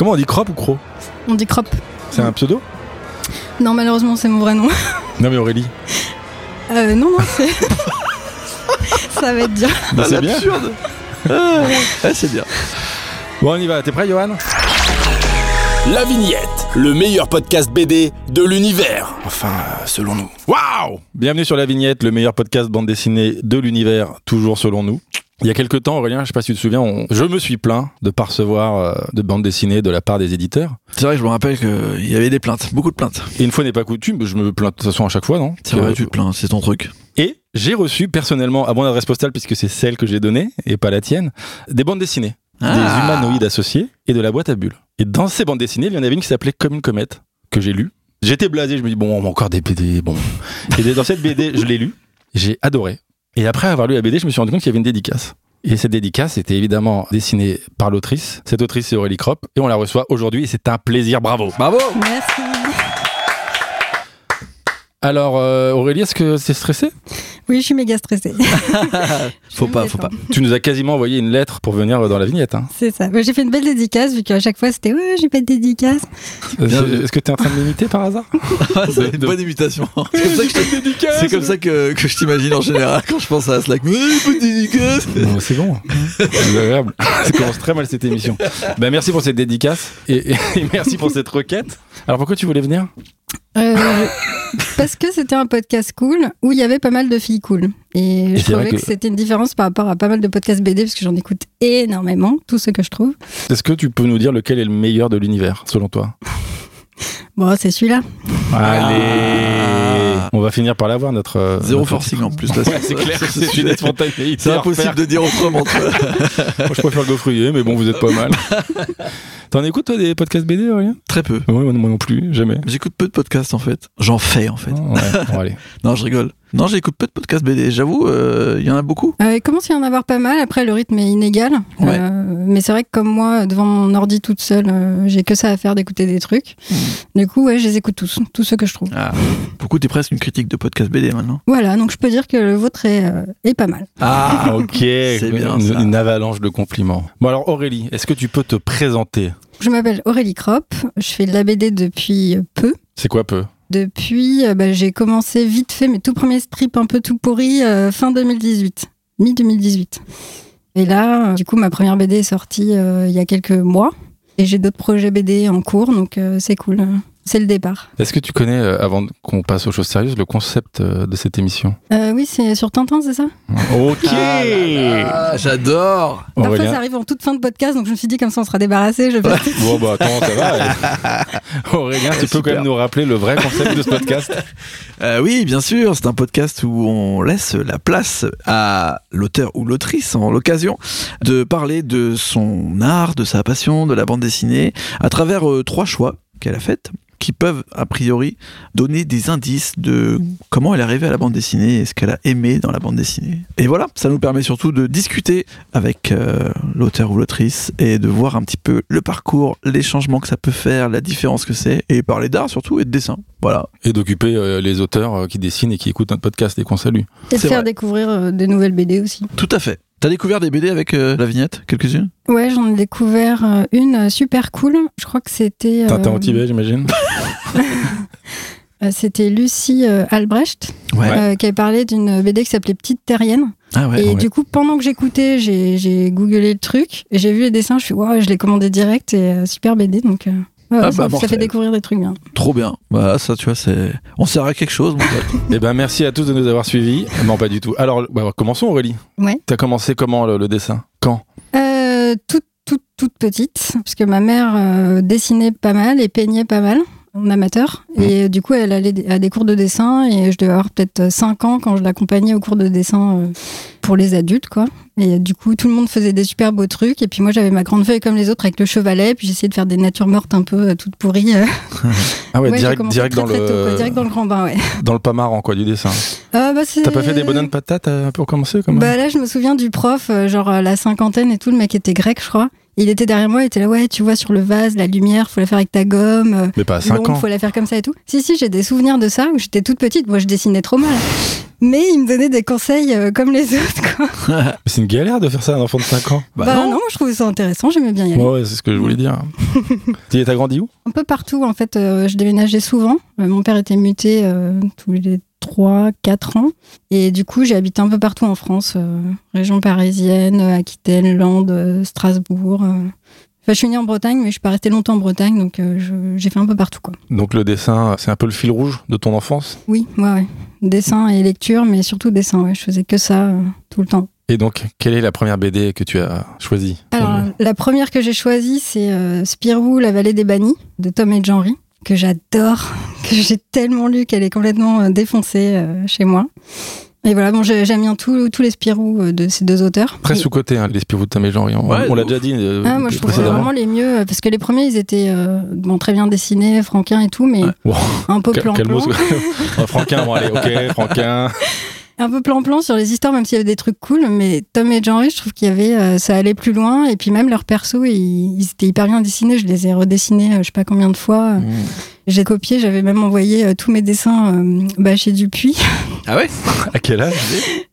Comment on dit crop ou cro On dit crop. C'est un pseudo Non, malheureusement, c'est mon vrai nom. Non mais Aurélie. Euh, non, non, c'est. Ça va être bien. Bah, c'est bien. Absurde. Ah, ouais, c'est bien. Bon, on y va. T'es prêt, Johan La Vignette, le meilleur podcast BD de l'univers. Enfin, euh, selon nous. Waouh Bienvenue sur La Vignette, le meilleur podcast bande dessinée de l'univers, toujours selon nous. Il y a quelques temps, Aurélien, je sais pas si tu te souviens, on- je me suis plaint de pas recevoir euh, de bande dessinée de la part des éditeurs. C'est vrai que je me rappelle qu'il y avait des plaintes, beaucoup de plaintes. Et une fois n'est pas coutume, je me plains de toute façon à chaque fois, non? C'est vrai, tu te plains, c'est ton truc. Et j'ai reçu personnellement, à mon adresse postale, puisque c'est celle que j'ai donnée et pas la tienne, des bandes dessinées, des Ah. humanoïdes associés et de la boîte à bulles. Et dans ces bandes dessinées, il y en avait une qui s'appelait Comme une comète, que j'ai lue. J'étais blasé, je me dis, bon, encore des BD, bon. Et dans cette BD, je l'ai lue, j'ai adoré. Et après avoir lu la BD, je me suis rendu compte qu'il y avait une dédicace. Et cette dédicace était évidemment dessinée par l'autrice. Cette autrice, c'est Aurélie Kropp, et on la reçoit aujourd'hui, et c'est un plaisir, bravo. Bravo Merci. Alors, euh, Aurélie, est-ce que c'est stressé? Oui, je suis méga stressée. Faut pas, faut pas. Tu nous as quasiment envoyé une lettre pour venir dans la vignette. Hein. C'est ça. J'ai fait une belle dédicace, vu qu'à chaque fois, c'était Ouais, j'ai pas de dédicace. Euh. Est-ce que tu es en train de m'imiter par hasard? C'est une bonne imitation. C'est comme ça que je, c'est comme ça que, que je t'imagine en général quand je pense à Slack. Dédicace. Bon, C'est bon, c'est agréable. Ça commence très mal cette émission. Ben, merci pour cette dédicace et, et- et merci pour cette requête. Alors pourquoi tu voulais venir Euh, parce que c'était un podcast cool où il y avait pas mal de filles cool. Et Et je trouvais que, que- c'était une différence par rapport à pas mal de podcasts BD, parce que j'en écoute énormément, tout ce que je trouve. Est-ce que tu peux nous dire lequel est le meilleur de l'univers selon toi Bon, c'est celui-là. Allez On va finir par l'avoir notre euh. Zéro notre- forcing en plus. Ouais, c'est clair, c'est une spontanéité. C'est impossible de dire autrement. Moi, je préfère le gaufrier, mais bon, vous êtes pas mal. T'en écoutes toi des podcasts BD, Aurélien? Très peu. Ouais, moi, non plus, jamais. J'écoute peu de podcasts en fait. J'en fais en fait. Ouais, bon, allez. Non, je rigole. Non, j'écoute peu de podcasts BD. J'avoue, euh, il y en a beaucoup. Euh, il commence à y en avoir pas mal. Après, le rythme est inégal. Ouais. Euh, mais c'est vrai que comme moi, devant mon ordi toute seule, euh, j'ai que ça à faire d'écouter des trucs. Du coup, ouais, je les écoute tous, tous ceux que je trouve. Ah. Beaucoup, t'es presque une critique de podcast BD maintenant. Voilà, donc je peux dire que le vôtre est, euh, est pas mal. Ah, ok. C'est bien, une, ça. une avalanche de compliments. Bon, alors Aurélie, est-ce que tu peux te présenter? Je m'appelle Aurélie Kropp. Je fais de la BD depuis peu. C'est quoi peu? Depuis, euh, bah, j'ai commencé vite fait mes tout premiers strips un peu tout pourris euh, fin 2018, mi-2018. Et là, euh, du coup, ma première BD est sortie il y a quelques mois. Et j'ai d'autres projets BD en cours, donc c'est cool. C'est le départ. Est-ce que tu connais, euh, avant qu'on passe aux choses sérieuses, le concept euh, de cette émission? Euh, oui, c'est sur Tintin, c'est ça? Ok Ah, j'adore. Parfois, Aurélien ça arrive en toute fin de podcast, donc je me suis dit, comme ça, on sera débarrassé. Je vais faire- Bon, bah attends, ça va. Aurélien, tu peux Super. quand même nous rappeler le vrai concept de ce podcast? Euh, oui, bien sûr, c'est un podcast où on laisse la place à l'auteur ou l'autrice en l'occasion de parler de son art, de sa passion, de la bande dessinée, à travers euh, trois choix qu'elle a faits qui peuvent a priori donner des indices de comment elle est arrivée à la bande dessinée et ce qu'elle a aimé dans la bande dessinée. Et voilà, ça nous permet surtout de discuter avec euh, l'auteur ou l'autrice et de voir un petit peu le parcours, les changements que ça peut faire, la différence que c'est et parler d'art surtout et de dessin. Voilà. et d'occuper euh, les auteurs euh, qui dessinent et qui écoutent notre podcast et qu'on salue. Et de faire vrai. découvrir euh, des nouvelles BD aussi. Tout à fait. T'as découvert des BD avec euh, la vignette, quelques-unes? Ouais, j'en ai découvert euh, une euh, super cool. Je crois que c'était. euh, Tintin au Tibet, j'imagine c'était Lucie euh, Albrecht euh, qui avait parlé d'une BD qui s'appelait Petite Terrienne. Ah ouais. et ouais. du coup, pendant que j'écoutais, j'ai, j'ai googlé le truc, et j'ai vu les dessins, je suis waouh, je l'ai commandé direct et euh, super BD donc. Ouais, Ah ça, bah, ça fait découvrir des trucs bien. Trop bien. Voilà, ça, tu vois, c'est. On sert à quelque chose, mon pote. Eh ben, merci à tous de nous avoir suivis. Non, pas du tout. Alors, bah, commençons, Aurélie. Ouais. T'as commencé comment le, le dessin? Quand? Euh, toute, toute, toute petite, parce que ma mère euh, dessinait pas mal et peignait pas mal en amateur. Et euh, du coup, elle allait à des cours de dessin et je devais avoir peut-être 5 ans quand je l'accompagnais au cours de dessin euh, pour les adultes, quoi. Et du coup, tout le monde faisait des super beaux trucs. Et puis moi, j'avais ma grande feuille comme les autres avec le chevalet. Puis j'essayais de faire des natures mortes un peu euh, toutes pourries. euh. Ah ouais, direct, direct, très, dans très le, tôt, quoi. direct dans le grand bain, ouais. dans le pas marrant, quoi, du dessin. Ah, bah, T'as pas fait des bonhommes patates euh, pour commencer comme Bah là, je me souviens du prof, euh, genre à la cinquantaine et tout, le mec était grec, je crois. Il était derrière moi, il était là, ouais, tu vois sur le vase, la lumière, faut la faire avec ta gomme. euh, Mais pas à 5 l'ombre, ans. faut la faire comme ça et tout. Si, si, j'ai des souvenirs de ça où j'étais toute petite. Moi, je dessinais trop mal. Mais il me donnait des conseils euh, comme les autres, quoi. C'est une galère de faire ça à un enfant de 5 ans. Bah Bah, non. je trouvais ça intéressant, j'aimais bien y aller. Ouais, ouais, c'est ce que je voulais dire. Tu t'as grandi où? Un peu partout, en fait, euh, je déménageais souvent. Euh, mon père était muté tous les 3, 4 ans. Et du coup, j'ai habité un peu partout en France, euh, région parisienne, euh, Aquitaine, Landes, euh, Strasbourg. euh. Enfin, je suis née en Bretagne, mais je suis pas restée longtemps en Bretagne, donc euh, j'ai fait un peu partout, quoi. Donc le dessin, c'est un peu le fil rouge de ton enfance? Oui, ouais, ouais. Dessin et lecture, mais surtout dessin, ouais. Je faisais que ça tout le temps. Et donc, quelle est la première BD que tu as choisie? Alors, la première que j'ai choisie, c'est Spirou, la vallée des bannis, de Tom et Jean-Ry, que j'adore, que j'ai tellement lu qu'elle est complètement euh, défoncée euh, chez moi. Et voilà, bon, j'ai- j'aime bien tous les Spirou euh, de ces deux auteurs. Très Et- sous-côté, hein, les Spirou de Tom et Jean. On, Ouais, on l'a déjà dit euh, Ah, moi, je trouve vraiment les mieux, parce que les premiers, ils étaient euh, bon, très bien dessinés, franquins et tout, mais Ouais. Wow. un peu Quel- plan quel mot, plan. ce- Ah, Franquin, bon allez, ok, Franquin. Un peu plan-plan sur les histoires, même s'il y avait des trucs cool. Mais Tom et Jean-Ry, je trouve qu'il y avait, euh, ça allait plus loin. Et puis même leurs persos, ils, ils étaient hyper bien dessinés. Je les ai redessinés, euh, je sais pas combien de fois. Mmh. J'ai copié, j'avais même envoyé euh, tous mes dessins euh, bah, chez Dupuis. Ah ouais? À quel âge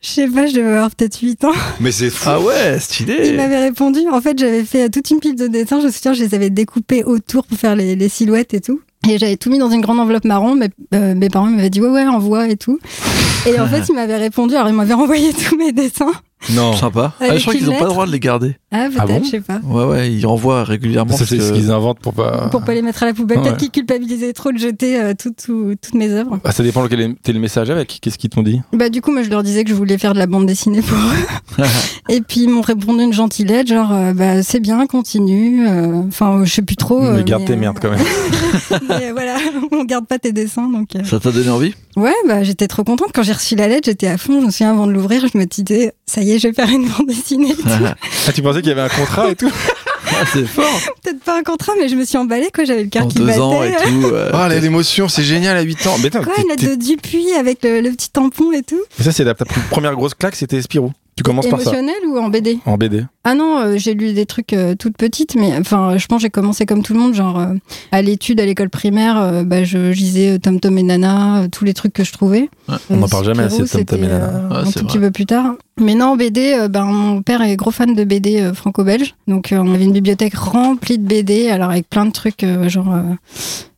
je sais pas, je devais avoir peut-être 8 ans. Mais c'est fou. Ah ouais, Il stylé. m'avait répondu. En fait, j'avais fait euh, toute une pile de dessins. Je me souviens, je les avais découpés autour pour faire les, les silhouettes et tout. Et j'avais tout mis dans une grande enveloppe marron. Mais euh, mes parents m'avaient dit ouais, ouais, envoie et tout. Et en fait, il m'avait répondu. Alors, il m'avait renvoyé tous mes dessins. Non. Sympa. Ah, je crois qu'ils ont pas le droit de les garder. Ah, peut-être, Ah bon je sais pas. Ouais, ouais, ils renvoient régulièrement. Ça, c'est ce qu'ils inventent pour pas. Pour pas les mettre à la poubelle. Ouais. Peut-être qu'ils culpabilisaient trop de jeter euh, tout- tout- toutes mes œuvres. Ah, ça dépend lequel était le message avec. Qu'est-ce qu'ils t'ont dit? Bah, du coup, moi, je leur disais que je voulais faire de la bande dessinée pour eux. Et puis, ils m'ont répondu une gentille lettre, genre, euh, bah, c'est bien, continue. euh, Enfin, je sais plus trop. euh, Mais garde tes euh, merdes quand même. mais, euh, voilà, on garde pas tes dessins. Donc, euh. Ça t'a donné envie? Ouais, bah, j'étais trop contente. Quand j'ai reçu la lettre, j'étais à fond. Je me souviens, avant de l'ouvrir, je me disais, ça y est, je vais faire une bande dessinée. Ah, tu pensais qu'il y avait un contrat et tout Ah, c'est fort. Peut-être pas un contrat, mais je me suis emballée, quoi. J'avais le cœur En qui deux battait. ans et tout. euh, Ah, l'émotion, c'est génial à 8 ans. Mais, Quoi, t'es- de Dupuis avec le, le petit tampon et tout. Mais ça, c'est la ta première grosse claque, c'était Spirou. Tu commences par ça. Émotionnel ou en BD En BD. Ah non, euh, j'ai lu des trucs euh, toutes petites, mais enfin, je pense que j'ai commencé comme tout le monde, genre euh, à l'étude, à l'école primaire, euh, bah, je, lisais euh, Tom Tom et Nana, euh, tous les trucs que je trouvais. Ouais, on Euh, en parle jamais assez Tom Tom et Nana. euh, Ouais, un tout vrai. petit peu plus tard. Mais non, en BD, euh, ben, mon père est gros fan de BD euh, franco-belge, donc euh, on avait une bibliothèque remplie de BD, alors avec plein de trucs, euh, genre euh,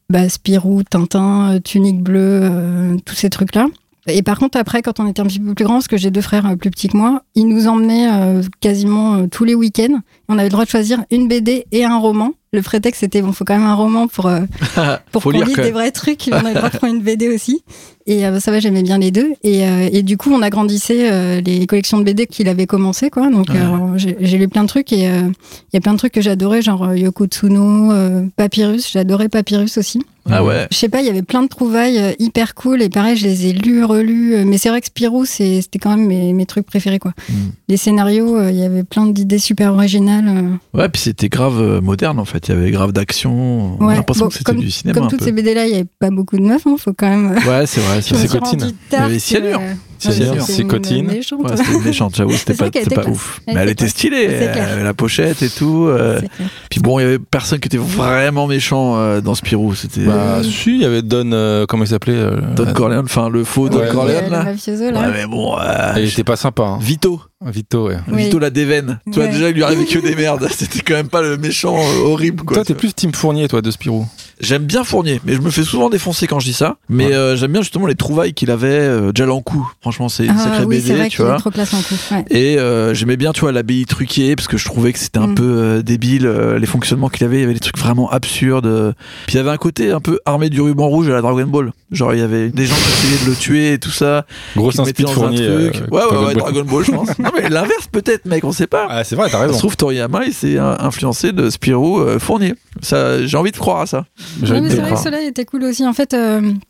bah, Spirou, Tintin, euh, Tunique bleue, euh, tous ces trucs-là. Et par contre, après, quand on était un petit peu plus grand, parce que j'ai deux frères euh, plus petits que moi, ils nous emmenaient euh, quasiment euh, tous les week-ends. On avait le droit de choisir une BD et un roman. Le prétexte, c'était bon, faut quand même un roman pour, euh, pour qu'on lise des vrais trucs. On avait le droit de prendre une BD aussi. Et euh, ça va, j'aimais bien les deux. Et, euh, et du coup, on agrandissait les collections de BD qu'il avait commencé, quoi. Donc, Ouais. j'ai lu plein de trucs et il y a plein de trucs que j'adorais, genre Yoko Tsuno, euh, Papyrus. J'adorais Papyrus aussi. Ah ouais. Je sais pas, il y avait plein de trouvailles hyper cool et pareil, je les ai lus, relus. Mais c'est vrai que Spirou, c'était quand même mes, mes trucs préférés, quoi. Mm. Les scénarios, il y avait plein d'idées super originales. Ouais, puis c'était grave moderne en fait. Il y avait grave d'action. On a Ouais, l'impression bon, que c'était du cinéma Comme toutes ces BD là, il y avait pas beaucoup de meufs, hein, faut quand même. Ouais, c'est vrai. C'est Cotine. Il y avait que- Cyanure. C'est sûr, c'est c'est une Cotine. méchante. J'avoue, c'était pas, ouf. Mais elle était stylée, la pochette et tout. euh. Puis bon, il y avait personne qui était vraiment méchant euh, dans Spirou. C'était Bah, si, il y avait Don. euh, comment il s'appelait euh, Don Corleone, enfin le faux Don Corleone le là. mafioso, là. Ouais, mais bon, euh, Il était pas sympa. Hein. Vito. Vito, ouais. Oui. Vito la déveine. Tu vois, Ouais. déjà, il lui arrivait que des merdes. C'était quand même pas le méchant euh, horrible, quoi. Toi, t'es plus Team Fournier, toi, de Spirou. J'aime bien Fournier, mais je me fais souvent défoncer quand je dis ça. Mais Ouais. euh, j'aime bien justement les trouvailles qu'il avait euh, déjà l'encou. Franchement, c'est une Ah sacrée oui, c'est BD, vrai tu vois. est trop classe en coup. Ouais. Et euh, j'aimais bien, tu vois, l'abbaye truquée, parce que je trouvais que c'était un Mm. peu euh, débile, euh, les fonctionnements qu'il avait, il y avait des trucs vraiment absurdes. Puis il y avait un côté un peu armé du ruban rouge à la Dragon Ball. Genre, il y avait des gens qui essayaient de le tuer et tout ça. Grosse inspiration euh, ouais, ouais, Dragon ouais, Ball. Dragon Ball, je pense. non, mais l'inverse peut-être, mec, on sait pas. Ah, c'est vrai, t'as Ça raison. se trouve, Toriyama, il s'est influencé de Spirou euh, Fournier. Ça, j'ai envie de croire à ça. Mais c'est vrai que cela était cool aussi. En fait,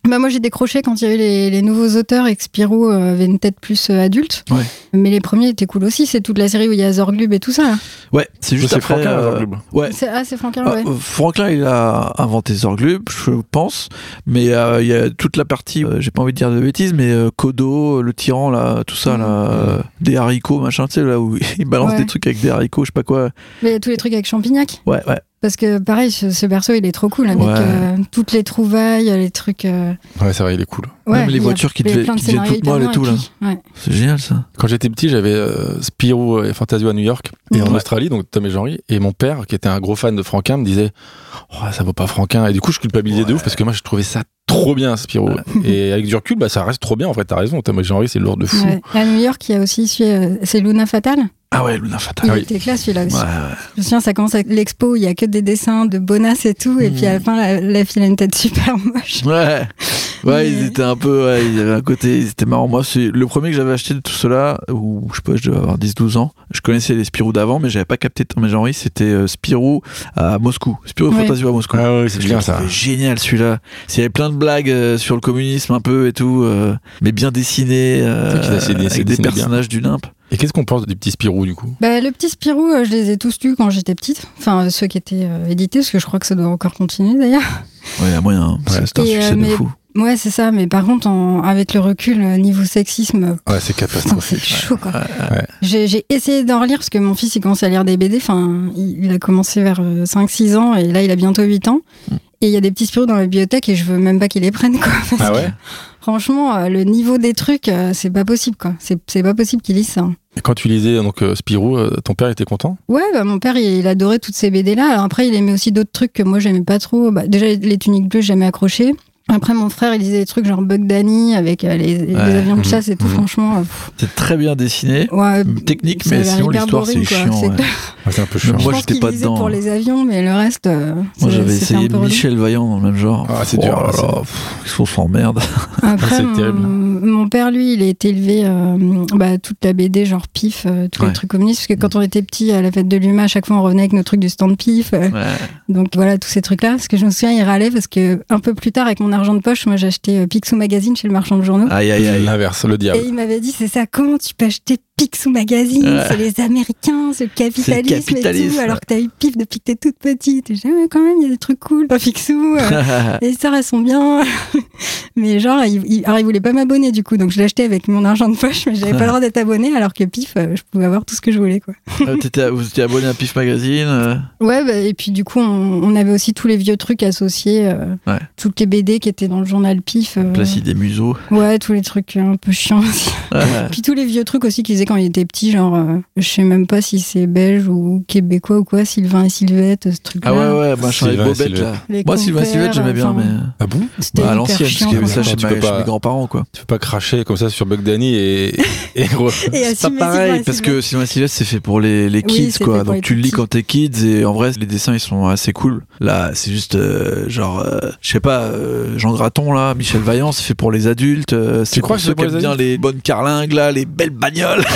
bah moi j'ai décroché quand il y a eu les, les nouveaux auteurs et que Spirou euh, avait une tête plus euh, adulte. Ouais. Mais les premiers étaient cool aussi. C'est toute la série où il y a Zorglub et tout ça. là. Ouais, c'est juste C'est après. Franquin, euh, Zorglub. ouais. C'est- Ah, c'est Franquin, Ah, ouais. euh, Franklin, il a inventé Zorglub, je pense, mais euh, il y a toute la partie, euh, j'ai pas envie de dire de bêtises, mais euh, Kodo, le tyran, là, tout ça, Mhm. là, euh, des haricots, machin, tu sais, là où il balance Ouais. des trucs avec des haricots, je sais pas quoi. Mais il y a tous les trucs avec Champignac. Ouais, ouais. Parce que pareil, ce, ce perso il est trop cool avec Ouais. euh, toutes les trouvailles, les trucs. euh, Ouais, c'est vrai, il est cool. Ouais, Même les voitures qui devaient- toutes molles et tout, là. Ouais. C'est génial, ça. Quand j'étais petit, j'avais euh, Spirou et Fantasio à New York et en Ouais. Australie, donc Tom et Jean-Ry. Et mon père, qui était un gros fan de Franquin, me disait oh, ça vaut pas Franquin. Et du coup, je culpabilisais de ouf parce que moi, je trouvais ça trop bien, Spirou. Et avec du recul, bah, ça reste trop bien. En fait, t'as raison. Tom et Jean-Ry, c'est lourd de fou. Ouais. À New York, il y a aussi celui, euh, c'est Luna Fatal? Ah ouais, Luna Fatal. Il oui. était classe celui-là aussi. Ouais, ouais. Je me souviens, ça commence avec l'expo, où il y a que des dessins de Bonas et tout, et puis à la fin, la, la fille a une tête super moche. Ouais, ouais, Mais- ils étaient un peu, ouais, ils avaient un côté, ils étaient marrants. Moi, c'est le premier que j'avais acheté de tout cela, où je sais pas, je devais avoir 10-12 ans. Je connaissais les Spirou d'avant, mais j'avais pas capté Tom et Jean-Ry, c'était euh, Spirou à Moscou. Spirou Ouais. Fantasio à Moscou. Ah ouais, c'est bien ça. génial celui-là. Il y avait plein de blagues euh, sur le communisme un peu et tout, euh, mais bien dessiné, euh, avec des bien. personnages du limpe. Et qu'est-ce qu'on pense des petits Spirou du coup? Bah, le petit Spirou, euh, je les ai tous lus quand j'étais petite. Enfin, euh, ceux qui étaient euh, édités, parce que je crois que ça doit encore continuer d'ailleurs. Ouais, à moyen. hein. C'est Ouais. c'est un Et, euh, succès de fou. Ouais, c'est ça, mais par contre, en- avec le recul, niveau sexisme, Ouais, c'est catastrophique. c'est chaud quoi. ouais. J'ai j'ai essayé d'en relire parce que mon fils il commence à lire des BD. Enfin, il, il a commencé vers 5-6 ans et là il a bientôt 8 ans. Mm. Et il y a des petits Spirou dans la bibliothèque et je veux même pas qu'ils les prennent quoi. Parce Ah que, ouais Franchement, euh, le niveau des trucs, euh, c'est pas possible quoi. C'est pas possible qu'ils lisent ça. Et quand tu lisais donc euh, Spirou, ton père était content? Ouais, bah, mon père, il, adorait toutes ces BD là. Alors après, il aimait aussi d'autres trucs que moi j'aimais pas trop. Bah, déjà, les tuniques bleues, j'ai jamais accroché. Après, mon frère, il lisait des trucs genre Bug Danny avec euh, les, les Ouais. avions de Mhm. chasse et tout. Mhm. Franchement, euh, C'est très bien dessiné. ouais, Technique, mais sinon l'histoire c'est chiant. C'est- ouais. Un peu chiant. moi, j'étais pas dedans. pour les avions, mais le reste, euh, Moi j'avais essayé un peu relou. Michel Vaillant dans le même genre. Ah, c'est dur, Oh là là, pff, Ils s'emmerde. Après, mon, père, lui, il a été élevé euh, bah, toute la BD, genre pif, euh, tous Ouais. les trucs communistes. Parce que quand on était petit, à la fête de l'UMA, à chaque fois, on revenait avec nos trucs du stand pif. donc voilà, tous ces trucs-là. Parce que je me souviens, il râlait parce que un peu plus tard, avec mon argent de poche, moi, j'achetais euh, Picsou Magazine chez le marchand de journaux. Aïe aïe aïe. L'inverse, le Et diable. il m'avait dit, c'est ça, comment tu peux acheter Picsou Magazine Ouais. C'est les Américains, c'est le capitalisme, et capitalisme. tout, alors que t'as eu pif depuis que t'es toute petite. Et j'ai dit, ouais, quand même, il y a des trucs cool, pas Picsou. euh, les histoires, elles sont bien. mais genre, il, il, alors, il voulait pas m'abonner du coup, donc je acheté avec mon argent de poche, mais j'avais pas le droit d'être abonné, alors que pif, euh, je pouvais avoir tout ce que je voulais, quoi. Euh, t'étais- vous étiez abonné à Pif Magazine euh, Ouais, bah, et puis du coup, on, on avait aussi tous les vieux trucs associés, euh, Ouais. toutes les BD qui étaient dans le journal pif. Placide des museaux. ouais, tous les trucs un peu chiants aussi. Puis tous les vieux trucs aussi qu'ils quand ils étaient petits, genre, euh, je sais même pas si c'est belge ou québécois ou quoi, Sylvain et Sylvette, ce truc-là. Ah ouais, ouais, machin, les Sylvain bobettes Sylvette. là. Les Moi, Sylvain compères, Sylvette, j'aimais bien, mais. Ah bon C'était Bah, à l'ancienne, parce quoi. ça chez, Tu peux pas- mes grands-parents, quoi. Tu peux pas cracher comme ça sur Bug Danny et. et Et C'est pas pareil, et parce que Sylvain Sylvette, c'est fait pour les, les kids, quoi. fait pour les Donc tu le lis quand t'es kids, et en vrai, les dessins, ils sont assez cool. Là, c'est juste, euh, genre, euh, je sais pas, euh, Jean Graton, là, Michel Vaillant, c'est fait pour les adultes. euh, c'est que ceux c'est bien adultes les bonnes carlingues, là, les belles bagnoles.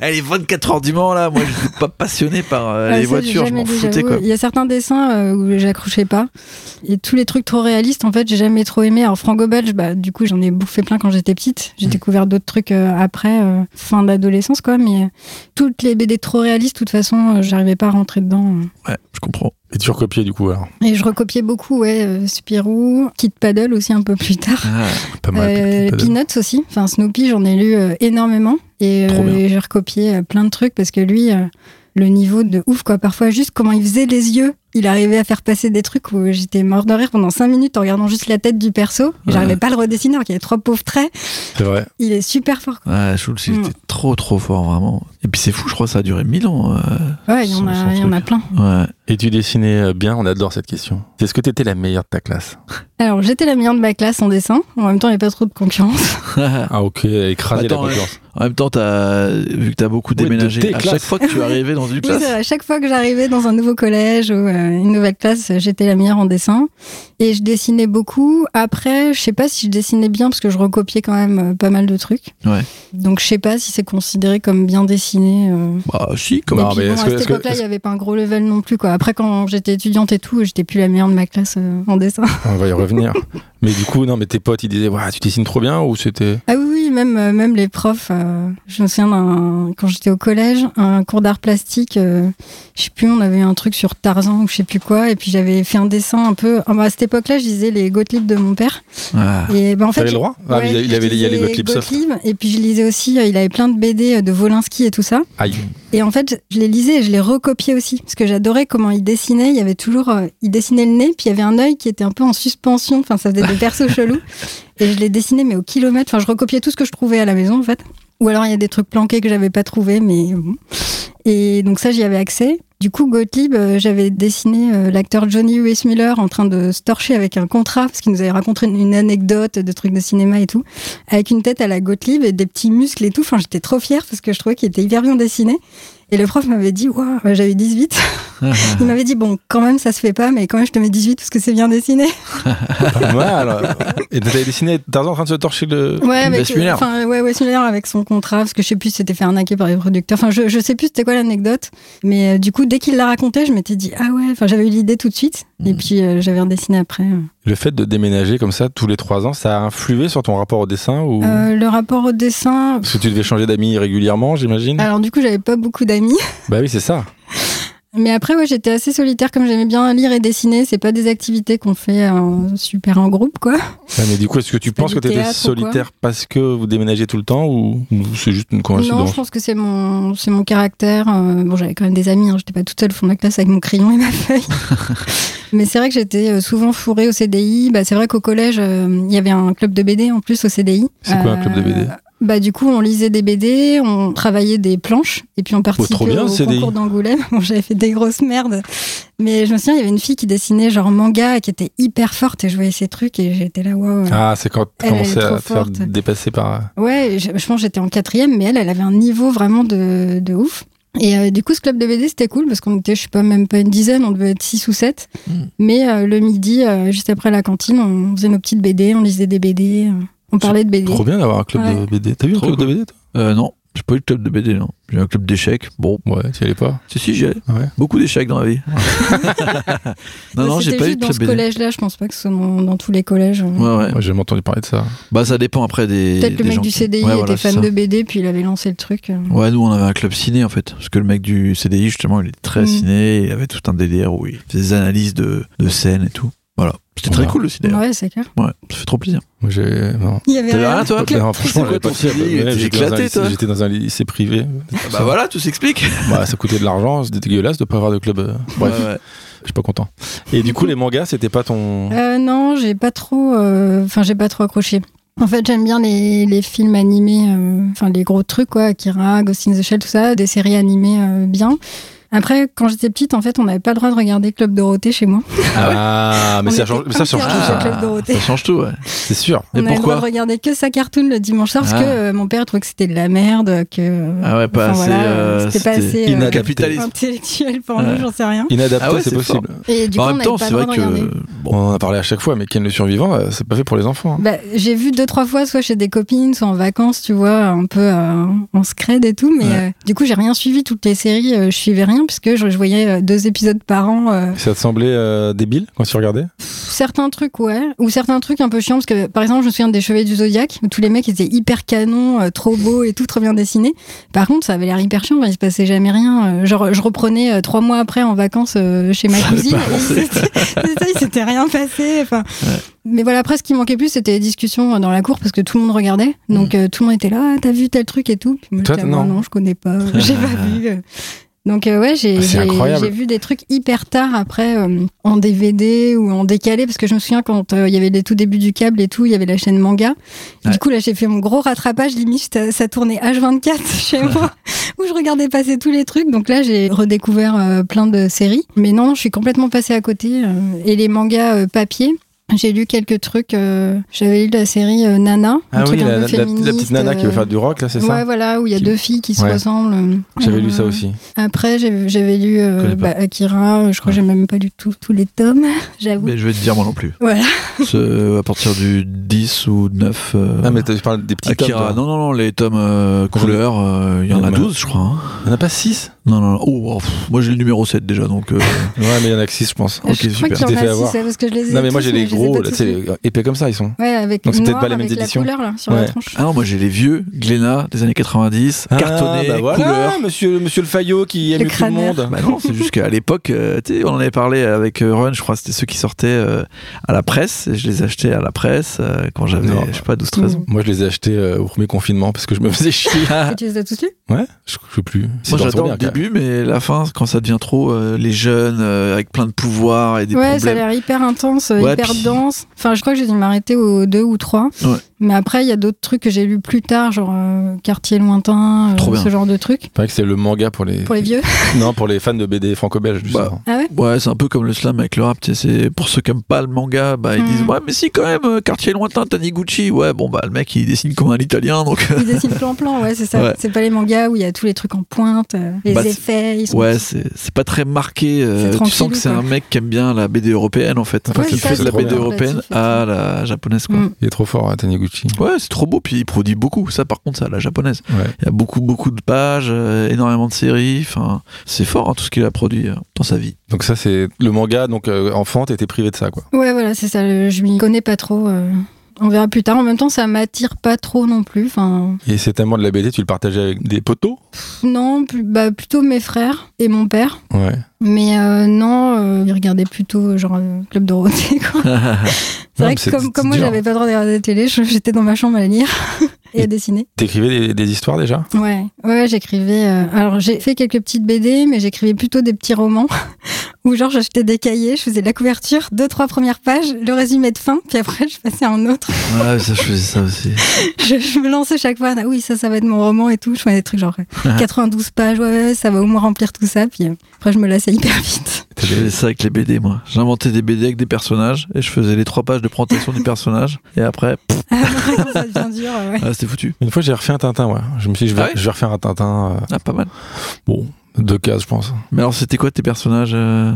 Elle est 24 heures du Mans, là. Moi, je suis pas passionné par euh, les ça, voitures, je m'en foutais, quoi. Il y a certains dessins euh, où j'accrochais pas. Et tous les trucs trop réalistes, en fait, j'ai jamais trop aimé. Alors, franco-belge, bah, du coup, j'en ai bouffé plein quand j'étais petite. J'ai Mm. découvert d'autres trucs euh, après, euh, fin d'adolescence, quoi. Mais toutes les BD trop réalistes, de toute façon, j'arrivais pas à rentrer dedans. Ouais, je comprends. Et tu recopiais du coup alors? Et je recopiais beaucoup, ouais, Spirou, Kid Paddle aussi un peu plus tard. Ah, Pas mal. Peanuts aussi, enfin Snoopy, j'en ai lu énormément et, euh, et j'ai recopié euh, plein de trucs parce que lui, euh, le niveau de ouf quoi. Parfois juste comment il faisait les yeux, il arrivait à faire passer des trucs où j'étais mort de rire pendant 5 minutes en regardant juste la tête du perso. J'arrivais pas à le redessiner alors qu'il y avait trois pauvres traits. C'est vrai. Il est super fort. Quoi. Ouais, Schultz, il Mm. était trop, trop fort, vraiment. Et puis c'est fou, je crois que ça a duré 1000 ans. euh, Ouais, il y en a, y en a plein. Ouais. Et tu dessinais bien, on adore cette question. Est-ce que tu étais la meilleure de ta classe? Alors j'étais la meilleure de ma classe en dessin. En même temps, il n'y avait pas trop de concurrence. Ah ok, écraser Attends, la concurrence. En même temps, as, vu que tu as beaucoup Oui, déménagé, à classes. chaque fois que tu arrivais dans une Oui, classe, vrai. à chaque fois que j'arrivais dans un nouveau collège ou euh, une nouvelle classe, j'étais la meilleure en dessin. Et je dessinais beaucoup. Après, je sais pas si je dessinais bien parce que je recopiais quand même euh, pas mal de trucs. Ouais. Donc je sais pas si c'est considéré comme bien dessiné. euh. bah si, mais bon, à que- cette époque-là, il y avait pas un gros level non plus. Quoi. Après, quand j'étais étudiante et tout, j'étais plus la meilleure de ma classe euh, en dessin. On va y revenir. mais du coup, non, mais tes potes, ils disaient, ouais, tu dessines trop bien ou c'était? Ah oui, oui, même, euh, même les profs. euh, je me souviens d'un- quand j'étais au collège, un cours d'art plastique. euh, je sais plus, on avait un truc sur Tarzan ou je sais plus quoi. Et puis j'avais fait un dessin un peu. ah bah, à cette époque-là, je lisais les Gottlieb de mon père. Ah. Et ben en fait, T'avais le droit? Ah, il y avait, il y a les. Gottlieb, et puis je lisais aussi, euh, il avait plein de BD de Volinsky et tout ça. Aïe. Et en fait, je les lisais et je les recopiais aussi. Parce que j'adorais comment il dessinait. Il y avait toujours. euh, il dessinait le nez, puis il y avait un œil qui était un peu en suspension. Enfin, ça faisait des persos chelous. Et je les dessinais, mais au kilomètre. Enfin, je recopiais tout ce que je trouvais à la maison, en fait. Ou alors, il y a des trucs planqués que j'avais pas trouvé, mais bon. Et donc, ça, j'y avais accès. Du coup, Gottlieb, euh, j'avais dessiné euh, l'acteur Johnny Weissmuller en train de se torcher avec un contrat, parce qu'il nous avait raconté une, anecdote de trucs de cinéma et tout, avec une tête à la Gottlieb et des petits muscles et tout. Enfin, j'étais trop fière parce que je trouvais qu'il était hyper bien dessiné. Et le prof m'avait dit, waouh, j'avais 18. Il m'avait dit, bon, quand même, ça se fait pas, mais quand même, je te mets 18 parce que c'est bien dessiné. Pas mal. Et t'avais dessiné Tarzan en train de se torcher le. Ouais, avec, enfin, ouais, Weissmuller avec son contrat, parce que je sais plus si c'était fait arnaquer par les producteurs. Enfin, je, je sais plus c'était quoi l'anecdote. Mais euh, du coup, dès qu'il l'a raconté, je m'étais dit, ah ouais, enfin, j'avais eu l'idée tout de suite. Et puis, euh, j'avais redessiné après. Le fait de déménager comme ça tous les trois ans, ça a influé sur ton rapport au dessin ou? Euh, le rapport au dessin. Parce que tu devais changer d'amis régulièrement, j'imagine? Alors, du coup, j'avais pas beaucoup d'amis. Bah oui, c'est ça. Mais après, ouais, j'étais assez solitaire, comme j'aimais bien lire et dessiner. C'est pas des activités qu'on fait euh, super en groupe, quoi. Ouais, mais du coup, est-ce que tu penses que tu étais solitaire parce que vous déménagez tout le temps ou, c'est juste une Non, coïncidence je pense que c'est mon, c'est mon caractère. Euh, bon, j'avais quand même des amis, hein, j'étais pas toute seule au fond de la classe avec mon crayon et ma feuille. Mais c'est vrai que j'étais euh, souvent fourrée au CDI. Bah, c'est vrai qu'au collège, euh, il y avait un club de BD en plus au CDI. C'est quoi un club de BD bah, du coup, on lisait des BD, on travaillait des planches, et puis on participait trop bien, au concours d'Angoulême. Bon, j'avais fait des grosses merdes. Mais je me souviens, il y avait une fille qui dessinait genre manga, qui était hyper forte, et je voyais ces trucs, et j'étais là, waouh. Ah, c'est quand tu commençais à te faire dépasser par. Ouais, je, je pense que j'étais en quatrième, mais elle, elle avait un niveau vraiment de, de ouf. Et euh, du coup, ce club de BD, c'était cool parce qu'on était, je sais pas, même pas une dizaine, on devait être six ou sept. Mm. Mais euh, le midi, euh, juste après la cantine, on faisait nos petites BD, on lisait des BD, euh, on parlait de BD. Trop bien d'avoir un club de Ouais. BD. T'as vu un club de. BD toi Euh, non, j'ai pas eu de club de BD, non. J'ai eu un club d'échecs. Bon, Ouais, tu y allais pas. si, si, j'y allais. Ouais. Beaucoup d'échecs dans la vie. non, non, j'ai pas eu de dans club ce BD. collège-là, je pense pas que ce soit dans, dans tous les collèges. Ouais, ouais. Moi, j'ai jamais entendu parler de ça. Bah, ça dépend après des. Peut-être le mec gens du qui- CDI Ouais, était voilà, fan de BD, puis il avait lancé le truc. euh. Ouais, nous, on avait un club ciné, en fait. Parce que le mec du CDI, justement, il était très Mm. ciné. Il avait tout un délire où il faisait des analyses de, de scènes et tout. C'était très cool, le ciné. Ouais, c'est clair. Ouais, ça fait trop plaisir. J'ai. Non. Il y avait T'avais rien. rien, toi Non, franchement, quoi j'avais pas ton J'étais dans un éclaté, lycée- toi J'étais dans un lycée privé. Bah voilà, tout s'explique. Bah, ça coûtait de l'argent, c'était dégueulasse de pas avoir de club. euh, Bref, Ouais, ouais. je suis pas content. Et du coup, les mangas, c'était pas ton. Euh, non, j'ai pas trop. euh, Enfin, j'ai pas trop accroché. En fait, j'aime bien les, les films animés, euh, enfin les gros trucs, quoi, Akira, Ghost in the Shell, tout ça, des séries animées euh, bien. Après, quand j'étais petite, en fait, on n'avait pas le droit de regarder Club Dorothée chez moi. Ah, mais On ça change, mais ça change tout, ça. au Club Dorothée. Ça change tout, ouais. C'est sûr. Mais on avait le pourquoi droit de regarder que sa cartoon le dimanche soir parce Ah. que euh, mon père trouvait que c'était de la merde, que. Ah ouais, pas enfin, assez, voilà, euh, c'était pas assez euh, intellectuel pour Ouais. nous, j'en sais rien. Inadapté, Ah ouais, c'est possible. Et du en coup, on même temps, c'est vrai que. On Bon, en a parlé à chaque fois, mais Ken le survivant, euh, c'est pas fait pour les enfants. hein. Bah, j'ai vu deux trois fois soit chez des copines soit en vacances tu vois un peu euh, en scred et tout mais euh, du coup j'ai rien suivi toutes les séries euh, je suivais rien puisque je, je voyais euh, deux épisodes par an euh, Ça te semblait euh, débile quand tu regardais? certains trucs ouais ou certains trucs un peu chiants parce que par exemple je me souviens des cheveux du zodiaque où tous les mecs étaient hyper canons trop beaux et tout trop bien dessinés par contre ça avait l'air hyper chiant il se passait jamais rien genre je reprenais trois mois après en vacances chez ma cousine ça il s'était rien passé enfin mais voilà, après, ce qui manquait plus, c'était les discussions dans la cour parce que tout le monde regardait. Donc, euh, tout le monde était là, Ah, t'as vu tel truc et tout. Puis moi, Toi, ah, non. non, je connais pas, j'ai pas vu. Donc, euh, ouais, j'ai Ah, j'ai- vu des trucs hyper tard après euh, en DVD ou en décalé parce que je me souviens quand euh, il y avait les tout débuts du câble et tout, il y avait la chaîne manga. Ouais. Du coup, là, j'ai fait mon gros rattrapage, limite, ça, tournait H24 chez moi où je regardais passer tous les trucs. Donc là, j'ai redécouvert plein de séries. Mais non, je suis complètement passée à côté. et les mangas papier, J'ai lu quelques trucs. euh, J'avais lu la série euh, Nana. un Ah oui, truc un la, petite nana qui veut faire du rock, là, c'est ça Ouais, voilà, où il y a Qui- deux filles qui se Ouais. ressemblent. J'avais lu Euh, ça aussi. Après, j'ai- j'avais lu euh, bah, Akira. Je crois que j'ai même pas lu tout- tous les tomes, j'avoue. Mais je vais te dire moi non plus. Voilà. Ce- à partir du 10 ou 9. euh, Ah, mais tu parles des petits Akira, tomes. non, non, non, les tomes euh, couleur, euh, il y en a Mais- 12, je crois. hein. Il n'y en a pas 6 Non, non, non. Oh, oh, pff, moi j'ai le numéro 7 déjà, donc. euh, Ouais, mais il y en a que 6, je pense. Ok, je crois super. qu'il y en fait a avoir. six, parce que je les ai Non, mais moi j'ai les gros, tu sais, les épais comme ça, ils sont. Ouais, avec Donc, c'est peut-être noir, pas la même avec édition. la couleur là sur la Ouais. tranche. Ah non, moi j'ai les vieux Glénat des années 90, cartonnés, bah voilà, couleur. monsieur, monsieur le Fayot qui aime tout le monde. Bah non, c'est juste qu'à l'époque, euh, tu sais, on en avait parlé avec euh, Run, je crois que c'était ceux qui sortaient euh, à la presse, et je les achetais à la presse euh, quand j'avais, Non. je sais pas, 12-13 ans. Moi, je les ai achetés euh, au premier confinement parce que je me faisais chier. Tu les as tous lus? Ouais, je sais plus. Moi j'adore début, mais la fin, quand ça devient trop, euh, les jeunes euh, avec plein de pouvoirs et des Ouais, ça a problèmes. l'air hyper intense, euh, Ouais, hyper puis- dense. Enfin, je crois que j'ai dû m'arrêter au 2 ou 3. Ouais. Mais après, il y a d'autres trucs que j'ai lus plus tard, genre euh, Quartier lointain, euh, ce genre de trucs. C'est vrai que c'est le manga pour les. Pour les vieux. Non, pour les fans de BD franco-belge, Bah. Ah ouais Ouais, c'est un peu comme le slam avec le rap. C'est pour ceux qui aiment pas le manga, bah ils Mm. disent ouais, mais si quand même, euh, quartier lointain, Taniguchi. Ouais, bon bah le mec il dessine comme un italien, donc. Ils dessinent plan-plan, ouais, c'est ça. Ouais. C'est pas les mangas où il y a tous les trucs en pointe, euh, les Bah, effets, ils sont. Ouais, c'est c'est pas très marqué. euh, tu sens que c'est un mec qui aime bien la BD européenne en fait. Ouais, il c'est fait de la BD européenne à la japonaise quoi. Mm. Il est trop fort, hein, Ouais, c'est trop beau. Puis il produit beaucoup. Ça, par contre, c'est à la japonaise. Ouais. Il y a beaucoup, beaucoup de pages, euh, énormément de séries. Enfin, c'est fort hein, tout ce qu'il a produit euh, dans sa vie. Donc, ça, c'est le manga. Donc, euh, enfant, t'étais privé de ça, quoi. Ouais, voilà, c'est ça. le- Je m'y connais pas trop. euh, On verra plus tard. En même temps, ça m'attire pas trop non plus. Enfin, Et cet amour de la BD, tu le partageais avec des non, plus- bah, plutôt mes frères et mon père. Ouais. Mais euh, non, euh, ils regardaient plutôt genre euh, Club Dorothée. Quoi. C'est vrai que comme, comme moi, j'avais pas le droit de regarder la télé, je- j'étais dans ma chambre à lire et à dessiner. T'écrivais des, des histoires déjà? Ouais, ouais, j'écrivais. euh, alors j'ai fait quelques petites BD, mais j'écrivais plutôt des petits romans où genre j'achetais des cahiers, je faisais la couverture, deux trois premières pages, le résumé de fin, puis après je passais à un autre. ouais, ça, je faisais ça aussi. Je, je me lançais chaque fois. Ah oui, ça, ça va être mon roman et tout. Je faisais des trucs genre euh, 92 pages, ouais, ouais, ça va au moins remplir tout ça. Puis euh, après je me lassais hyper vite. Je faisais ça avec les BD, moi. J'inventais des BD avec des personnages et je faisais les trois pages de présentation du personnage. Et après, Ah, ça devient dur, ouais. ah, c'était foutu. Une fois, j'ai refait un Tintin, ouais. Je me suis dit, je vais, Ah ouais je vais refaire un Tintin. euh, Ah, pas mal. bon, deux cases, je pense. Mais alors, c'était quoi tes personnages euh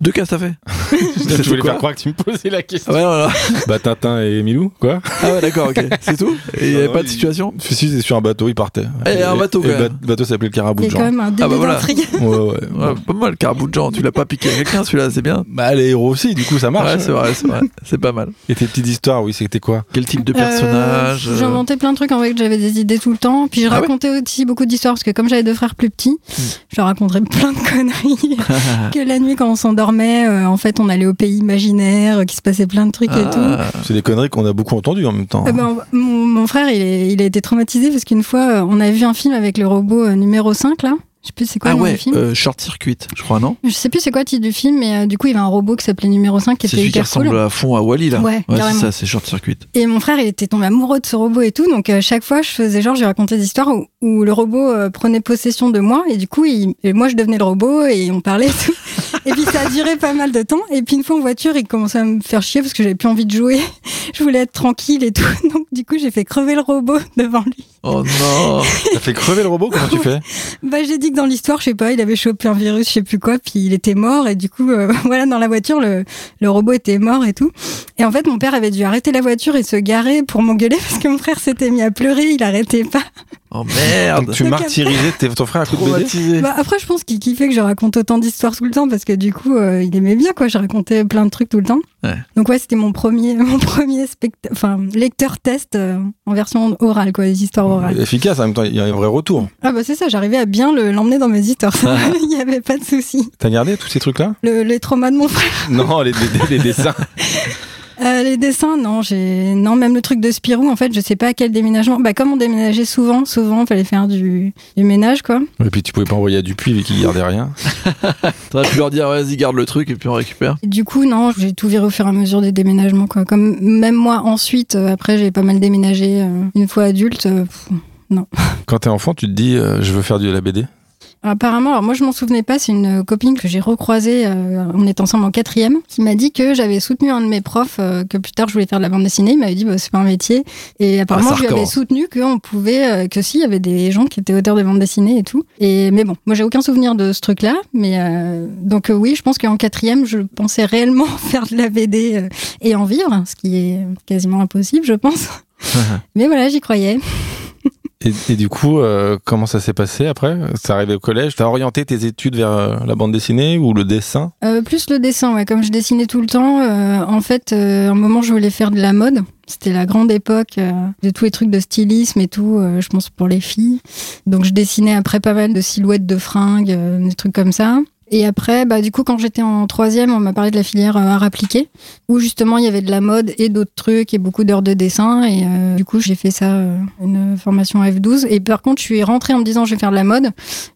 Deux cases, t'as fait je voulais quoi faire croire que tu me posais la question. Ah ouais, voilà. Bah, Tintin et Milou, quoi. Ah ouais, d'accord, ok. C'est tout Et il n'y avait Non, pas de situation Si, si, c'est sur un bateau, il partait. Eh, un bateau, Et quand le le bateau s'appelait le Carabou de a quand Jean. même un début Ah bah voilà. d'intrigue. Ouais, ouais. Ouais, bon. pas mal, carabou de Jean. Tu l'as pas piqué à quelqu'un, celui-là, c'est bien. Bah, les héros aussi, du coup, ça marche. Ouais, c'est vrai, c'est vrai. C'est pas mal. Et tes petites histoires, oui, c'était quoi Quel type de Euh, personnage euh, J'inventais plein de trucs en fait que j'avais des idées tout le temps. Puis je Ah ouais Hmm. racontais aussi beaucoup d'histoires parce que comme j'avais deux frères plus petits, je leur racontais plein de conneries. que la nuit quand on s'endormait, euh, en fait on allait au pays imaginaire, euh, qu'il se passait plein de trucs et tout. Ah, C'est des conneries qu'on a beaucoup entendues en même temps. Ah ben, mon, mon frère, il, est- il a été traumatisé parce qu'une fois, euh, on a vu un film avec le robot euh, numéro 5, là. Je sais plus c'est quoi Ah le nom ouais, du film. euh, Short Circuit, je crois, non? Je sais plus c'est quoi le titre du film, mais euh, du coup, il y avait un robot qui s'appelait numéro 5 qui C'est était celui qui ressemble cool. à fond à Wally, là. Ouais, c'est carrément. ça, c'est Short Circuit. Et mon frère, il était tombé amoureux de ce robot et tout. Donc, euh, chaque fois, je faisais genre, je lui racontais des histoires où, où le robot euh, prenait possession de moi. Et du coup, il, et moi, je devenais le robot et on parlait et tout. Et puis, ça a duré pas mal de temps. Et puis, une fois en voiture, il commençait à me faire chier parce que j'avais plus envie de jouer. je voulais être tranquille et tout. Donc, du coup, j'ai fait crever le robot devant lui. Oh non T'as fait crever le robot Comment tu fais? Bah, j'ai dit que dans l'histoire, je sais pas, il avait chopé un virus, je sais plus quoi, puis il était mort, et du coup, euh, voilà, dans la voiture, le, le robot était mort et tout. Et en fait, mon père avait dû arrêter la voiture et se garer pour m'engueuler parce que mon frère s'était mis à pleurer, il arrêtait pas. Oh merde Donc, tu Donc, martyrisais tes- ton frère à coup de. Bah, après, je pense qu'il kiffait que je raconte autant d'histoires tout le temps parce que du coup, euh, il aimait bien, quoi. Je racontais plein de trucs tout le temps. Ouais. Donc, ouais, c'était mon premier, mon premier spect- enfin, lecteur test euh, en version orale, quoi, des histoires orales. Efficace, en même temps, il y a un vrai retour. Ah, bah, c'est ça, j'arrivais à bien le- l'emmener dans mes histoires. Il n'y avait pas de souci. T'as gardé tous ces trucs-là? Le, les traumas de mon frère. Non, les, les- les dessins. Euh, les dessins, non, j'ai non même le truc de Spirou. En fait, je sais pas à quel déménagement. Bah comme on déménageait souvent, souvent, il fallait faire du, du ménage, quoi. Et puis tu pouvais pas envoyer à Dupuis vu qu'il gardait rien. T'aurais pu leur dire, vas-y, garde le truc et puis on récupère. Et du coup, non, j'ai tout viré au fur et à mesure des déménagements, quoi. Comme même moi, ensuite, euh, après, j'ai pas mal déménagé. euh, une fois adulte, euh, pff, Quand t'es enfant, tu te dis, euh, je veux faire de la BD. Apparemment, alors moi je m'en souvenais pas, c'est une copine que j'ai recroisée, euh, on est ensemble en quatrième, qui m'a dit que j'avais soutenu un de mes profs, euh, que plus tard je voulais faire de la bande dessinée, il m'avait dit bah, c'est pas un métier, et apparemment Ah, je lui avais soutenu qu'on pouvait, euh, que si, il y avait des gens qui étaient auteurs de bande dessinée et tout. Et, mais bon, moi j'ai aucun souvenir de ce truc-là, mais euh, donc euh, oui, je pense qu'en quatrième, je pensais réellement faire de la BD euh, et en vivre, ce qui est quasiment impossible, je pense. mais voilà, j'y croyais. Et, du coup, euh, comment ça s'est passé après? C'est arrivé au collège? T'as orienté tes études vers euh, la bande dessinée ou le dessin? Euh, plus le dessin, ouais. Comme je dessinais tout le temps, euh, en fait, euh, un moment, je voulais faire de la mode. C'était la grande époque de tous les trucs de stylisme et tout, je pense pour les filles. Donc, je dessinais après pas mal de silhouettes de fringues, des trucs comme ça. Et après, bah, du coup, quand j'étais en troisième, on m'a parlé de la filière euh, art appliqué, où justement il y avait de la mode et d'autres trucs et beaucoup d'heures de dessin. Et euh, du coup, j'ai fait ça, euh, une formation F12. Et par contre, je suis rentrée en me disant je vais faire de la mode.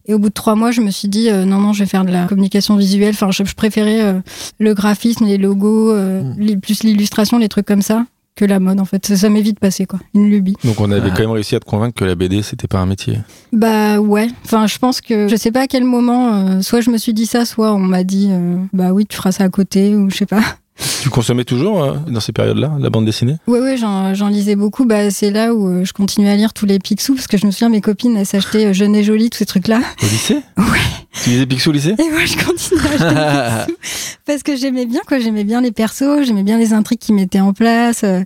Et au bout de trois mois, je me suis dit euh, non, non, je vais faire de la communication visuelle. Enfin, je, je préférais le graphisme, les logos, euh, Mm. les- plus l'illustration, les trucs comme ça, que la mode en fait. Ça, ça m'est vite passé, quoi. Une lubie. Donc on avait Ah. quand même réussi à te convaincre que la BD c'était pas un métier. Bah ouais. Enfin, je pense que je sais pas à quel moment, euh, soit je me suis dit ça, soit on m'a dit euh, bah oui, tu feras ça à côté, ou je sais pas. Tu consommais toujours euh, dans ces périodes-là la bande dessinée? Ouais, ouais, j'en lisais beaucoup. Bah, c'est là où euh, je continuais à lire tous les Picsou, parce que je me souviens, mes copines, elles s'achetaient euh, Jeune et Jolie, tous ces trucs-là. Au lycée? Ouais. Tu lisais Picsou au lycée? Et moi, je continuais à acheter Picsou, parce que j'aimais bien, quoi. J'aimais bien les persos, j'aimais bien les intrigues qu'ils mettaient en place. euh.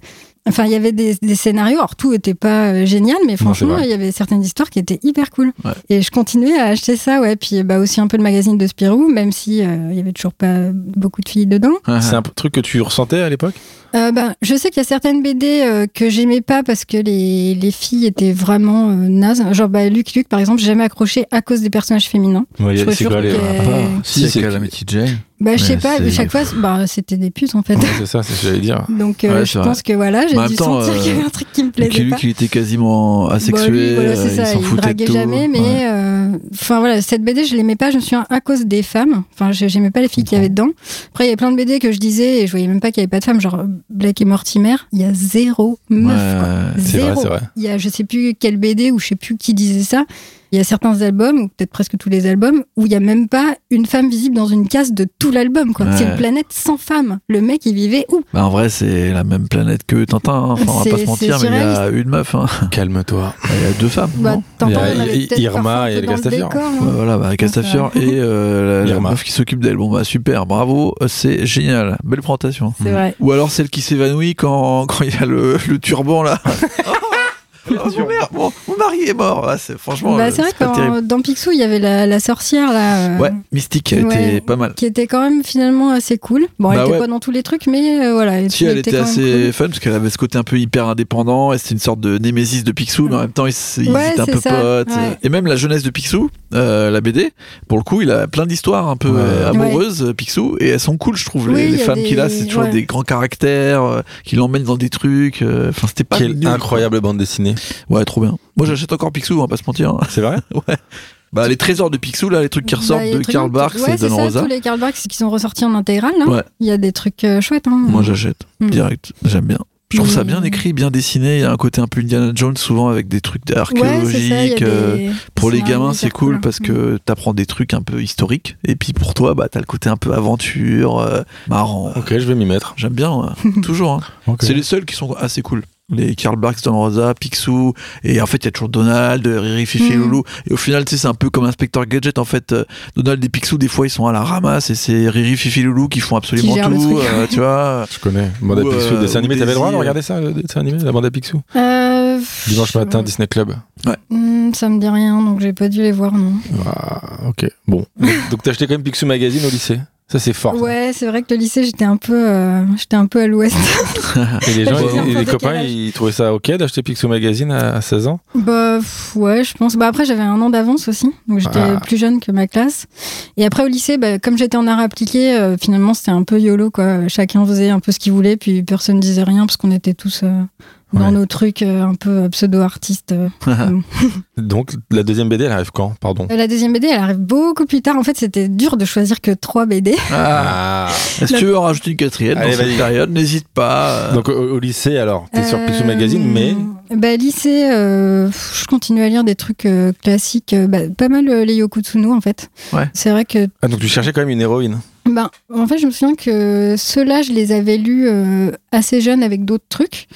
Enfin, il y avait des, des scénarios. Alors, tout était pas euh, génial, mais franchement, il y avait certaines histoires qui étaient hyper cool. Ouais. Et je continuais à acheter ça, ouais. Puis, bah, aussi un peu le magazine de Spirou, même si euh, il y avait toujours pas beaucoup de filles dedans. C'est un truc que tu ressentais à l'époque? Euh, ben, je sais qu'il y a certaines BD euh, que j'aimais pas parce que les, les filles étaient vraiment euh, nazes. Genre bah, Luc Luc, par exemple, j'ai jamais accroché à cause des personnages féminins. Ouais, Je c'est quoi sûre les... Ah, bah, Si, c'est Calamity Jane. Bah, je sais pas, chaque fois, bah, c'était des putes en fait. Ouais, c'est ça, c'est ce que j'allais dire. Donc euh, Ouais, je pense que voilà, j'ai dû temps, sentir euh, qu'il y avait un truc qui me plaisait pas. Luke, il était quasiment Bah, asexué. lui, voilà, c'est euh, ça, il s'en foutait draguait tout. jamais, mais euh, enfin voilà, cette BD, je l'aimais pas, je me souviens à cause des femmes. Enfin, j'ai- j'aimais pas les filles qu'il y avait dedans. Après, il y a plein de BD que je disais et je voyais même pas qu'il y avait pas de femmes, genre Blake et Mortimer, il y a zéro meuf. quoi. Ouais. C'est vrai, Zéro. c'est vrai. Il y a je sais plus quelle BD ou je sais plus qui disait ça. Il y a certains albums, ou peut-être presque tous les albums, où il y a même pas une femme visible dans une case de tout l'album. quoi. Ouais. C'est une planète sans femme. Le mec, il vivait où? Bah, en vrai, c'est la même planète que Tintin. hein. Enfin, on va pas se mentir, mais il y a une meuf. hein. Calme-toi. Il y a deux femmes. bah, Il y a Irma et Castafiore. hein. voilà, bah, Castafiore et euh, la, meuf qui s'occupe d'elle. Bon, bah super, bravo, c'est génial. Belle présentation. C'est vrai. Ou alors celle qui s'évanouit quand quand il y a le, le turban là. Oh, mon merde, mon, mon mari est mort. Ah, c'est franchement. Bah, euh, c'est vrai pas terrible. que dans Picsou, il y avait la, la sorcière là. euh, Ouais, Mystique, ouais, était pas mal. Qui était quand même finalement assez cool. Bon, elle Bah était ouais. pas dans tous les trucs, mais euh, voilà. Si elle était assez cool. fun parce qu'elle avait ce côté un peu hyper indépendant et c'était une sorte de némésis de Picsou mais en même temps ils, ils Ouais, étaient un peu ça, potes ouais. et même la jeunesse de Picsou euh, la BD pour le coup il a plein d'histoires un peu Ouais. euh, amoureuses euh, Picsou et elles sont cool je trouve Oui, les, femmes des- qu'il a c'est toujours ouais. des grands caractères euh, qui l'emmènent dans des trucs euh, enfin c'était pas Quelle nul, quoi. incroyable bande dessinée. ouais trop bien moi j'achète encore Picsou on va pas se mentir hein. C'est vrai ouais bah les trésors de Picsou là les trucs qui ressortent Bah, a de Karl Barks ouais, et c'est Don Rosa tous les Karl Barks qui sont ressortis en intégrale, là. Ouais. Il y a des trucs euh, chouettes. Hein. Moi j'achète Mm. direct, j'aime bien. Je trouve ça bien écrit, bien dessiné. Il y a un côté un peu Indiana Jones, souvent avec des trucs Ouais, ça, archéologiques. euh, des pour les gamins, c'est cool parce Mm. que t'apprends des trucs un peu historiques. Et puis pour toi, bah, t'as le côté un peu aventure, euh, marrant. Ok, je vais m'y mettre. J'aime bien, ouais. toujours. hein. C'est les seuls qui sont assez cool. Les Karl Barks, Don Rosa, Picsou, et en fait il y a toujours Donald, Riri, Fifi et Mm. Loulou. Et au final, tu sais, c'est un peu comme Inspecteur Gadget. En fait, euh, Donald et Picsou, des fois, ils sont à la ramasse et c'est Riri, Fifi Loulou qui font absolument le tout. euh, tu vois. Je connais. Bande à Ou, Picsou, euh, dessin animé. T'avais le droit de Daisy, regarder ça, le dessin animé, la bande à Picsou? Euh, Dimanche matin, Disney Club. hmm, ça me dit rien, donc j'ai pas dû les voir, non. Ah, ok, bon. Donc t'as acheté quand même Picsou Magazine au lycée? Ça, c'est fort. Ouais, c'est vrai que le lycée, j'étais un peu, euh, j'étais un peu à l'ouest. Et les gens, et les copains, ils trouvaient ça ok d'acheter Picsou Magazine à, à 16 ans? Bah pff, ouais, je pense. Bah après, j'avais un an d'avance aussi, donc j'étais Ah. plus jeune que ma classe. Et après au lycée, bah, comme j'étais en art appliqué, euh, finalement c'était un peu yolo quoi. Chacun faisait un peu ce qu'il voulait, puis personne disait rien parce qu'on était tous euh, dans Ouais. nos trucs euh, un peu pseudo-artistes. euh. Donc, la deuxième BD, elle arrive quand Pardon. La deuxième BD, elle arrive beaucoup plus tard. En fait, c'était dur de choisir que trois BD. Ah. Est-ce que tu veux en rajouter une quatrième Allez, dans cette vas-y. période N'hésite pas. Donc, au, au lycée, alors, t'es sur Picsou Euh, Magazine, mais. Bah, lycée, euh, je continue à lire des trucs euh, classiques. euh, bah, pas mal euh, les Yokotsuno, en fait. Ouais. C'est vrai que Ah, donc tu cherchais quand même une héroïne. Ben, en fait, je me souviens que ceux-là, je les avais lus euh, assez jeunes avec d'autres trucs,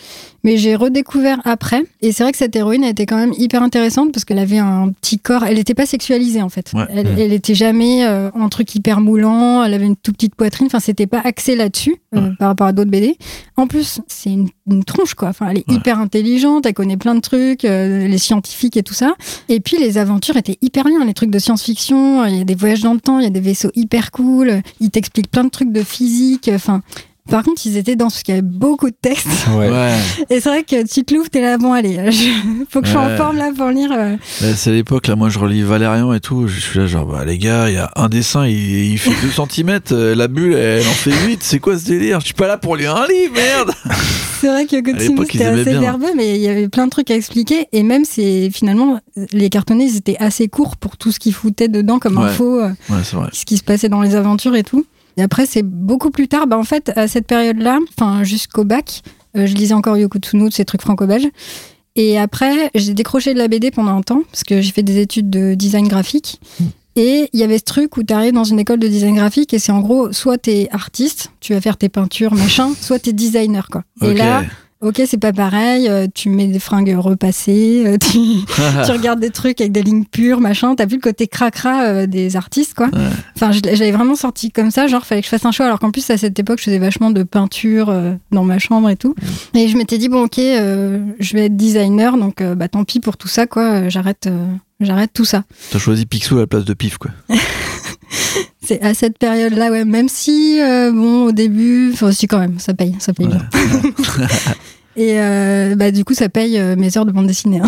mais j'ai redécouvert après. Et c'est vrai que cette héroïne a été quand même hyper intéressante parce qu'elle avait un petit corps. Elle n'était pas sexualisée en fait. Ouais. Elle, Mm. elle était jamais euh, en truc hyper moulant. Elle avait une toute petite poitrine. Enfin, c'était pas axé là-dessus euh, Ouais. par rapport à d'autres BD. En plus, c'est une, une tronche quoi. Enfin, elle est Ouais. hyper intelligente. Elle connaît plein de trucs, euh, les scientifiques et tout ça. Et puis les aventures étaient hyper bien, les trucs de science-fiction, il y a des voyages dans le temps, il y a des vaisseaux hyper cool, ils t'expliquent plein de trucs de physique, enfin... Par contre, ils étaient dans ce qu'il y avait beaucoup de textes. Ouais. Ouais. Et c'est vrai que tu te l'ouvres, t'es là, bon, allez, je- faut que je sois en forme là pour lire. euh. Là, c'est l'époque, là, moi je relis Valérian et tout, je suis là genre, bah les gars, il y a un dessin, il, il fait 2 cm, la bulle, elle en fait 8, c'est quoi ce délire? Je suis pas là pour lire un livre, merde C'est vrai que ils c'était assez verbeux, mais il y avait plein de trucs à expliquer. Et même, c'est finalement, les cartonnés, ils étaient assez courts pour tout ce qu'ils foutaient dedans comme Ouais. info. euh, Ouais, c'est vrai. ce qui se passait dans les aventures et tout. Et après, c'est beaucoup plus tard. Bah, en fait, à cette période-là, enfin jusqu'au bac, euh, je lisais encore Yokotsuno, ces trucs franco-belges. Et après, j'ai décroché de la BD pendant un temps, parce que j'ai fait des études de design graphique. Et il y avait ce truc où tu arrives dans une école de design graphique et c'est en gros, soit t'es artiste, tu vas faire tes peintures, machin, soit t'es designer, quoi. Et là, ok, c'est pas pareil, euh, tu mets des fringues repassées, euh, tu, tu regardes des trucs avec des lignes pures, machin. T'as vu le côté cracra euh, des artistes, quoi. Ouais. Enfin, j'avais vraiment sorti comme ça, genre, fallait que je fasse un choix. Alors qu'en plus, à cette époque, je faisais vachement de peinture dans ma chambre et tout. Et je m'étais dit, bon, ok, je vais être designer, donc bah tant pis pour tout ça, quoi. J'arrête. J'arrête tout ça. T'as choisi Picsou à la place de Pif, quoi. C'est à cette période-là, ouais. Même si, euh, bon, au début, enfin, si quand même, ça paye, ça paye bien. Et euh, bah, du coup, ça paye euh, mes heures de bande dessinée hein,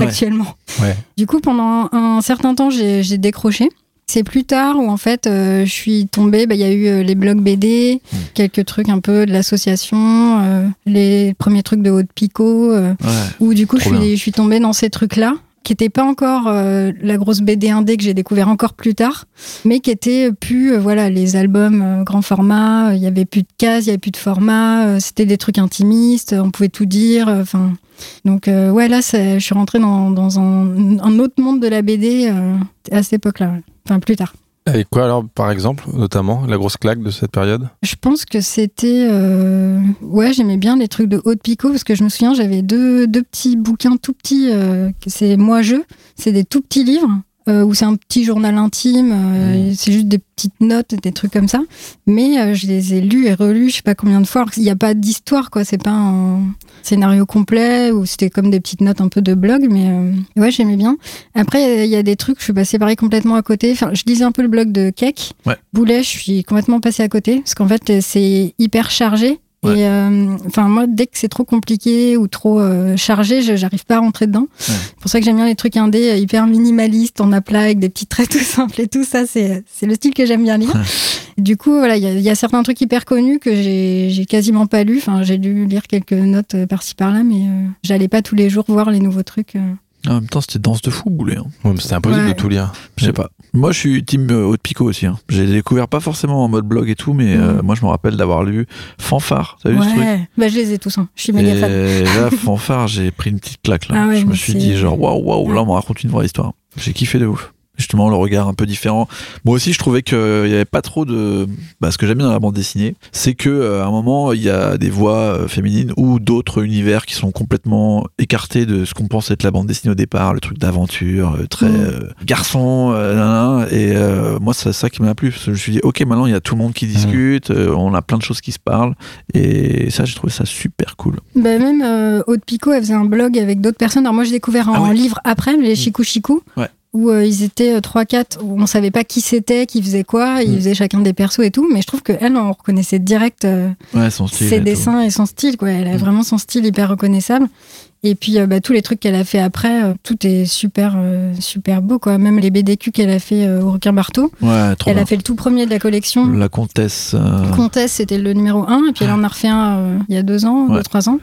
Ouais. actuellement. Ouais. Du coup, pendant un certain temps, j'ai décroché. C'est plus tard où en fait, euh, je suis tombée. bah, Il y a eu les blogs BD, Mm. quelques trucs un peu de l'association, les premiers trucs de Haute Picot, euh, Ouais. où du coup, suis, je suis tombée dans ces trucs-là qui n'étaient pas encore euh, la grosse BD indé que j'ai découvert encore plus tard, mais qui étaient plus, euh, voilà, les albums euh, grand format, euh, il y avait plus de cases, il y avait plus de format, euh, c'était des trucs intimistes, on pouvait tout dire, enfin... donc ouais, là, je suis rentrée dans, dans un, un autre monde de la BD à cette époque-là, enfin plus tard. Avec quoi alors, par exemple, notamment, la grosse claque de cette période? Je pense que c'était. euh, Ouais, j'aimais bien les trucs de Haute Picot parce que je me souviens, j'avais deux, deux petits bouquins tout petits. euh, c'est Moi Je. C'est des tout petits livres euh, où c'est un petit journal intime. euh, C'est juste des petites notes, des trucs comme ça. Mais euh, je les ai lus et relus, je sais pas combien de fois. Qu'il n'y a pas d'histoire, quoi. C'est pas un scénario complet ou c'était comme des petites notes un peu de blog. Mais euh, ouais, j'aimais bien. Après, il y a des trucs, je suis passée pareil complètement à côté. Enfin, je lisais un peu le blog de. Ouais. Boulet, je suis complètement passée à côté parce qu'en fait, c'est hyper chargé. Ouais. Et euh, enfin, moi, dès que c'est trop compliqué ou trop euh, chargé, j'arrive pas à rentrer dedans. Ouais. C'est pour ça que j'aime bien les trucs indés euh, hyper minimalistes, en aplat, avec des petits traits tout simples et tout ça. C'est c'est le style que j'aime bien lire. du coup, voilà, il y, y a certains trucs hyper connus que j'ai j'ai quasiment pas lus. Enfin, j'ai dû lire quelques notes euh, par-ci par-là, mais euh, j'allais pas tous les jours voir les nouveaux trucs. En même temps, c'était danse de fou, boulet. hein. Ouais, mais C'était impossible Ouais. de tout lire. Je sais pas. Moi, je suis team euh, Haute Picot aussi. hein. J'ai découvert pas forcément en mode blog et tout, mais euh, moi, je me rappelle d'avoir lu Fanfare. T'as vu ce truc? Ouais, bah, je les ai tous. hein. Je suis méga fan. Et là, Fanfare, j'ai pris une petite claque. Là. Ah ouais, je me suis dit, genre, waouh, waouh, Ouais. là, on me raconte une vraie histoire. J'ai kiffé de ouf. Justement, le regard un peu différent. Moi aussi, je trouvais qu'il n'y avait pas trop de. Bah, ce que j'aime bien dans la bande dessinée, c'est que euh, à un moment, il y a des voix euh, féminines ou d'autres univers qui sont complètement écartés de ce qu'on pense être la bande dessinée au départ, le truc d'aventure, euh, très Mm. euh, garçon, euh, et euh, moi, c'est ça qui m'a plu. Parce que je me suis dit, ok, maintenant, il y a tout le monde qui discute, euh, on a plein de choses qui se parlent, et ça, j'ai trouvé ça super cool. Bah, même euh, Haute Picot, elle faisait un blog avec d'autres personnes. Alors moi, j'ai découvert en Ah ouais. livre après, les Chikou Chikou, Ouais. Où euh, ils étaient 3-4, où on savait pas qui c'était, qui faisait quoi, ils Mm. faisaient chacun des persos et tout. Mais je trouve qu'elle, on reconnaissait direct euh, Ouais, son style. et ses tout. dessins et son style. Quoi. Elle a Mm. vraiment son style hyper reconnaissable. Et puis euh, bah, tous les trucs qu'elle a fait après, euh, tout est super, euh, super beau. Quoi. Même les BDQ qu'elle a fait euh, au Requin Marteau. Ouais, trop Elle bien. a fait le tout premier de la collection. La comtesse. euh, Comtesse, c'était le numéro 1, et puis elle en a refait un euh, il y a deux ans, Ouais. deux, trois ans.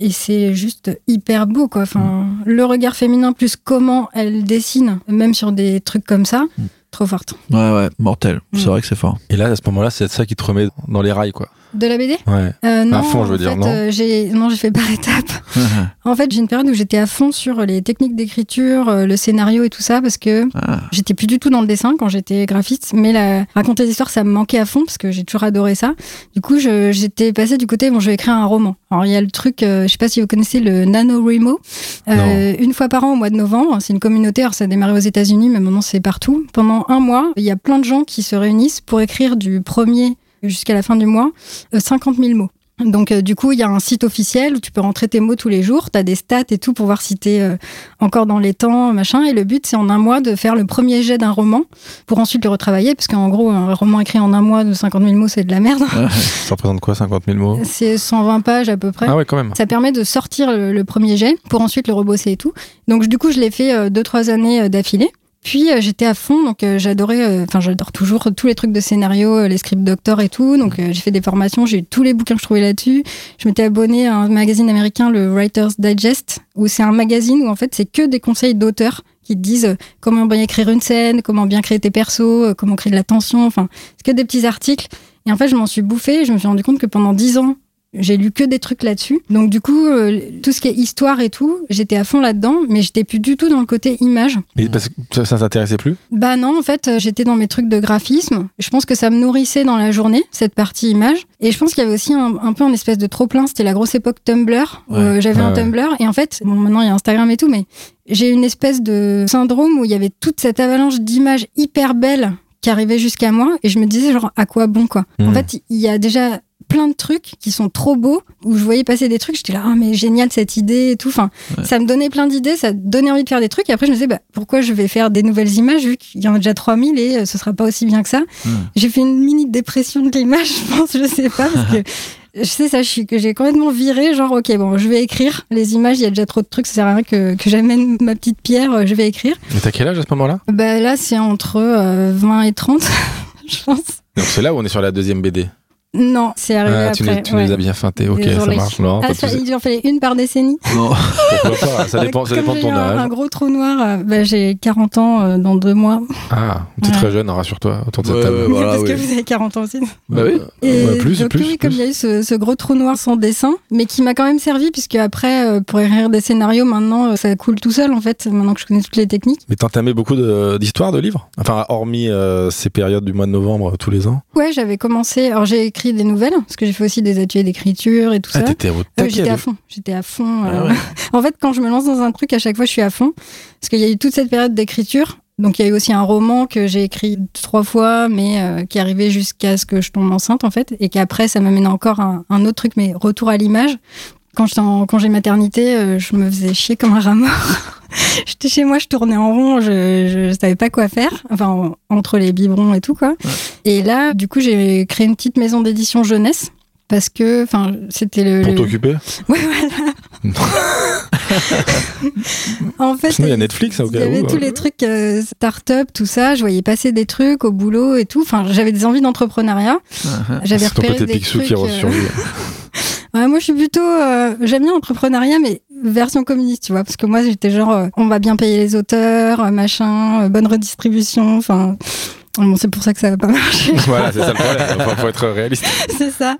Et c'est juste hyper beau, quoi. Enfin, le regard féminin plus comment elle dessine, même sur des trucs comme ça, Mm. trop forte. Ouais, ouais, mortel. C'est Mm. vrai que c'est fort. Et là, à ce moment-là, c'est ça qui te remet dans les rails, quoi. De la BD Ouais. euh, Non, fond, je veux dire, fait, non euh, j'ai non, j'ai fait par étapes. En fait, j'ai une période où j'étais à fond sur les techniques d'écriture, euh, le scénario et tout ça, parce que Ah. j'étais plus du tout dans le dessin quand j'étais graphiste, mais la, raconter des histoires, ça me manquait à fond, parce que j'ai toujours adoré ça. Du coup, je- j'étais passée du côté, bon, je vais écrire un roman. Alors, il y a le truc, euh, je sais pas si vous connaissez le NaNoWriMo. Euh, une fois par an, au mois de novembre, c'est une communauté, alors ça a démarré aux États-Unis, mais maintenant c'est partout. Pendant un mois, il y a plein de gens qui se réunissent pour écrire du premier jusqu'à la fin du mois euh, 50 000 mots. Donc euh, du coup, il y a un site officiel où tu peux rentrer tes mots tous les jours, tu as des stats et tout pour voir si tu es encore dans les temps, machin. Et le but, c'est en un mois de faire le premier jet d'un roman pour ensuite le retravailler, parce qu'en gros, un roman écrit en un mois de 50 000 mots, c'est de la merde. Ça représente quoi, 50 000 mots? C'est 120 pages à peu près. Ah ouais, quand même. Ça permet de sortir le, le premier jet pour ensuite le rebosser et tout. Donc du coup, je l'ai fait euh, deux trois années euh, d'affilée. Puis euh, j'étais à fond, donc euh, j'adorais, euh, enfin j'adore toujours tous les trucs de scénario, euh, les script doctor et tout. Donc euh, j'ai fait des formations, j'ai eu tous les bouquins que je trouvais là-dessus. Je m'étais abonnée à un magazine américain, le Writer's Digest, où c'est un magazine où en fait c'est que des conseils d'auteurs qui te disent comment bien écrire une scène, comment bien créer tes persos, comment créer de la tension. Enfin, c'est que des petits articles. Et en fait, je m'en suis bouffée. Je me suis rendu compte que pendant dix ans, j'ai lu que des trucs là-dessus. Donc du coup, euh, tout ce qui est histoire et tout, j'étais à fond là-dedans, mais j'étais plus du tout dans le côté image. Mais parce que ça, ça t'intéressait plus? Bah non, en fait, euh, j'étais dans mes trucs de graphisme. Je pense que ça me nourrissait dans la journée, cette partie image. Et je pense qu'il y avait aussi un, un peu un espèce de trop-plein. C'était la grosse époque Tumblr. Ouais. euh, J'avais Ouais, un ouais. Tumblr. Et en fait, bon, maintenant il y a Instagram et tout, mais j'ai une espèce de syndrome où il y avait toute cette avalanche d'images hyper belles qui arrivaient jusqu'à moi. Et je me disais, genre, à quoi bon, quoi? En Mhm. fait, il y a déjà plein de trucs qui sont trop beaux où je voyais passer des trucs j'étais là ah mais génial cette idée et tout enfin Ouais. ça me donnait plein d'idées ça donnait envie de faire des trucs et après je me disais bah, pourquoi je vais faire des nouvelles images vu qu'il y en a déjà 3000 et euh, ce sera pas aussi bien que ça Hmm. j'ai fait une mini dépression de l'image je pense je sais pas parce que je sais ça je suis que j'ai complètement viré genre ok bon je vais écrire les images il y a déjà trop de trucs ça sert à rien que, que j'amène ma petite pierre euh, je vais écrire Mais t'as quel âge à ce moment-là? Bah là c'est entre euh, 20 et 30 je pense Donc c'est là où on est sur la deuxième BD. Non c'est arrivé Ah, tu, après nous, tu ouais. nous as bien feinté. Ok, ça marche. Non, Ah, ça, il en fallait une par décennie. Non. Pourquoi pas Ça dépend, ça Comme dépend de j'ai ton eu un, un âge. gros trou noir, bah, j'ai 40 ans euh, dans deux mois. Ah, t'es Ouais. très jeune, rassure-toi, autour de cette Ouais, table. Voilà, Parce que oui. vous avez 40 ans aussi. Bah oui. Et Ouais, plus, donc, plus, oui, comme plus. il y a eu ce, ce gros trou noir sans dessin, mais qui m'a quand même servi, puisque après, euh, pour écrire des scénarios, maintenant, euh, ça coule tout seul, en fait, maintenant que je connais toutes les techniques. Mais t'entamais beaucoup d'histoires, de, livres? Enfin, hormis euh, ces périodes du mois de novembre tous les ans? Ouais, j'avais commencé. Alors, j'ai des nouvelles, parce que j'ai fait aussi des ateliers d'écriture et tout Ah, ça. t'étais au taquet. j'étais à fond. J'étais à fond. Ah euh, ouais. en fait, quand je me lance dans un truc, à chaque fois, je suis à fond. Parce qu'il y a eu toute cette période d'écriture. Donc, il y a eu aussi un roman que j'ai écrit trois fois, mais euh, qui arrivait jusqu'à ce que je tombe enceinte, en fait. Et qu'après, ça m'amène encore un, un autre truc, mais retour à l'image. Quand j'étais en congé maternité, euh, je me faisais chier comme un rat mort. j'étais chez moi, je tournais en rond, je, je savais pas quoi faire. Enfin, en- entre les biberons et tout, quoi. Et là, du coup, j'ai créé une petite maison d'édition jeunesse. Parce que, enfin, c'était le. Pour le- t'occuper Ouais, voilà. en fait, Sinon, il y a Netflix, hein, au il cas y avait où. tous euh. les trucs euh, start-up, tout ça. Je voyais passer des trucs au boulot et tout. Enfin, j'avais des envies d'entrepreneuriat. J'avais C'est ton repéré côté des Picsou trucs. qui euh. Ouais, moi, je suis plutôt. euh, J'aime bien l'entrepreneuriat, mais version communiste, tu vois. Parce que moi, j'étais genre, euh, on va bien payer les auteurs, euh, machin, euh, bonne redistribution. Enfin, bon, c'est pour ça que ça va pas marcher. voilà, c'est ça le problème. Enfin, faut être réaliste. c'est ça.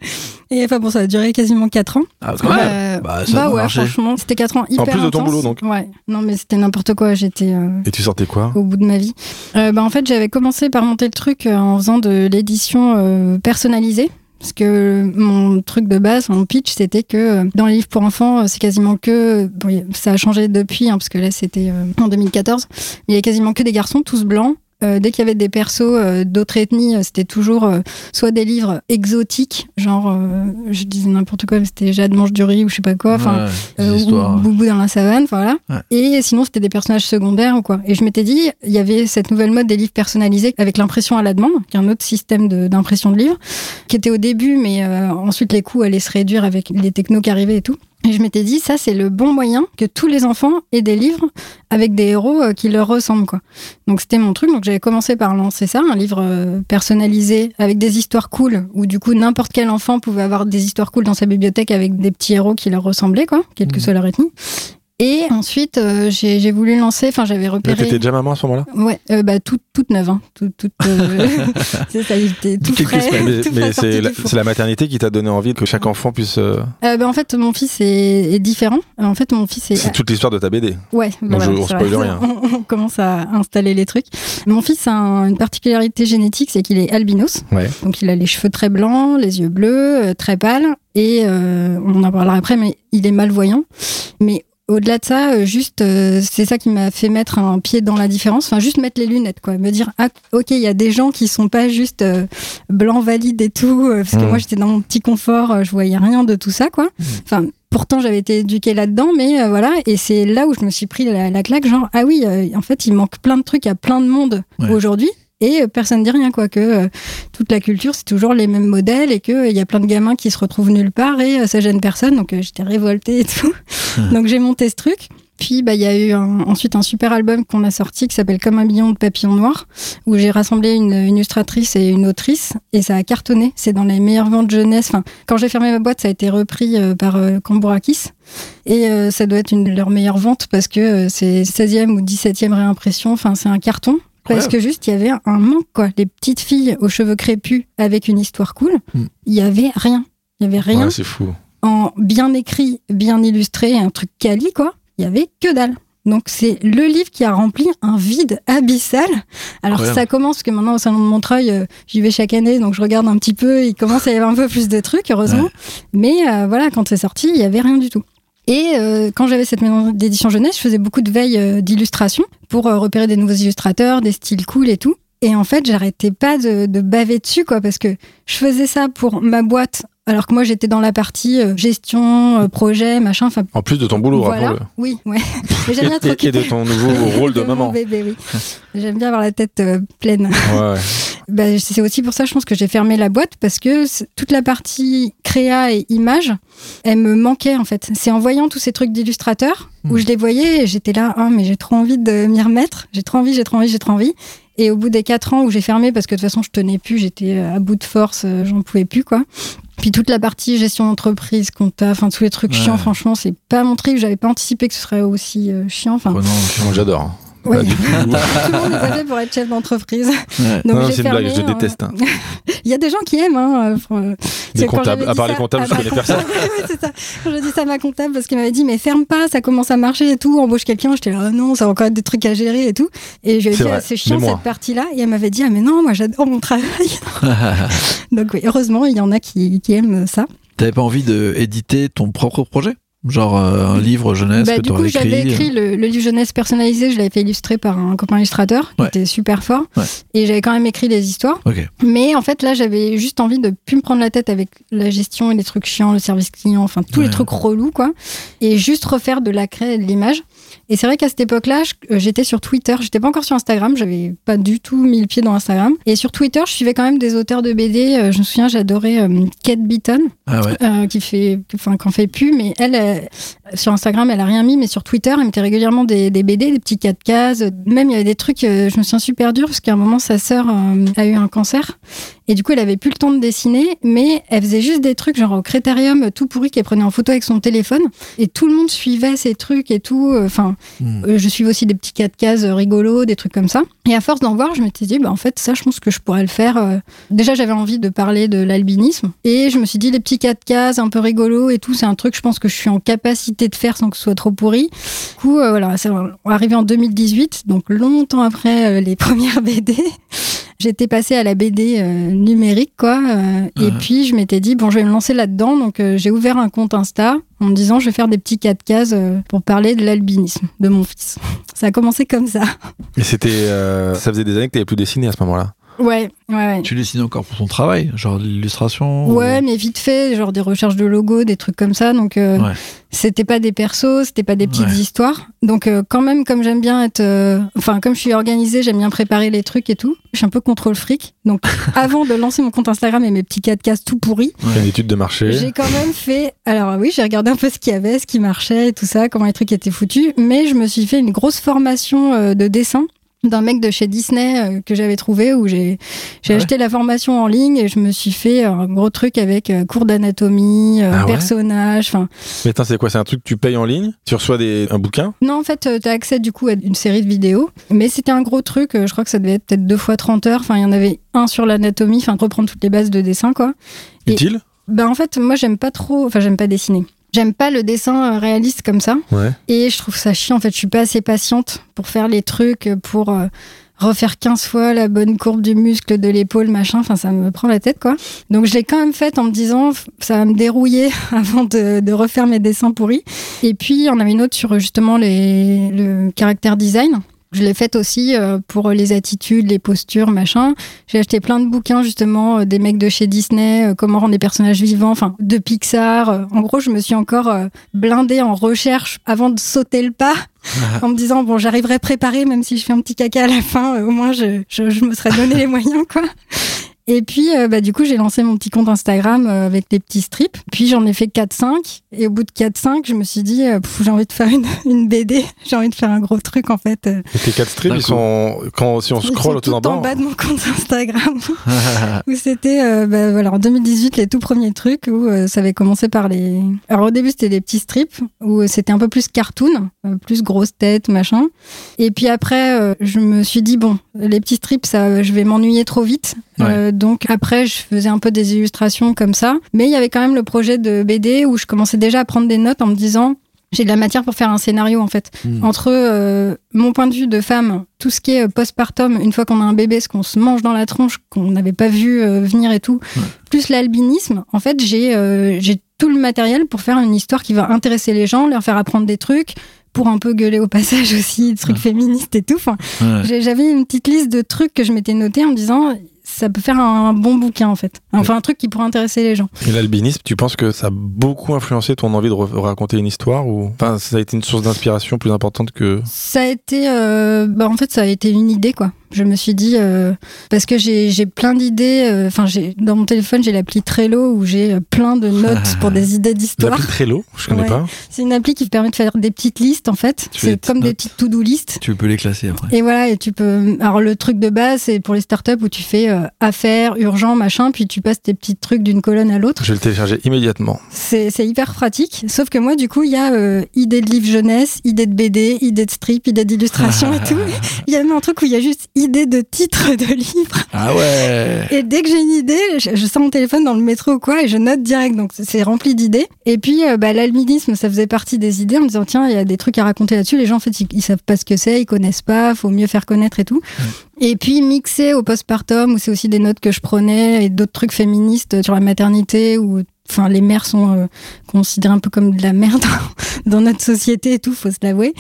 Et enfin, bon, ça a duré quasiment 4 ans. Ah, quand même. Bah, ça a ouais, marché. franchement, c'était 4 ans hyper plus de ton boulot, donc. Ouais. Non, mais c'était n'importe quoi. J'étais. euh, Et tu sortais quoi? au bout de ma vie. Euh, bah, en fait, j'avais commencé par monter le truc en faisant de l'édition euh, personnalisée. Parce que mon truc de base, mon pitch, c'était que euh, dans les livres pour enfants, euh, c'est quasiment que. Bon, ça a changé depuis, hein, parce que là, c'était euh, en 2014. Mais il y a quasiment que des garçons, tous blancs. Euh, dès qu'il y avait des persos euh, d'autres ethnies, euh, c'était toujours euh, soit des livres exotiques, genre, euh, je disais n'importe quoi, mais c'était Jade mange du riz ou je sais pas quoi. Enfin, Ouais, euh, ou Boubou dans la savane, voilà. Ouais. Et sinon, c'était des personnages secondaires ou quoi. Et je m'étais dit, il y avait cette nouvelle mode des livres personnalisés avec l'impression à la demande, qui est un autre système d'impression de, livres, qui était au début, mais euh, ensuite les coûts allaient se réduire avec les technos qui arrivaient et tout. Et je m'étais dit, ça, c'est le bon moyen que tous les enfants aient des livres avec des héros euh, qui leur ressemblent, quoi. Donc, c'était mon truc. Donc, j'avais commencé par lancer ça, un livre euh, personnalisé avec des histoires cool, où du coup, n'importe quel enfant pouvait avoir des histoires cool dans sa bibliothèque avec des petits héros qui leur ressemblaient, quoi, quelle que Mhm. soit leur ethnie. Et ensuite, euh, j'ai voulu lancer, enfin, j'avais repéré. t'étais déjà maman à ce moment-là? Ouais, euh, bah, toute, toute neuve, hein. Toute, toute, euh, c'est ça, j'étais tout frais. Mais, tout mais c'est la, la maternité qui t'a donné envie que chaque enfant puisse. euh, Euh, bah, en fait, mon fils est, est différent. En fait, mon fils est. C'est toute l'histoire de ta BD. Ouais, bah Donc, je- voilà, on c'est spoil rien. On, on commence à installer les trucs. Mon fils a un- une particularité génétique, c'est qu'il est albinos. Ouais. Donc, il a les cheveux très blancs, les yeux bleus, euh, très pâles. Et euh, on en parlera après, mais il est malvoyant. Mais au-delà de ça, euh, juste, euh, c'est ça qui m'a fait mettre un pied dans la différence. Enfin, juste mettre les lunettes, quoi. Me dire, ah, ok, il y a des gens qui sont pas juste euh, blancs valides et tout. euh, parce que Mm. moi, j'étais dans mon petit confort, je voyais rien de tout ça, quoi. Enfin, pourtant, j'avais été éduquée là-dedans, mais voilà. Et c'est là où je me suis pris la, la claque, genre, ah oui, en fait, il manque plein de trucs à plein de monde Ouais. aujourd'hui. Et euh, personne dit rien, quoi, que euh, toute la culture, c'est toujours les mêmes modèles et qu'il il y a plein de gamins qui se retrouvent nulle part et euh, ça gêne personne. Donc euh, j'étais révoltée et tout. donc j'ai monté ce truc. Puis bah, il y a eu un- ensuite un super album qu'on a sorti qui s'appelle Comme un million de papillons noirs, où j'ai rassemblé une, une illustratrice et une autrice et ça a cartonné. C'est dans les meilleures ventes jeunesse. Enfin, quand j'ai fermé ma boîte, ça a été repris euh, par euh, Cambourakis. Et euh, ça doit être une de leurs meilleures ventes parce que euh, c'est 16e ou 17e réimpression. Enfin, c'est un carton. Parce que juste, il y avait un manque, quoi. Les petites filles aux cheveux crépus avec une histoire cool, Hmm. il y avait rien. Il y avait rien Ouais, c'est fou. en bien écrit, bien illustré, un truc quali, quoi. Il y avait que dalle. Donc c'est le livre qui a rempli un vide abyssal. Alors Incroyable. ça commence parce que maintenant au salon de Montreuil, euh, j'y vais chaque année, donc je regarde un petit peu. Il commence à y avoir un peu plus de trucs, heureusement. Mais euh, voilà, quand c'est sorti, il y avait rien du tout. Et euh, quand j'avais cette maison d'édition jeunesse, je faisais beaucoup de veille euh, d'illustration pour euh, repérer des nouveaux illustrateurs, des styles cool et tout. Et en fait, j'arrêtais pas de, de baver dessus, quoi, parce que je faisais ça pour ma boîte, alors que moi j'étais dans la partie euh, gestion, euh, projet, machin. Enfin, En plus de ton boulot, voilà. Oui, ouais. J'aime bien être Et, de ton nouveau rôle de mon maman. bébé, oui. J'aime bien avoir la tête euh, pleine. Ouais. Bah, c'est aussi pour ça, je pense que j'ai fermé la boîte parce que toute la partie créa et image, elle me manquait en fait. C'est en voyant tous ces trucs d'illustrateurs où Hmm. je les voyais j'étais là, ah mais j'ai trop envie de m'y remettre. J'ai trop envie, j'ai trop envie, j'ai trop envie. Et au bout des quatre ans où j'ai fermé parce que de toute façon je tenais plus, j'étais euh, à bout de force, euh, j'en pouvais plus quoi. Puis toute la partie gestion d'entreprise, compta, enfin tous les trucs Ouais. chiants, franchement, c'est pas mon truc. J'avais pas anticipé que ce serait aussi euh, chiant. Enfin, Moi, j'adore. Du tout. tout le monde est pas fait pour être chef d'entreprise. Ouais. Donc Non, j'ai c'est une fermé, blague, je hein. déteste. hein. Il y a des gens qui aiment. Hein, euh, fr- Les comptables, à part les comptables, je connais personne. Ouais, c'est ça. Quand j'ai dit ça à ma comptable, parce qu'elle m'avait dit, mais ferme pas, ça commence à marcher et tout, embauche quelqu'un. J'étais là, Ah non, ça va encore être des trucs à gérer et tout. Et je lui ai C'est dit, ah, c'est chiant cette partie-là. Et elle m'avait dit, ah, mais non, moi j'adore mon travail. Donc oui, heureusement, il y en a qui, qui aiment ça. T'avais pas envie de éditer ton propre projet? Genre euh, un livre jeunesse Bah, que du t'aurais coup, écrit, j'avais écrit le, le livre jeunesse personnalisé, je l'avais fait illustrer par un copain illustrateur qui Ouais. était super fort. Ouais. Et j'avais quand même écrit des histoires. Mais en fait, là, j'avais juste envie de plus me prendre la tête avec la gestion et les trucs chiants, le service client, enfin tous Ouais. les trucs relous, quoi. Et juste refaire de la créa et de l'image. Et c'est vrai qu'à cette époque-là, euh, j'étais sur Twitter. J'étais pas encore sur Instagram. J'avais pas du tout mis le pied dans Instagram. Et sur Twitter, je suivais quand même des auteurs de BD. Euh, Je me souviens, j'adorais euh, Kate Beaton Ah ouais. euh, qui fait, enfin, qu'en fait plus, mais elle, sur Instagram, elle a rien mis, mais sur Twitter, elle mettait régulièrement des, des BD, des petits 4 cases. Même il y avait des trucs, je me souviens super dur, parce qu'à un moment, sa sœur euh, a eu un cancer, et du coup, elle avait plus le temps de dessiner, mais elle faisait juste des trucs, genre au crétarium, tout pourri, qu'elle prenait en photo avec son téléphone, et tout le monde suivait ces trucs et tout. euh, Enfin, Hmm. euh, je suivais aussi des petits 4 cases euh, rigolos, des trucs comme ça. Et à force d'en voir, je m'étais dit, bah, en fait, ça, je pense que je pourrais le faire. euh. Déjà, j'avais envie de parler de l'albinisme. Et je me suis dit, les petits 4 cases un peu rigolos et tout, c'est un truc, je pense que je suis en capacité de faire sans que ce soit trop pourri. Du coup, euh, voilà, c'est arrivé en 2018, donc longtemps après euh, les premières BD. J'étais passée à la BD euh, numérique, quoi. euh, Et puis, je m'étais dit, bon, je vais me lancer là-dedans. Donc, euh, j'ai ouvert un compte Insta en me disant, je vais faire des petits 4 cases euh, pour parler de l'albinisme de mon fils. Ça a commencé comme ça. Et c'était. euh, ça faisait des années que t'avais plus dessiné à ce moment-là. Ouais, ouais, ouais. Tu dessines encore pour ton travail, genre de l'illustration Ouais, ou- mais vite fait, genre des recherches de logos, des trucs comme ça. Donc, euh, Ouais. c'était pas des persos, c'était pas des petites Ouais. histoires. Donc, euh, quand même, comme j'aime bien être. euh, Enfin, comme je suis organisée, j'aime bien préparer les trucs et tout. Je suis un peu contrôle fric. Donc, avant de lancer mon compte Instagram et mes petits 4 cases tout pourris, une étude de marché. j'ai quand même fait. Alors, oui, j'ai regardé un peu ce qu'il y avait, ce qui marchait et tout ça, comment les trucs étaient foutus. Mais je me suis fait une grosse formation euh, de dessin d'un mec de chez Disney euh, que j'avais trouvé où j'ai j'ai Ah ouais acheté la formation en ligne et je me suis fait un gros truc avec euh, cours d'anatomie, euh, Ah personnages, enfin. Mais attends, c'est quoi? C'est un truc que tu payes en ligne? Tu reçois des... un bouquin? Non en fait tu as accès du coup à une série de vidéos. Mais c'était un gros truc, je crois que ça devait être peut-être deux fois 30 heures, enfin il y en avait un sur l'anatomie, enfin reprendre toutes les bases de dessin quoi. Et- Utile Ben en fait moi j'aime pas trop, enfin j'aime pas dessiner. J'aime pas le dessin euh, réaliste comme ça. Ouais. Et je trouve ça chiant. En fait, je suis pas assez patiente pour faire les trucs, pour euh, refaire 15 fois la bonne courbe du muscle de l'épaule, machin. Enfin, ça me prend la tête, quoi. Donc, je l'ai quand même faite en me disant, ça va me dérouiller avant de, de refaire mes dessins pourris. Et puis, on avait une autre sur justement les, le caractère design. Je l'ai faite aussi euh, pour les attitudes, les postures, machin. J'ai acheté plein de bouquins justement euh, des mecs de chez Disney, euh, comment rendre des personnages vivants, enfin de Pixar. En gros, je me suis encore blindée en recherche avant de sauter le pas, en me disant bon, j'arriverai préparée même si je fais un petit caca à la fin, au moins je, je, je me serais donné les moyens quoi. Et puis, euh, bah, du coup, j'ai lancé mon petit compte Instagram euh, avec des petits strips. Puis, j'en ai fait 4-5. Et au bout de 4-5, je me suis dit, euh, j'ai envie de faire une, une BD. J'ai envie de faire un gros truc, en fait. Et tes 4 strips, ils sont. Quand, si on scrolle tout en bas. en bas de mon compte Instagram. où c'était euh, bah, voilà, en 2018 les tout premiers trucs où euh, ça avait commencé par les alors au début c'était des petits strips où c'était un peu plus cartoon euh, plus grosse tête machin et puis après euh, je me suis dit bon les petits strips ça je vais m'ennuyer trop vite Euh, donc après je faisais un peu des illustrations comme ça mais il y avait quand même le projet de BD où je commençais déjà à prendre des notes en me disant j'ai de la matière pour faire un scénario en fait Hmm. entre euh, mon point de vue de femme, tout ce qui est euh, postpartum, une fois qu'on a un bébé, ce qu'on se mange dans la tronche, qu'on n'avait pas vu euh, venir et tout, Ouais. plus l'albinisme, en fait, j'ai euh, j'ai tout le matériel pour faire une histoire qui va intéresser les gens, leur faire apprendre des trucs, pour un peu gueuler au passage aussi, des trucs féministes et tout. Enfin, Ouais. j'ai- J'avais une petite liste de trucs que je m'étais noté en me disant ça peut faire un bon bouquin en fait. Enfin, un truc qui pourrait intéresser les gens. Et l'albinisme, tu penses que ça a beaucoup influencé ton envie de raconter une histoire ou enfin ça a été une source d'inspiration plus importante que Ça a été, euh, bah en fait, ça a été une idée quoi. Je me suis dit euh, parce que j'ai plein d'idées. euh, Enfin, j'ai dans mon téléphone j'ai l'appli Trello où j'ai euh, plein de notes pour des idées d'histoire. l'appli Trello Je connais Ouais. pas. C'est une appli qui permet de faire des petites listes en fait. C'est comme des petites to-do listes. Tu peux les classer après. Et voilà, et tu peux. Alors, le truc de base, c'est pour les startups où tu fais euh, affaires, urgent, machin, puis tu passes tes petits trucs d'une colonne à l'autre. Je vais le télécharger immédiatement. C'est hyper pratique. Sauf que moi, du coup, il y a euh, idée de livre jeunesse, idée de BD, idée de strip, idée d'illustration et tout. Il y a même un truc où il y a juste idée de titre de livre. Ah ouais Et dès que j'ai une idée, je, je sors mon téléphone dans le métro ou quoi et je note direct. Donc c'est- rempli d'idées. Et puis euh, bah, l'albinisme, ça faisait partie des idées en me disant tiens, il y a des trucs à raconter là-dessus. Les gens en fait ils, ils savent pas ce que c'est, ils connaissent pas, faut mieux faire connaître et tout. Et puis mixé au postpartum où c'est aussi des notes que je prenais et d'autres trucs féministes sur la maternité où Enfin, les mères sont euh, considérées un peu comme de la merde dans notre société et tout, faut se l'avouer.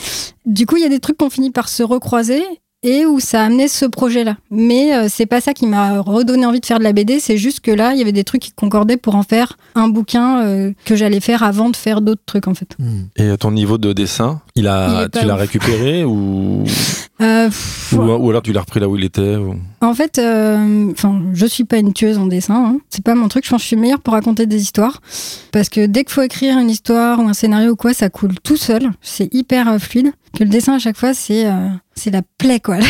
Du coup, il y a des trucs qui ont fini par se recroiser et où ça a amené ce projet-là. Mais euh, c'est pas ça qui m'a redonné envie de faire de la BD, c'est juste que là, il y avait des trucs qui concordaient pour en faire un bouquin euh, que j'allais faire avant de faire d'autres trucs en fait. Hmm. Et à ton niveau de dessin, il a tu l'as récupéré ou Euh, pff, ou, ou alors tu l'as repris là où il était ou... En fait, euh, enfin, je suis pas une tueuse en dessin. hein. C'est pas mon truc. Je pense que je suis meilleure pour raconter des histoires. Parce que dès qu'il faut écrire une histoire ou un scénario ou quoi, ça coule tout seul. C'est hyper euh, fluide. Que le dessin à chaque fois, c'est euh, c'est la plaie quoi.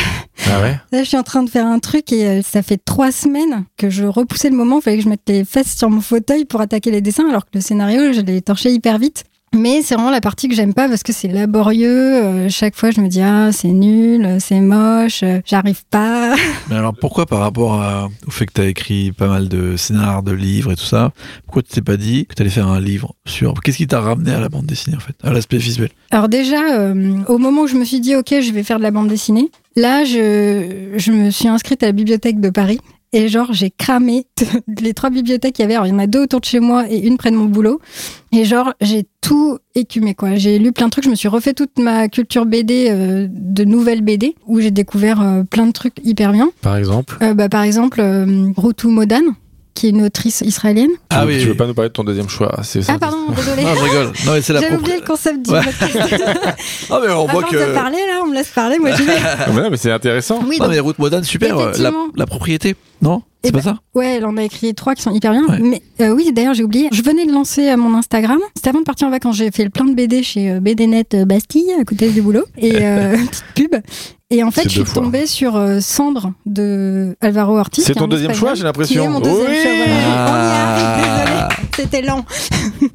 Ah ouais? Là, je suis en train de faire un truc et euh, ça fait trois semaines que je repoussais le moment. Il fallait que je mette les fesses sur mon fauteuil pour attaquer les dessins, alors que le scénario, je l'ai torché hyper vite. Mais c'est vraiment la partie que j'aime pas parce que c'est laborieux. Euh, chaque fois, je me dis ah c'est nul, c'est moche, euh, j'arrive pas. Mais alors pourquoi par rapport à- au fait que tu as écrit pas mal de scénars, de livres et tout ça, pourquoi tu t'es pas dit que tu allais faire un livre sur... Qu'est-ce qui t'a ramené à la bande dessinée en fait À l'aspect visuel? Alors déjà, euh, au moment où je me suis dit ok, je vais faire de la bande dessinée, là, je, je me suis inscrite à la bibliothèque de Paris Et genre, j'ai cramé les trois bibliothèques qu'il y avait. Alors, il y en a deux autour de chez moi et une près de mon boulot. Et genre, j'ai tout écumé, quoi. J'ai lu plein de trucs. Je me suis refait toute ma culture BD, euh, de nouvelles BD, où j'ai découvert euh, plein de trucs hyper bien. Par exemple? Euh, bah, par exemple, euh, Rutu Modan, qui est une autrice israélienne. Ah oui. Tu veux pas nous parler de ton deuxième choix C'est ça Ah, pardon, désolé. Non, je rigole. Non, mais c'est la propre. oublié le concept du Ouais. podcast. Ah, mais on voit que. de parler, là, on me laisse parler. Moi, je vais. Bah non, mais c'est intéressant. Oui, Non, donc, mais Route Modane, super. euh, La, la propriété. Non? C'est Eh pas ben, ça? Ouais, elle en a écrit trois qui sont hyper bien. Ouais. Mais euh, oui, d'ailleurs, j'ai oublié. Je venais de lancer euh, mon Instagram. C'était avant de partir en vacances. J'ai fait le plein de BD chez euh, BDnet Bastille, à côté du boulot. Et euh, petite pub. Et en fait, je suis fois. tombée sur euh, Cendre de Alvaro Ortiz. C'est ton deuxième Espagnol, choix, j'ai l'impression. Oui. choix. voilà. Ah. On y arrive, désolée. C'était lent.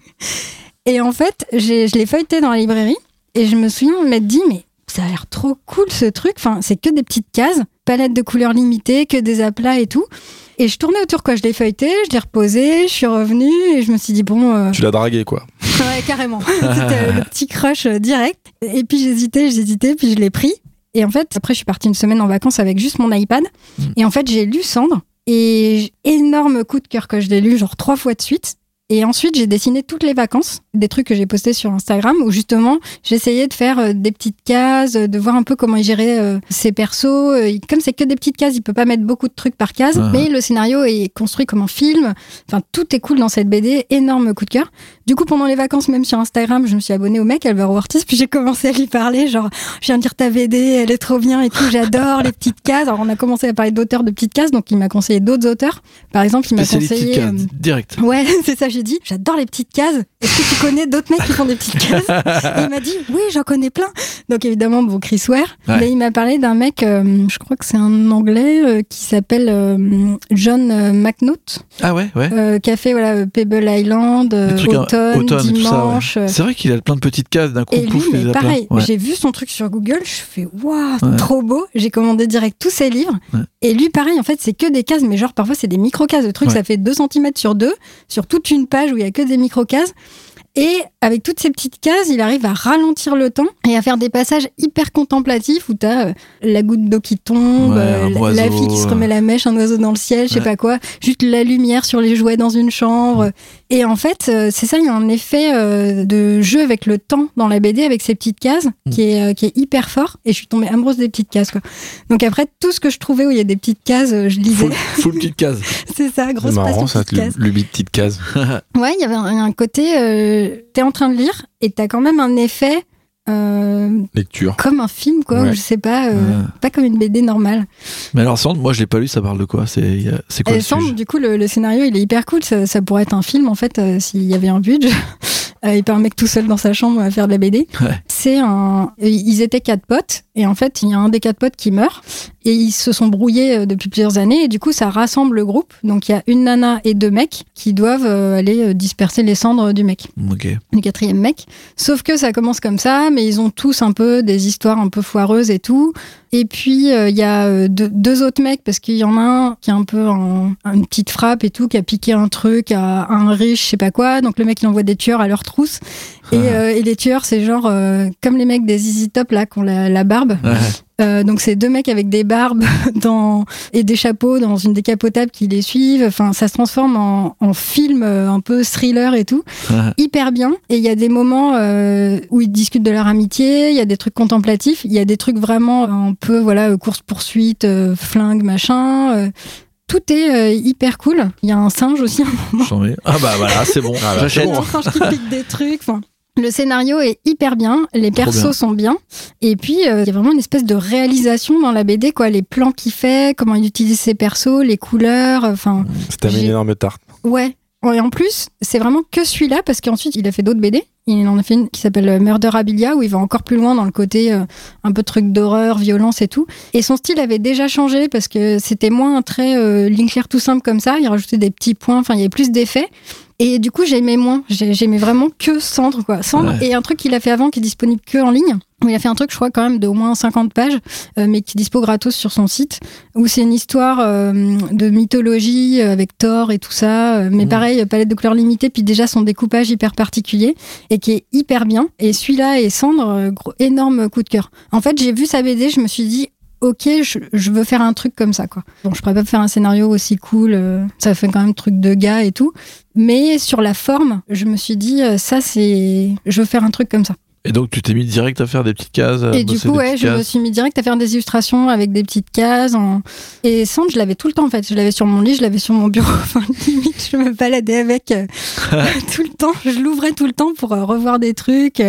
et en fait, je l'ai feuilleté dans la librairie. Et je me souviens de m'être dit, mais ça a l'air trop cool ce truc. Enfin, c'est que des petites cases, palette de couleurs limitées, que des aplats et tout. Et je tournais autour, quoi. Je l'ai feuilleté, je l'ai reposé, je suis revenue et je me suis dit, bon, euh, Tu l'as dragué, quoi. ouais, carrément. C'était le petit crush euh, direct. Et puis j'hésitais, j'hésitais, puis je l'ai pris. Et en fait, après, je suis partie une semaine en vacances avec juste mon iPad. Mm. Et en fait, j'ai lu Cendre. Et énorme coup de cœur que je l'ai lu, genre trois fois de suite. Et ensuite, j'ai dessiné toutes les vacances, des trucs que j'ai postés sur Instagram, où justement, j'essayais de faire euh, des petites cases, euh, de voir un peu comment il gérait ses persos. Euh, il- Comme c'est que des petites cases, il peut pas mettre beaucoup de trucs par case, Ah. mais le scénario est construit comme un film. Enfin, tout est cool dans cette BD, énorme coup de cœur. Du coup, pendant les vacances, même sur Instagram, je me suis abonnée au mec, Alvaro Ortiz, puis j'ai commencé à lui parler, genre, je viens de lire ta BD, elle est trop bien et tout, j'adore les petites cases. Alors, on a commencé à parler d'auteurs de petites cases, donc il m'a conseillé d'autres auteurs. Par exemple, il m'a conseillé... euh, direct. Ouais, c'est ça, j'ai dit, j'adore les petites cases. Est-ce que tu connais d'autres mecs qui font des petites cases? Et il m'a dit, oui, j'en connais plein. Donc évidemment, bon, Chris Ware. Ouais. Mais il m'a parlé d'un mec, euh, je crois que c'est un anglais, euh, qui s'appelle euh, John McNaught, Ah ouais, ouais. qui a fait voilà, Pebble Island, trucs, hein, Automne, automne Dimanche. C'est vrai qu'il a plein de petites cases d'un coup. et lui, pouf, mais plein. pareil, Ouais. j'ai vu son truc sur Google, je fais waouh, trop beau. J'ai commandé direct tous ses livres. Et lui, pareil, en fait, c'est que des cases, mais genre parfois c'est des micro-cases. Le truc, ça fait 2 cm sur 2, sur toute une page où il y a que des micro-cases. Et avec toutes ces petites cases, il arrive à ralentir le temps et à faire des passages hyper contemplatifs où t'as euh, la goutte d'eau qui tombe, Ouais, euh, la- oiseau, la fille qui se remet la mèche, un oiseau dans le ciel, je sais Ouais. pas quoi, juste la lumière sur les jouets dans une chambre. Et en fait, euh, c'est ça, il y a un effet euh, de jeu avec le temps dans la BD, avec ces petites cases, Mm. qui, est, euh, qui est hyper fort. Et je suis tombée amoureuse des petites cases. Quoi. Donc après, tout ce que je trouvais où il y a des petites cases, euh, je lisais. Full, full petite case. c'est ça, C'est grosse marrant, passion ça, petites cases. lubie de petite case. Ouais, il y avait un, un côté, euh, t'es en train de lire et t'as quand même un effet euh, Lecture. comme un film, quoi, Ouais. ou je sais pas, euh, pas comme une BD normale. Mais alors, moi je l'ai pas lu, ça parle de quoi? C'est quoi Et le Sand, du coup, le, le scénario, il est hyper cool. Ça, ça pourrait être un film, en fait, euh, s'il y avait un budget. Euh, pas un mec tout seul dans sa chambre à faire de la BD. Ouais. C'est un. Ils étaient quatre potes, et en fait, il y a un des quatre potes qui meurt, et ils se sont brouillés euh, depuis plusieurs années, et du coup, ça rassemble le groupe. Donc, il y a une nana et deux mecs qui doivent euh, aller euh, disperser les cendres du mec, Ok. du quatrième mec. Sauf que ça commence comme ça, mais ils ont tous un peu des histoires un peu foireuses et tout. Et puis, euh, il y a euh, deux, autres mecs, parce qu'il y en a un qui a un peu un- une petite frappe et tout, qui a piqué un truc à un riche, je sais pas quoi. Donc, le mec, il envoie des tueurs à leur trousse. Et, euh, et les tueurs, c'est genre euh, comme les mecs des Easy Top, là, qui ont la, la barbe. Ouais. Euh, donc, c'est deux mecs avec des barbes dans, et des chapeaux dans une décapotable qui les suivent. Enfin, ça se transforme en, en film un peu thriller et tout Ouais. hyper bien. Et il y a des moments euh, où ils discutent de leur amitié, il y a des trucs contemplatifs, il y a des trucs vraiment un peu, voilà, course-poursuite, euh, flingue, machin. euh, tout est euh, hyper cool. Il y a un singe aussi. Ai- Ah bah voilà, c'est bon. Ah bah, J'achète. bon. un singe qui pique des trucs. Enfin, le scénario est hyper bien, les Trop persos bien. sont bien, et puis euh, il y a vraiment une espèce de réalisation dans la BD, quoi. Les plans qu'il fait, comment il utilise ses persos, les couleurs, enfin, C'était une énorme tarte. Ouais. Et en plus, c'est vraiment que celui-là, parce qu'ensuite, il a fait d'autres BD. Il en a fait une qui s'appelle euh, Murderabilia, où il va encore plus loin dans le côté euh, un peu truc d'horreur, violence et tout. Et son style avait déjà changé, parce que c'était moins un trait euh, claire tout simple comme ça. Il rajoutait des petits points, enfin, il y avait plus d'effets. Et du coup, j'aimais moins. J'ai- J'aimais vraiment que Cendre, quoi. Cendre Ouais. et un truc qu'il a fait avant qui est disponible que en ligne. Où il a fait un truc, je crois, quand même, de au moins 50 pages, euh, mais qui est dispo gratos sur son site où c'est une histoire euh, de mythologie euh, avec Thor et tout ça, euh, mais Mhm. pareil, euh, palette de couleurs limitée, puis déjà son découpage hyper particulier et qui est hyper bien. Et celui-là et Cendre, gros, énorme coup de cœur. En fait, j'ai vu sa BD, je me suis dit, ok, je, je veux faire un truc comme ça, quoi. Bon, je pourrais pas faire un scénario aussi cool, euh, ça fait quand même truc de gars et tout. Mais sur la forme, je me suis dit, euh, ça, c'est. Je veux faire un truc comme ça. Et donc, tu t'es mis direct à faire des petites cases Et du coup, ouais, je me suis mis direct à faire des illustrations avec des petites cases. en- Et Sand, je l'avais tout le temps en fait. Je l'avais sur mon lit, je l'avais sur mon bureau. Enfin, limite, je me baladais avec euh, tout le temps. Je l'ouvrais tout le temps pour revoir des trucs.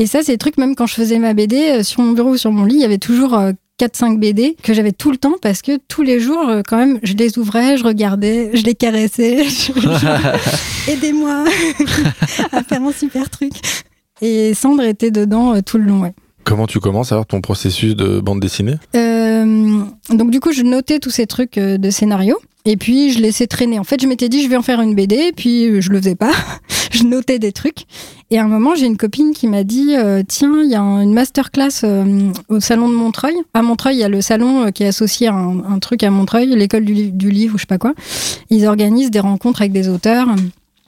Et ça, c'est des trucs, même quand je faisais ma BD, euh, sur mon bureau ou sur mon lit, il y avait toujours euh, 4-5 BD que j'avais tout le temps parce que tous les jours, euh, quand même, je les ouvrais, je regardais, je les caressais. je- je- Aidez-moi à faire un super truc. Et Sandre était dedans euh, tout le long, ouais. Comment tu commences alors ton processus de bande dessinée? Euh, donc du coup, je notais tous ces trucs euh, de scénario. Et puis, je laissais traîner. En fait, je m'étais dit, je vais en faire une BD. Puis, euh, je le faisais pas. je notais des trucs. Et à un moment, j'ai une copine qui m'a dit, euh, tiens, il y a un- une masterclass euh, au salon de Montreuil. À Montreuil, il y a le salon euh, qui est associé à un, un truc à Montreuil, l'école du, li- du livre ou je sais pas quoi. Ils organisent des rencontres avec des auteurs.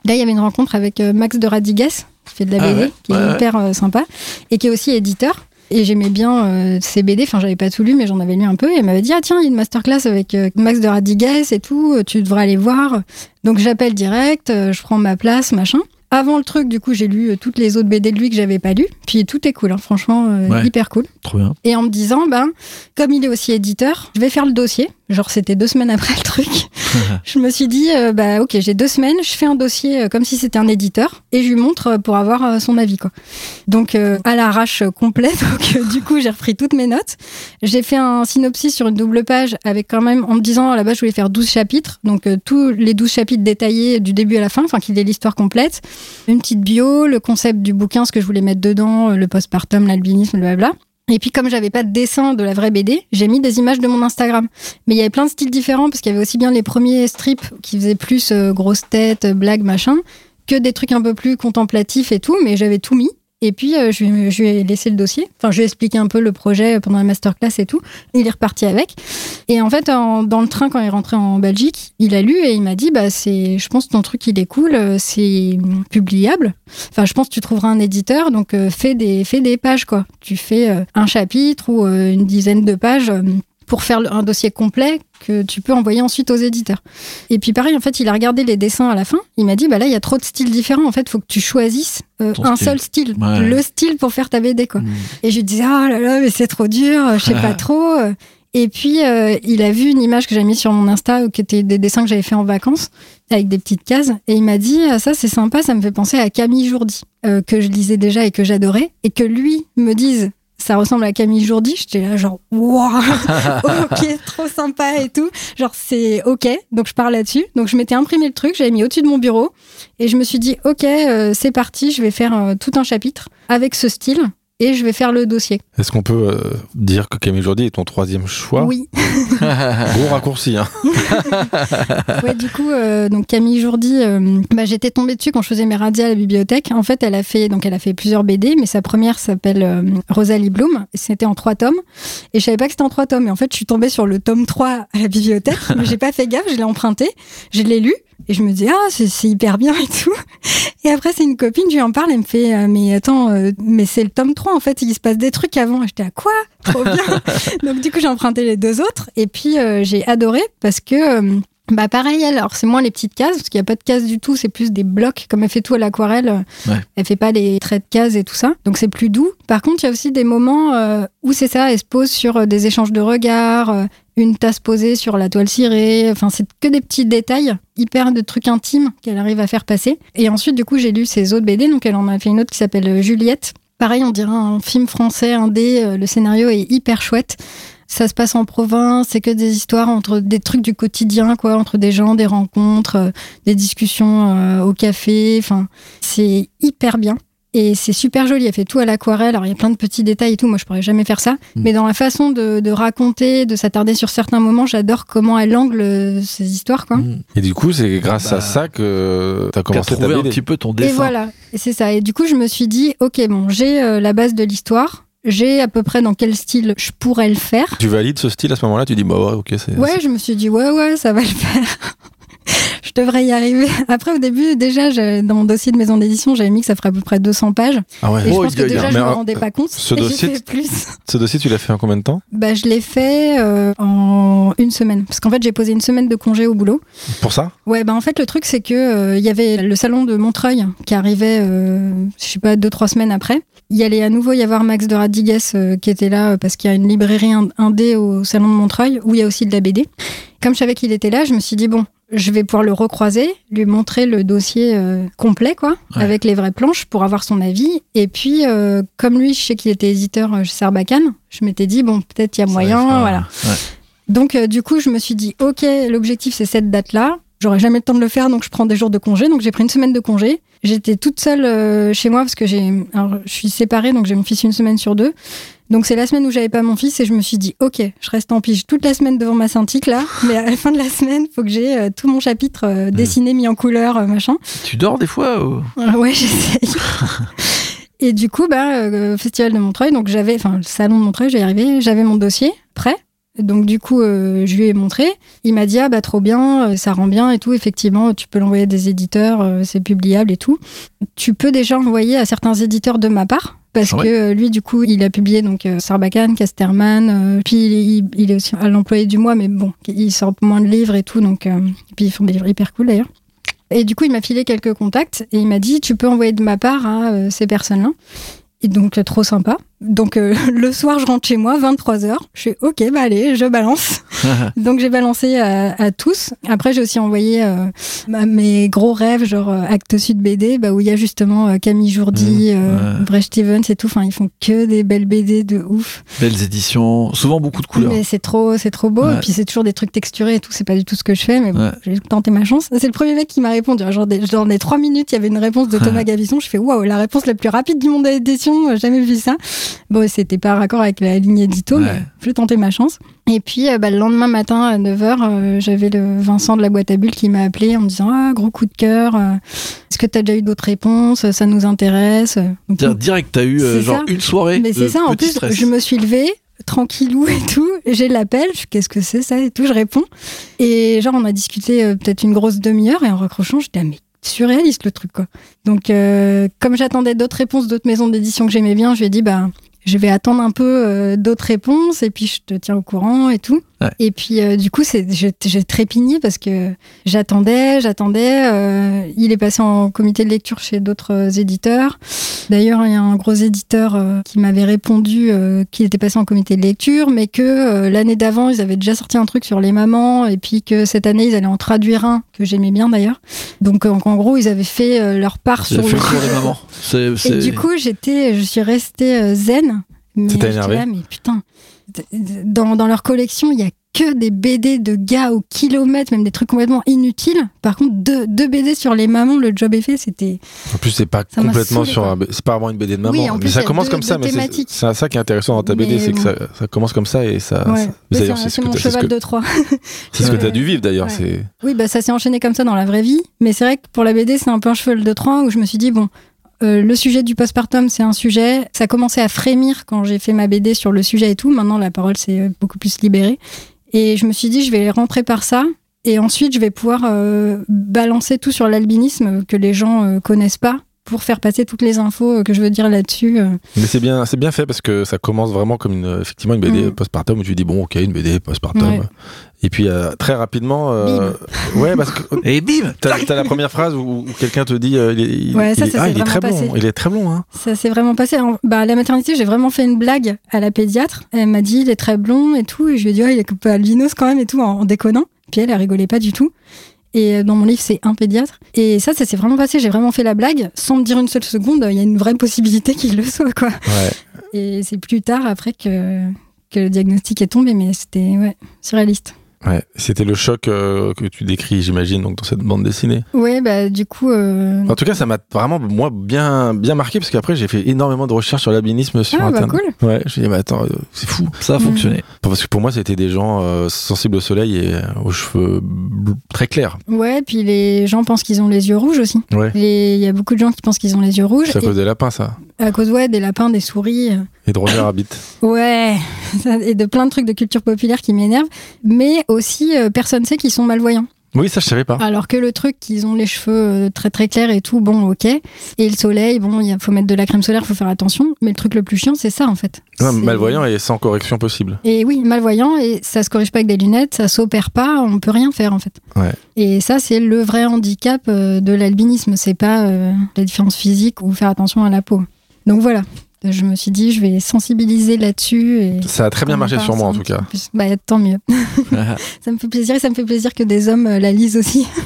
Là, il y avait une rencontre avec euh, Max de Radigues, qui fait de la Ah BD, ouais, qui est ouais, hyper euh, sympa, et qui est aussi éditeur. Et j'aimais bien euh, ses BD, enfin j'avais pas tout lu, mais j'en avais lu un peu. Et elle m'avait dit, ah tiens, il y a une masterclass avec euh, Max de Radigues et tout, euh, tu devrais aller voir. Donc j'appelle direct, euh, je prends ma place, machin. Avant le truc, du coup, j'ai lu toutes les autres BD de lui que j'avais pas lu. Puis tout est cool, hein, franchement, euh, Ouais. hyper cool. Trop bien. Et en me disant, ben, comme il est aussi éditeur, je vais faire le dossier. Genre, c'était deux semaines après le truc. je me suis dit, euh, bah, ok, j'ai deux semaines, je fais un dossier euh, comme si c'était un éditeur et je lui montre euh, pour avoir son avis, quoi. Donc, euh, à l'arrache complet. Donc, du coup, j'ai repris toutes mes notes. J'ai fait un synopsis sur une double page avec quand même, en me disant, à la base, je voulais faire 12 chapitres. Donc, tous les 12 chapitres détaillés du début à la fin, enfin, qu'il ait l'histoire complète. Une petite bio, le concept du bouquin, ce que je voulais mettre dedans, le postpartum, l'albinisme, blablabla. Et puis comme j'avais pas de dessin de la vraie BD, j'ai mis des images de mon Instagram. Mais il y avait plein de styles différents parce qu'il y avait aussi bien les premiers strips qui faisaient plus euh, grosse tête, blague, machin, que des trucs un peu plus contemplatifs et tout. Mais j'avais tout mis. Et puis euh, je, lui- je lui ai laissé le dossier. Enfin, je lui ai expliqué un peu le projet pendant la masterclass et tout. Il est reparti avec. Et en fait, en- dans le train quand il est rentré en Belgique, il a lu et il m'a dit, bah c'est, je pense que ton truc il est cool, euh, c'est publiable. Enfin, je pense que tu trouveras un éditeur, donc euh, fais des, fais des pages, quoi. Tu fais euh, un chapitre ou euh, une dizaine de pages pour faire un dossier complet que tu peux envoyer ensuite aux éditeurs. Et puis pareil, en fait, il a regardé les dessins à la fin. Il m'a dit, bah là, il y a trop de styles différents. En fait, faut que tu choisisses euh, un style. seul style, Ouais. le style pour faire ta BD, quoi. Mm. Et je lui disais, oh là là, mais c'est trop dur, je sais pas trop. Et puis, euh, il a vu une image que j'ai mise sur mon Insta, qui était des dessins que j'avais fait en vacances, avec des petites cases. Et il m'a dit, ah, ça c'est sympa, ça me fait penser à Camille Jourdi, euh, que je lisais déjà et que j'adorais. Et que lui me dise, ça ressemble à Camille Jourdi, j'étais là genre, waouh, ok, trop sympa et tout. Genre, c'est ok, donc je pars là-dessus. Donc je m'étais imprimé le truc, j'avais mis au-dessus de mon bureau. Et je me suis dit, ok, euh, c'est parti, je vais faire euh, tout un chapitre avec ce style. Et je vais faire le dossier. Est-ce qu'on peut euh, dire que Camille Jourdi est ton troisième choix? Oui. Gros raccourci, hein. Ouais, du coup, euh, donc Camille Jourdi, euh, bah, j'étais tombée dessus quand je faisais mes radios à la bibliothèque. En fait, elle a fait, donc elle a fait plusieurs BD, mais sa première s'appelle Rosalie Bloom. et C'était en trois tomes. Et je savais pas que c'était en trois tomes. Et en fait, je suis tombée sur le tome 3 à la bibliothèque, mais j'ai pas fait gaffe, je l'ai emprunté, je l'ai lu. Et je me dis, ah, c'est hyper bien et tout. Et après, c'est une copine, je lui en parle, elle me fait, euh, mais attends, euh, mais c'est le tome 3, en fait, il se passe des trucs avant. J'étais à quoi? Trop bien. Donc, du coup, j'ai emprunté les deux autres. Et puis, euh, j'ai adoré parce que, euh, bah, pareil, elle, alors c'est moins les petites cases, parce qu'il n'y a pas de cases du tout, c'est plus des blocs, comme elle fait tout à l'aquarelle. Ouais. Elle fait pas les traits de cases et tout ça. Donc, c'est plus doux. Par contre, il y a aussi des moments euh, où c'est ça, elle se pose sur des échanges de regards, une tasse posée sur la toile cirée. Enfin, c'est que des petits détails, hyper de trucs intimes qu'elle arrive à faire passer. Et ensuite, du coup, j'ai lu ses autres BD. Donc, elle en a fait une autre qui s'appelle euh, Juliette. Pareil, on dirait un film français indé. euh, Le scénario est hyper chouette. Ça se passe en province, c'est que des histoires entre des trucs du quotidien, quoi, entre des gens, des rencontres, euh, des discussions au café. Enfin, c'est hyper bien. Et c'est super joli, elle fait tout à l'aquarelle. Alors il y a plein de petits détails et tout, moi je pourrais jamais faire ça. Mm. Mais dans la façon de, de raconter, de s'attarder sur certains moments, j'adore comment elle angle euh, ces histoires. Quoi. Mm. Et du coup, c'est grâce Bah, à ça que t'as Qui a commencé ta trouvé un petit peu ton Et dessin. voilà, et c'est ça. Et du coup je me suis dit, ok bon, j'ai euh, la base de l'histoire, j'ai à peu près dans quel style je pourrais le faire. Tu valides ce style à ce moment-là? Tu dis, bah ouais, ok, c'est. Ouais, je me suis dit, ouais, ouais, ça va le faire. je devrais y arriver. Après, au début, déjà, je- dans mon dossier de maison d'édition, j'avais mis que ça ferait à peu près 200 pages. Ah ouais. Et je Oh, pense que déjà, mais je me un- rendais pas compte. ce dossier, fait plus. Ce dossier, tu l'as fait en combien de temps? Bah, je l'ai fait euh, en une semaine. Parce qu'en fait, j'ai posé une semaine de congé au boulot. Pour ça? Ouais, bah en fait, le truc, c'est que euh, il y avait le salon de Montreuil qui arrivait, euh, je sais pas, deux, trois semaines après. Il y allait à nouveau y avoir Max de Radigues euh, qui était là euh, parce qu'il y a une librairie ind- indé au salon de Montreuil où il y a aussi de la BD. Comme je savais qu'il était là, je me suis dit, bon, je vais pouvoir le recroiser, lui montrer le dossier euh, complet, quoi, Ouais. avec les vraies planches pour avoir son avis. Et puis, euh, comme lui, je sais qu'il était éditeur euh, chez Sarbacane, je m'étais dit, bon, peut-être il y a moyen, fera- voilà. Ouais. Donc, euh, du coup, je me suis dit, OK, l'objectif, c'est cette date-là. J'aurais jamais le temps de le faire, donc je prends des jours de congé. Donc, j'ai pris une semaine de congé. J'étais toute seule euh, chez moi parce que j'ai. Alors, je suis séparée, donc j'ai mon fils une semaine sur deux. Donc, c'est la semaine où j'avais pas mon fils et je me suis dit, OK, je reste en pige toute la semaine devant ma Cintiq, là. Mais à la fin de la semaine, faut que j'ai euh, tout mon chapitre euh, dessiné, mis en couleur, machin. Tu dors des fois ou- ouais, j'essaye. Et du coup, bah, euh, festival de Montreuil, donc j'avais, enfin, le salon de Montreuil, j'y arrivé, j'avais mon dossier prêt. Donc du coup, euh, je lui ai montré. Il m'a dit ah bah trop bien, euh, ça rend bien et tout. Effectivement, tu peux l'envoyer à des éditeurs, euh, c'est publiable et tout. Tu peux déjà envoyer à certains éditeurs de ma part. Parce Ah ouais. que euh, lui, du coup, il a publié donc Sarbacane, Casterman, puis il, est aussi à l'employé du mois, mais bon, il sort moins de livres et tout, donc et puis ils font des livres hyper cool d'ailleurs. Et du coup, il m'a filé quelques contacts et il m'a dit tu peux envoyer de ma part à ces personnes-là. Et donc, euh, trop sympa. Donc, euh, le soir, je rentre chez moi, 23h. Je fais OK, bah allez, je balance. donc, j'ai balancé à, à tous. Après, j'ai aussi envoyé euh, bah, mes gros rêves, genre euh, Actes Sud BD, bah, où il y a justement euh, Camille Jourdi, euh, ouais. Brecht Stevens et tout. Enfin, ils font que des belles BD de ouf. Belles éditions, souvent beaucoup de couleurs. Mais c'est trop, c'est trop beau. Ouais. Et puis c'est toujours des trucs texturés et tout. C'est pas du tout ce que je fais, mais bon, Ouais. j'ai tenté ma chance. C'est le premier mec qui m'a répondu. Genre, des, genre des trois minutes, il y avait une réponse de Thomas Gavison. Je fais waouh, la réponse la plus rapide du monde de l'édition. J'ai jamais vu ça. Bon, c'était pas raccord avec la ligne édito, Ouais. mais j'ai tenté ma chance. Et puis, euh, bah, le lendemain matin à 9h, j'avais le Vincent de la boîte à bulles qui m'a appelé en me disant Ah, gros coup de cœur. euh, Est-ce que tu as déjà eu d'autres réponses? Ça nous intéresse. Donc, Dire- Direct, t'as eu euh, C'est genre ça. une soirée. mais c'est ça, en plus, stress. je me suis levée tranquillou et tout. J'ai l'appel, je qu'est-ce que c'est ça et tout, je réponds. Et genre, on a discuté euh, peut-être une grosse demi-heure et en raccrochant, j'étais, ah, mais surréaliste le truc, quoi. Donc, euh, comme j'attendais d'autres réponses d'autres maisons d'édition que j'aimais bien, je lui ai dit, bah, je vais attendre un peu euh, d'autres réponses et puis je te tiens au courant et tout. Ouais. Et puis euh, du coup, j'ai trépigné parce que j'attendais, j'attendais. euh, il est passé en comité de lecture chez d'autres éditeurs. D'ailleurs, il y a un gros éditeur qui m'avait répondu qu'il était passé en comité de lecture, mais que l'année d'avant, ils avaient déjà sorti un truc sur les mamans et puis que cette année, ils allaient en traduire un que j'aimais bien d'ailleurs. Donc en, en gros, ils avaient fait leur part sur le pour les mamans. C'est- et du coup, j'étais, je suis restée zen. Mais j'étais énervé là, mais putain, dans, dans leur collection, il y a que des BD de gars au kilomètre, même des trucs complètement inutiles. Par contre, deux, deux BD sur les mamans, le job est fait, c'était. En plus, c'est pas Ça complètement sur un. C'est pas vraiment une BD de maman. Oui, en mais ça commence deux- comme ça. Mais c'est- c'est ça qui est intéressant dans ta Mais BD, c'est que ça, ça commence comme ça et ça. Ouais. ça- Mais D'ailleurs, c'est c'est c'est mon t'as- cheval de Troie. c'est ce que Ouais. tu as dû vivre d'ailleurs. Ouais. C'est Oui, bah ça s'est enchaîné comme ça dans la vraie vie. Mais c'est vrai que pour la BD, c'est un peu un cheval de Troie où je me suis dit, bon, euh, le sujet du postpartum, c'est un sujet. Ça commençait à frémir quand j'ai fait ma BD sur le sujet et tout. Maintenant, la parole s'est euh, beaucoup plus libérée. Et je me suis dit, je vais rentrer par ça. Et ensuite, je vais pouvoir euh, balancer tout sur l'albinisme que les gens euh, connaissent pas pour faire passer toutes les infos euh, que je veux dire là-dessus. euh. Mais c'est bien, c'est bien fait parce que ça commence vraiment comme une, effectivement une BD Mm. postpartum où tu dis bon ok une BD postpartum Ouais. et puis euh, très rapidement euh, ouais parce que Et bim t'as as la première phrase où, où quelqu'un te dit euh, il est, il- Ouais, ça, il est- ça ah, s'est il est très vraiment bon passé. il est très bon hein Ça s'est vraiment passé. En- Bah, à la maternité, j'ai vraiment fait une blague à la pédiatre. Elle m'a dit, il est très blond et tout. Et je lui ai dit, oh, il est un peu albinos quand même et tout, en, en déconnant. Puis elle, elle rigolait pas du tout. Et euh, dans mon livre, c'est un pédiatre. Et ça, ça s'est vraiment passé. J'ai vraiment fait la blague sans me dire une seule seconde. Il y a une vraie possibilité qu'il le soit, quoi. ouais Et c'est plus tard, après, que, que le diagnostic est tombé. Mais c'était, ouais, surréaliste. Ouais c'était le choc euh, que tu décris j'imagine donc dans cette bande dessinée Ouais, bah, du coup. euh, en tout cas ça m'a vraiment moi bien bien marqué parce qu'après j'ai fait énormément de recherches sur l'albinisme sur Ah, bah, internet cool. ouais je me dis mais attends euh, c'est fou Ça a Mm. fonctionné. parce que pour moi c'était des gens euh, sensibles au soleil et euh, aux cheveux très clairs Ouais, puis les gens pensent qu'ils ont les yeux rouges aussi. ouais Il y a beaucoup de gens qui pensent qu'ils ont les yeux rouges. à Et cause des lapins ça à cause, ouais, des lapins, des souris. et de Roger Rabbit Ouais, et de plein de trucs de culture populaire qui m'énervent. Mais aussi, euh, personne sait qu'ils sont malvoyants. Oui, ça, je savais pas. Alors que le truc, qu'ils ont les cheveux euh, très très clairs et tout, bon, ok. Et le soleil, bon, il faut mettre de la crème solaire, faut faire attention. Mais le truc le plus chiant, c'est ça en fait. Ouais, malvoyant et sans correction possible. Et oui, malvoyant, et ça se corrige pas avec des lunettes, ça s'opère pas, on peut rien faire en fait. Ouais. Et ça, c'est le vrai handicap euh, de l'albinisme, c'est pas euh, la différence physique ou faire attention à la peau. Donc voilà, je me suis dit, je vais sensibiliser là-dessus. Et Ça a très bien marché sur moi, en tout cas. Bah, tant mieux. ça me fait plaisir et ça me fait plaisir que des hommes euh, la lisent aussi.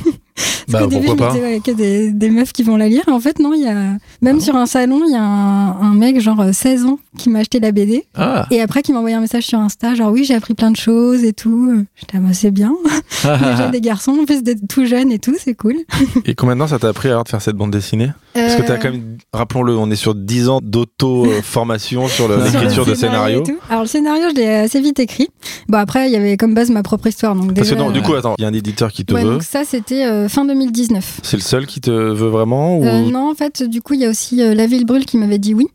Bah, Parce qu'au début, pourquoi je me pas disais, ouais, que des, des meufs qui vont la lire. Et en fait, non, il y a. Même sur un salon, il y a un, un mec, genre euh, 16 ans, qui m'a acheté la BD. Ah. Et après, qui m'a envoyé un message sur Insta, genre oui, j'ai appris plein de choses et tout. J'étais, ah, bah, c'est bien. Déjà des garçons, en plus d'être tout jeune et tout, c'est cool. Et combien de temps ça t'a pris alors de faire cette bande dessinée? Parce que t'as Euh, quand même, rappelons-le, on est sur 10 ans d'auto-formation sur l'écriture de scénario scénario. et tout. Alors, le scénario, je l'ai assez vite écrit. Bon, après, il y avait comme base ma propre histoire. Donc, Parce que non, du coup, attends, il y a un éditeur qui te ouais, veut. donc ça, c'était euh, fin 2019. C'est le seul qui te veut vraiment ou... Euh, non, en fait, du coup, il y a aussi euh, La Ville Brûle qui m'avait dit oui.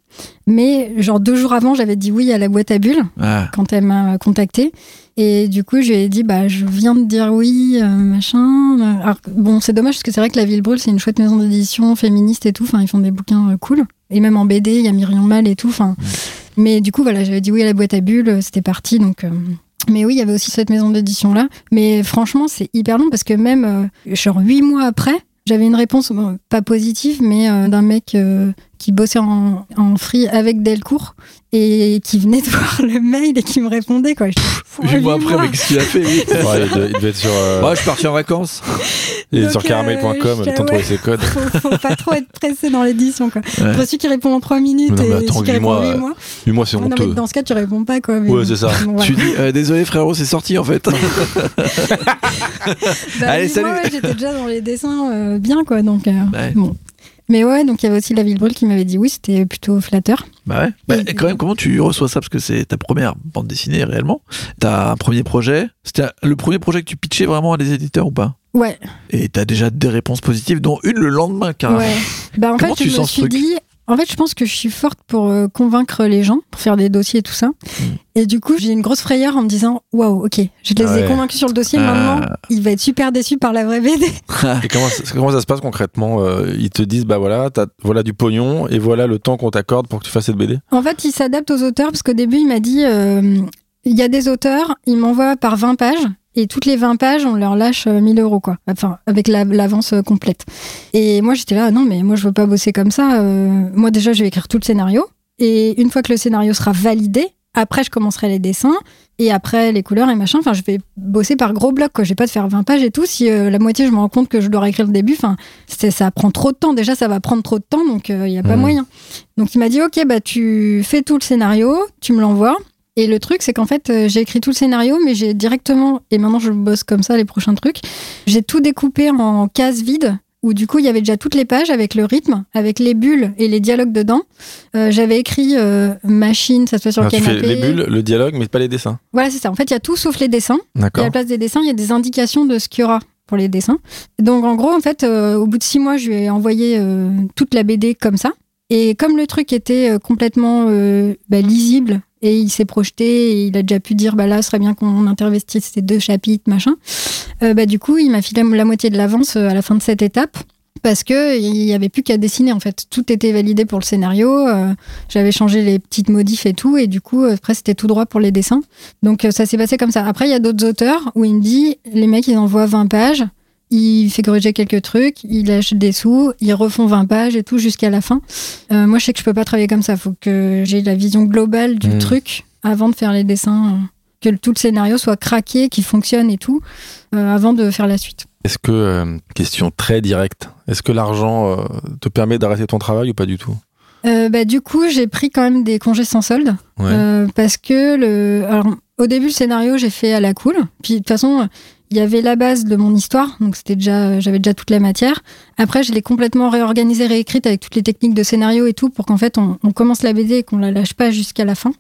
Mais genre deux jours avant, j'avais dit oui à la boîte à bulles Ah. quand elle m'a contacté. Et du coup, je lui ai dit, bah, je viens de dire oui, euh, machin. Alors, bon, c'est dommage parce que c'est vrai que La Ville Brûle, c'est une chouette maison d'édition féministe et tout. Enfin, ils font des bouquins euh, cool. Et même en BD, il y a Myriam Mal et tout. Enfin, mais du coup, voilà, j'avais dit oui à la boîte à bulles, euh, c'était parti. Donc, euh, mais oui, il y avait aussi cette maison d'édition là. Mais franchement, c'est hyper long parce que même genre huit mois après, j'avais une réponse bon, pas positive, mais euh, d'un mec euh, qui bossait en, en free avec Delcourt et qui venait de voir le mail et qui me répondait quoi. Mois huit après, mais qu'est-ce qu'il a fait Ouais, il, devait, il devait être sur, euh, Moi, je suis parti en vacances. il est Donc, sur caramel.com, euh, le temps de trouver ses codes. faut, faut pas trop être pressé dans l'édition quoi. Ouais. Celui qui répond en 3 minutes non, mais et attends, celui qui répond en 8 euh, mois. C'est Ouais, non, honteux. mais dans ce cas, tu réponds pas quoi. mais Ouais, c'est ça. Bon, voilà. Tu dis, euh, désolé frérot, c'est sorti en fait. Bah, Allez, oui, salut. moi, ouais, J'étais déjà dans les dessins euh, bien, quoi. Donc, euh, Ouais. bon. Mais ouais, donc il y avait aussi la ville brûle qui m'avait dit oui, c'était plutôt flatteur. Bah ouais. Bah, Et- quand même, comment tu reçois ça? Parce que c'est ta première bande dessinée réellement. T'as un premier projet. C'était le premier projet que tu pitchais vraiment à des éditeurs ou pas? Ouais, Et t'as déjà des réponses positives, dont une le lendemain, carrément. ouais. Bah, en Comment fait, tu je me suis dit. En fait, je pense que je suis forte pour euh, convaincre les gens, pour faire des dossiers et tout ça. Hmm. Et du coup, j'ai une grosse frayeur en me disant Waouh, ok, je les Ah ouais. ai convaincus sur le dossier, Ah. maintenant, il va être super déçu par la vraie BD. Et comment, ça- comment ça se passe concrètement Euh, Ils te disent, bah voilà, t'as- voilà du pognon et voilà le temps qu'on t'accorde pour que tu fasses cette BD? En fait, il s'adapte aux auteurs parce qu'au début, il m'a dit euh, il y a des auteurs, ils m'envoient par 20 pages et toutes les 20 pages, on leur lâche euh, 1000 euros, quoi. Enfin, avec la- l'avance euh, complète. Et moi, j'étais là, non, mais moi, je veux pas bosser comme ça. euh, moi, déjà, je vais écrire tout le scénario et une fois que le scénario sera validé, après, je commencerai les dessins et après les couleurs et machin. Enfin, je vais bosser par gros blocs, quoi. Je vais pas te faire 20 pages et tout. Si euh, la moitié, je me rends compte que je dois réécrire le début, enfin, ça prend trop de temps. Déjà, ça va prendre trop de temps, donc il y a pas Mhm. moyen. Donc il m'a dit ok bah tu fais tout le scénario, tu me l'envoies. Et le truc c'est qu'en fait euh, j'ai écrit tout le scénario mais j'ai directement et maintenant je bosse comme ça les prochains trucs. J'ai tout découpé en cases vides où du coup il y avait déjà toutes les pages avec le rythme, avec les bulles et les dialogues dedans. Euh, J'avais écrit euh, machine, ça se passe sur Alors, le Tu fais canapé. les bulles, le dialogue, mais pas les dessins. Voilà c'est ça. En fait il y a tout sauf les dessins. Et à la place des dessins, il y a des indications de ce qu'il y aura pour les dessins. Donc en gros, en fait, euh, au bout de six mois, je lui ai envoyé toute la BD comme ça. Et comme le truc était euh, complètement euh, bah, lisible et il s'est projeté et il a déjà pu dire bah là, ce serait bien qu'on intervestisse ces deux chapitres, machin. euh, bah du coup, il m'a filé la moitié de l'avance à la fin de cette étape. Parce que il y avait plus qu'à dessiner en fait. Tout était validé pour le scénario. J'avais changé les petites modifs et tout, et du coup après c'était tout droit pour les dessins. Donc ça s'est passé comme ça. Après, il y a d'autres auteurs où il me dit, les mecs, ils envoient 20 pages, il fait corriger quelques trucs, il lâche des sous, ils refont 20 pages et tout jusqu'à la fin. Euh, moi, je sais que je peux pas travailler comme ça. faut que j'ai la vision globale du Mm. truc avant de faire les dessins, euh, que tout le scénario soit craqué, qu'il fonctionne et tout, euh, avant de faire la suite. Est-ce que, euh, question très directe, est-ce que l'argent te permet d'arrêter ton travail ou pas du tout? Bah, du coup, j'ai pris quand même des congés sans solde. Ouais. Parce que le, alors, au début, le scénario, j'ai fait à la cool. Puis de toute façon, il y avait la base de mon histoire, donc c'était déjà, j'avais déjà toute la matière. Après, je l'ai complètement réorganisée, réécrite avec toutes les techniques de scénario et tout, pour qu'en fait, on, on commence la BD et qu'on la lâche pas jusqu'à la fin.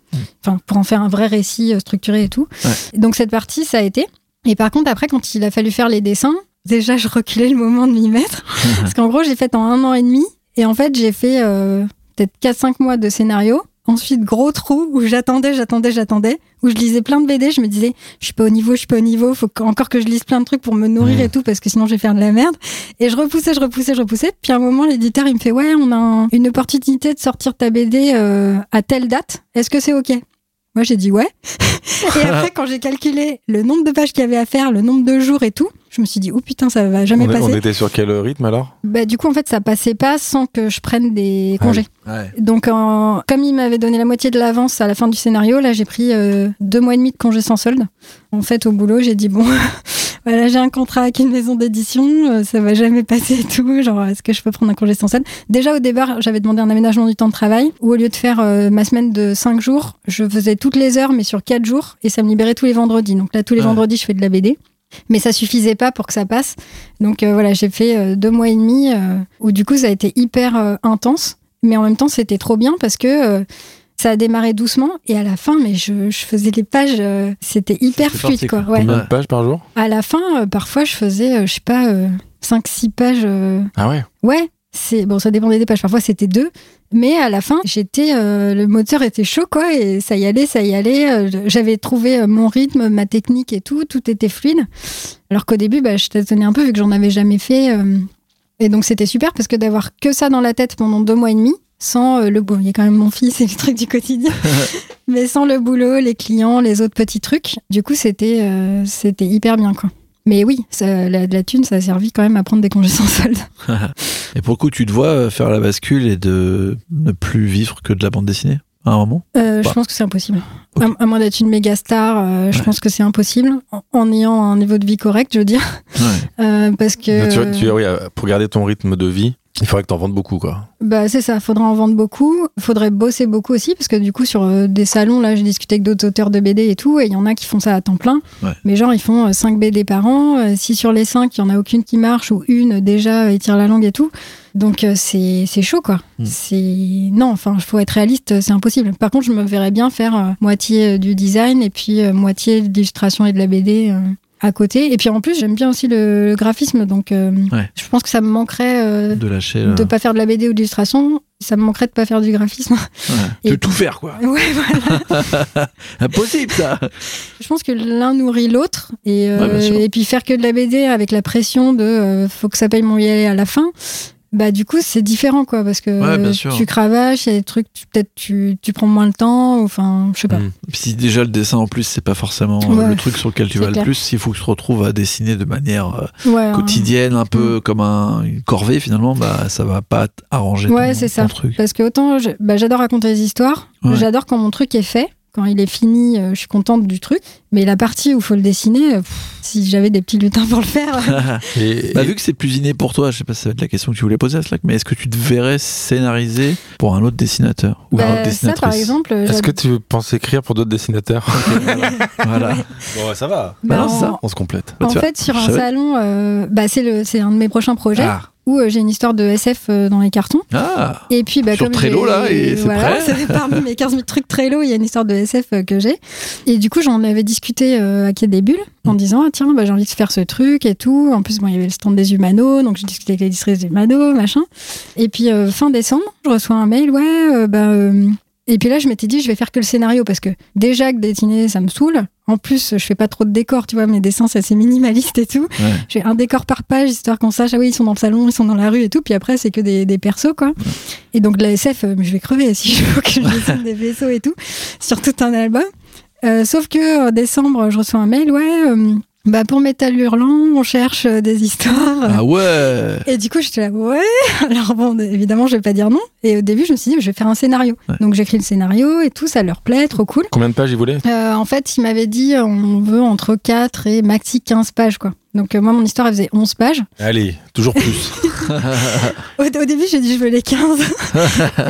Enfin, pour en faire un vrai récit euh, structuré et tout. Ouais. Donc cette partie, ça a été. Et par contre, après, quand il a fallu faire les dessins, déjà, je reculais le moment de m'y mettre, parce qu'en gros, j'ai fait en un an et demi, et en fait, j'ai fait euh, peut-être 4-5 mois de scénario Ensuite, gros trou où j'attendais, j'attendais, j'attendais, où je lisais plein de BD. Je me disais, je suis pas au niveau, je suis pas au niveau. Faut qu- encore que je lise plein de trucs pour me nourrir Mmh. et tout, parce que sinon je vais faire de la merde. Et je repoussais, je repoussais, je repoussais. Puis à un moment, l'éditeur il me fait, ouais, on a un- une opportunité de sortir ta BD euh, à telle date. Est-ce que c'est ok? Moi, j'ai dit ouais. et après, quand j'ai calculé le nombre de pages qu'il y avait à faire, le nombre de jours et tout, je me suis dit, oh putain, ça va jamais on, passer. on était sur quel rythme alors Bah, du coup, en fait, ça passait pas sans que je prenne des Ah congés. Ouais. Donc, en- comme il m'avait donné la moitié de l'avance à la fin du scénario, là, j'ai pris euh, deux mois et demi de congés sans solde. En fait, au boulot, j'ai dit bon, voilà, j'ai un contrat avec une maison d'édition, euh, ça va jamais passer et tout. Genre, est-ce que je peux prendre un congé sans solde? Déjà, au départ, j'avais demandé un aménagement du temps de travail où, au lieu de faire euh, ma semaine de cinq jours, je faisais toutes les heures, mais sur quatre jours, et ça me libérait tous les vendredis. Donc là, tous les Ouais. vendredis, je fais de la BD. Mais ça suffisait pas pour que ça passe. Donc euh, voilà, j'ai fait euh, deux mois et demi euh, où du coup ça a été hyper intense, mais en même temps c'était trop bien parce que ça a démarré doucement et à la fin, mais je, je faisais les pages, euh, c'était hyper fluide quoi. Ouais. Combien de pages par jour? À la fin, euh, parfois je faisais, euh, je sais pas, 5-6 pages. Ah ouais? Ouais, c'est bon, ça dépendait des pages. Parfois c'était deux, mais à la fin, j'étais, euh, le moteur était chaud quoi, et ça y allait, ça y allait. euh, J'avais trouvé euh, mon rythme, ma technique et tout, tout était fluide. Alors qu'au début, bah, je tâtonnais un peu vu que j'en avais jamais fait, euh, et donc c'était super parce que d'avoir que ça dans la tête pendant deux mois et demi, sans euh, le boulot, il y a quand même mon fils et les trucs du quotidien, mais sans le boulot, les clients, les autres petits trucs. Du coup, c'était, euh, c'était hyper bien quoi. Mais oui, ça, la, la thune, ça a servi quand même à prendre des congés sans solde. Et pour le coup, tu te vois euh, faire la bascule et de ne plus vivre que de la bande dessinée à un moment? Euh, Bah. Je pense que c'est impossible. À, à moins d'être une méga star, euh, je Ouais. pense que c'est impossible. En, en ayant un niveau de vie correct, je veux dire. Ouais. Euh, parce que. tu, oui, Pour garder ton rythme de vie, il faudrait que t'en vendes beaucoup quoi. Bah, c'est ça, faudrait en vendre beaucoup. Faudrait bosser beaucoup aussi, parce que du coup, sur euh, des salons, là, j'ai discuté avec d'autres auteurs de BD et tout, et il y en a qui font ça à temps plein. Ouais. Mais genre, ils font 5 BD par an. euh, si sur les 5, il y en a aucune qui marche, ou une euh, déjà euh, étire la langue et tout. Donc, euh, c'est chaud, quoi. Mm. C'est. Non, enfin, il faut être réaliste, euh, c'est impossible. Par contre, je me verrais bien faire euh, moitié euh, du design et puis euh, moitié d'illustration et de la BD. Euh, à côté. Et puis en plus, j'aime bien aussi le, le graphisme, donc euh, Ouais. je pense que ça me manquerait euh, De lâcher. euh, de pas faire de la BD ou de l'illustration, ça me manquerait de pas faire du graphisme. ouais. Et- De tout faire, quoi. ouais, voilà. Impossible, ça Je pense que l'un nourrit l'autre et, euh, Ouais, et puis faire que de la BD avec la pression de euh, faut que ça paye mon loyer à la fin. Bah du coup c'est différent quoi parce que Ouais, bien sûr. tu cravaches, il y a des trucs peut-être tu, tu prends moins le temps, ou enfin je sais pas. Mm. Puis si déjà le dessin en plus, c'est pas forcément euh, Ouais. le truc sur lequel tu vas clair. le plus, s'il faut que tu te retrouves à dessiner de manière euh, Ouais, hein. quotidienne, un peu comme un, une corvée finalement, bah ça va pas arranger Ouais, ton, c'est ça. truc. Parce que autant bah, j'adore raconter des histoires, j'adore quand mon truc est fait, quand il est fini, euh, je suis contente du truc. Mais la partie où il faut le dessiner, euh, pff, si j'avais des petits lutins pour le faire, Et, Bah, et- vu que c'est plus inné pour toi, je sais pas si ça va être la question que tu voulais poser à Slack, mais est-ce que tu te verrais scénariser pour un autre dessinateur ou bah, autre ça dessinatrice par exemple, est-ce j'ad- que tu penses écrire pour d'autres dessinateurs Voilà. Bon, ça va. bah, non, c'est en- ça. On se complète. Bah, En vois, fait, sur un salon, euh, bah, c'est le, c'est un de mes prochains projets Ah, où euh, j'ai une histoire de SF euh, dans les cartons. Ah. Et puis, bah, Sur comme Trello, là, et c'est voilà, prêt c'est parmi mes 15 000 trucs Trello, il y a une histoire de SF euh, que j'ai. Et du coup, j'en avais discuté euh, à Quai des Bulles en Mm. disant, ah, tiens, bah, j'ai envie de faire ce truc et tout. En plus, bon, il y avait le stand des Humano, donc j'ai discuté avec les districts des Humano, machin. Et puis, euh, fin décembre, je reçois un mail, ouais, euh, bah. Et puis là, je m'étais dit, je vais faire que le scénario parce que déjà que dessiner, ça me saoule. En plus, je fais pas trop de décors, tu vois, mes dessins, c'est assez minimaliste et tout. Ouais. J'ai un décor par page, histoire qu'on sache, ah oui, ils sont dans le salon, ils sont dans la rue et tout. Puis après, c'est que des, des persos, quoi. Et donc, de la SF, je vais crever si je veux que je dessine des vaisseaux et tout, sur tout un album. Euh, sauf que en décembre, je reçois un mail, ouais, euh, bah pour Métal Hurlant, on cherche euh, des histoires. Ah ouais Et du coup, j'étais là, ouais. Alors bon, évidemment, je vais pas dire non. Et au début, je me suis dit, je vais faire un scénario. Ouais. Donc j'écris le scénario et tout, ça leur plaît, trop cool. Combien de pages il voulait Euh, en fait, il m'avait dit, on veut entre 4 et maxi 15 pages, quoi. Donc euh, moi, mon histoire, elle faisait 11 pages. Allez, toujours plus. Au, au début, j'ai dit, je veux les 15.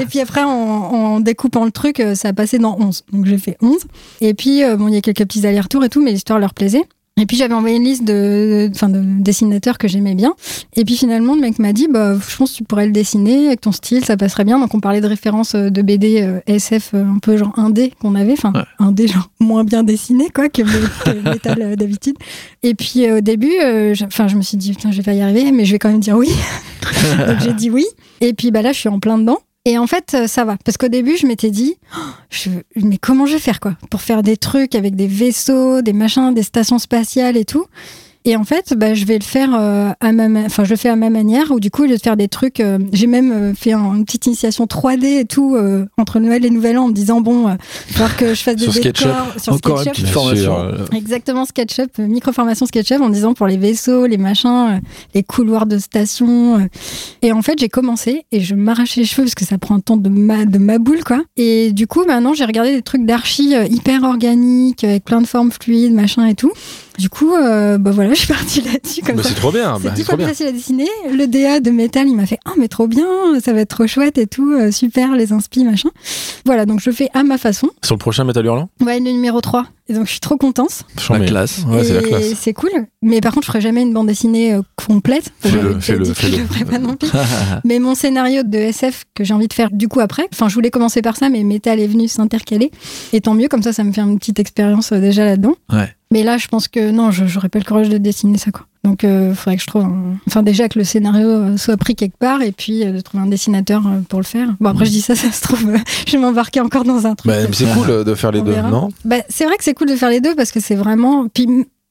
et puis après, en, en découpant le truc, euh, ça a passé dans 11. Donc j'ai fait 11. Et puis, euh, bon, il y a quelques petits allers-retours et tout, mais l'histoire leur plaisait. Et puis j'avais envoyé une liste de, enfin, de dessinateurs que j'aimais bien. Et puis finalement, le mec m'a dit, bah, je pense que tu pourrais le dessiner avec ton style, ça passerait bien. Donc on parlait de références euh, de BD euh, SF euh, un peu genre indé qu'on avait, enfin Ouais. indé genre moins bien dessiné quoi que, que le métal euh, d'habitude. Et puis au début, je- enfin je me suis dit putain je vais pas y arriver, mais je vais quand même dire oui. Donc j'ai dit oui. Et puis bah là je suis en plein dedans. Et en fait, euh, ça va. Parce qu'au début, je m'étais dit, Oh, mais comment je vais faire quoi? Pour faire des trucs avec des vaisseaux, des machins, des stations spatiales et tout. Et en fait, bah, je vais le faire euh, à ma, ma- enfin, je le fais à ma manière. Ou du coup, au lieu de faire des trucs, euh, j'ai même euh, fait un- une petite initiation 3D et tout euh, entre Noël et Nouvel An, en me disant bon, euh, il va falloir que je fasse des Sur SketchUp. décors sur Encore une SketchUp. petite formation. Exactement, SketchUp, euh, micro-formation SketchUp, en disant pour les vaisseaux, les machins, euh, les couloirs de station. euh. Et en fait, j'ai commencé et je m'arrachais les cheveux parce que ça prend un temps de ma, de ma boule, quoi. Et du coup, maintenant, j'ai regardé des trucs d'archi euh, hyper organiques, avec plein de formes fluides, machin et tout. Du coup, euh, bah voilà, je suis partie là-dessus comme bah, c'est trop bien. C'est bah, trop bien. facile à dessiner. Le DA de métal, il m'a fait Ah, mais trop bien, ça va être trop chouette et tout, euh, super, les inspi, machin. Voilà, donc je le fais à ma façon. Sur le prochain Metal Hurlant? Ouais, le numéro 3. Et donc je suis trop contente. Chambé. classe. Ouais, c'est la Et classe. c'est cool. Mais par contre, je ferai jamais une bande dessinée euh, complète. Fais-le, fais-le, dit que fais-le. Ferai pas non plus. Mais mon scénario de SF que j'ai envie de faire du coup après, enfin, je voulais commencer par ça, mais Metal est venu s'intercaler. Et tant mieux, comme ça, ça me fait une petite expérience déjà là-dedans. Ouais. Mais là, je pense que non, je j'aurais pas le courage de dessiner ça, quoi. Donc, il faudrait que je trouve. un- Enfin, déjà que le scénario euh, soit pris quelque part, et puis euh, de trouver un dessinateur euh, pour le faire. Bon, après, je dis ça, ça se trouve, euh, je vais m'embarquer encore dans un truc. Bah, c'est cool euh, de faire les On deux, verra. non? Bah, c'est vrai que c'est cool de faire les deux parce que c'est vraiment. Puis,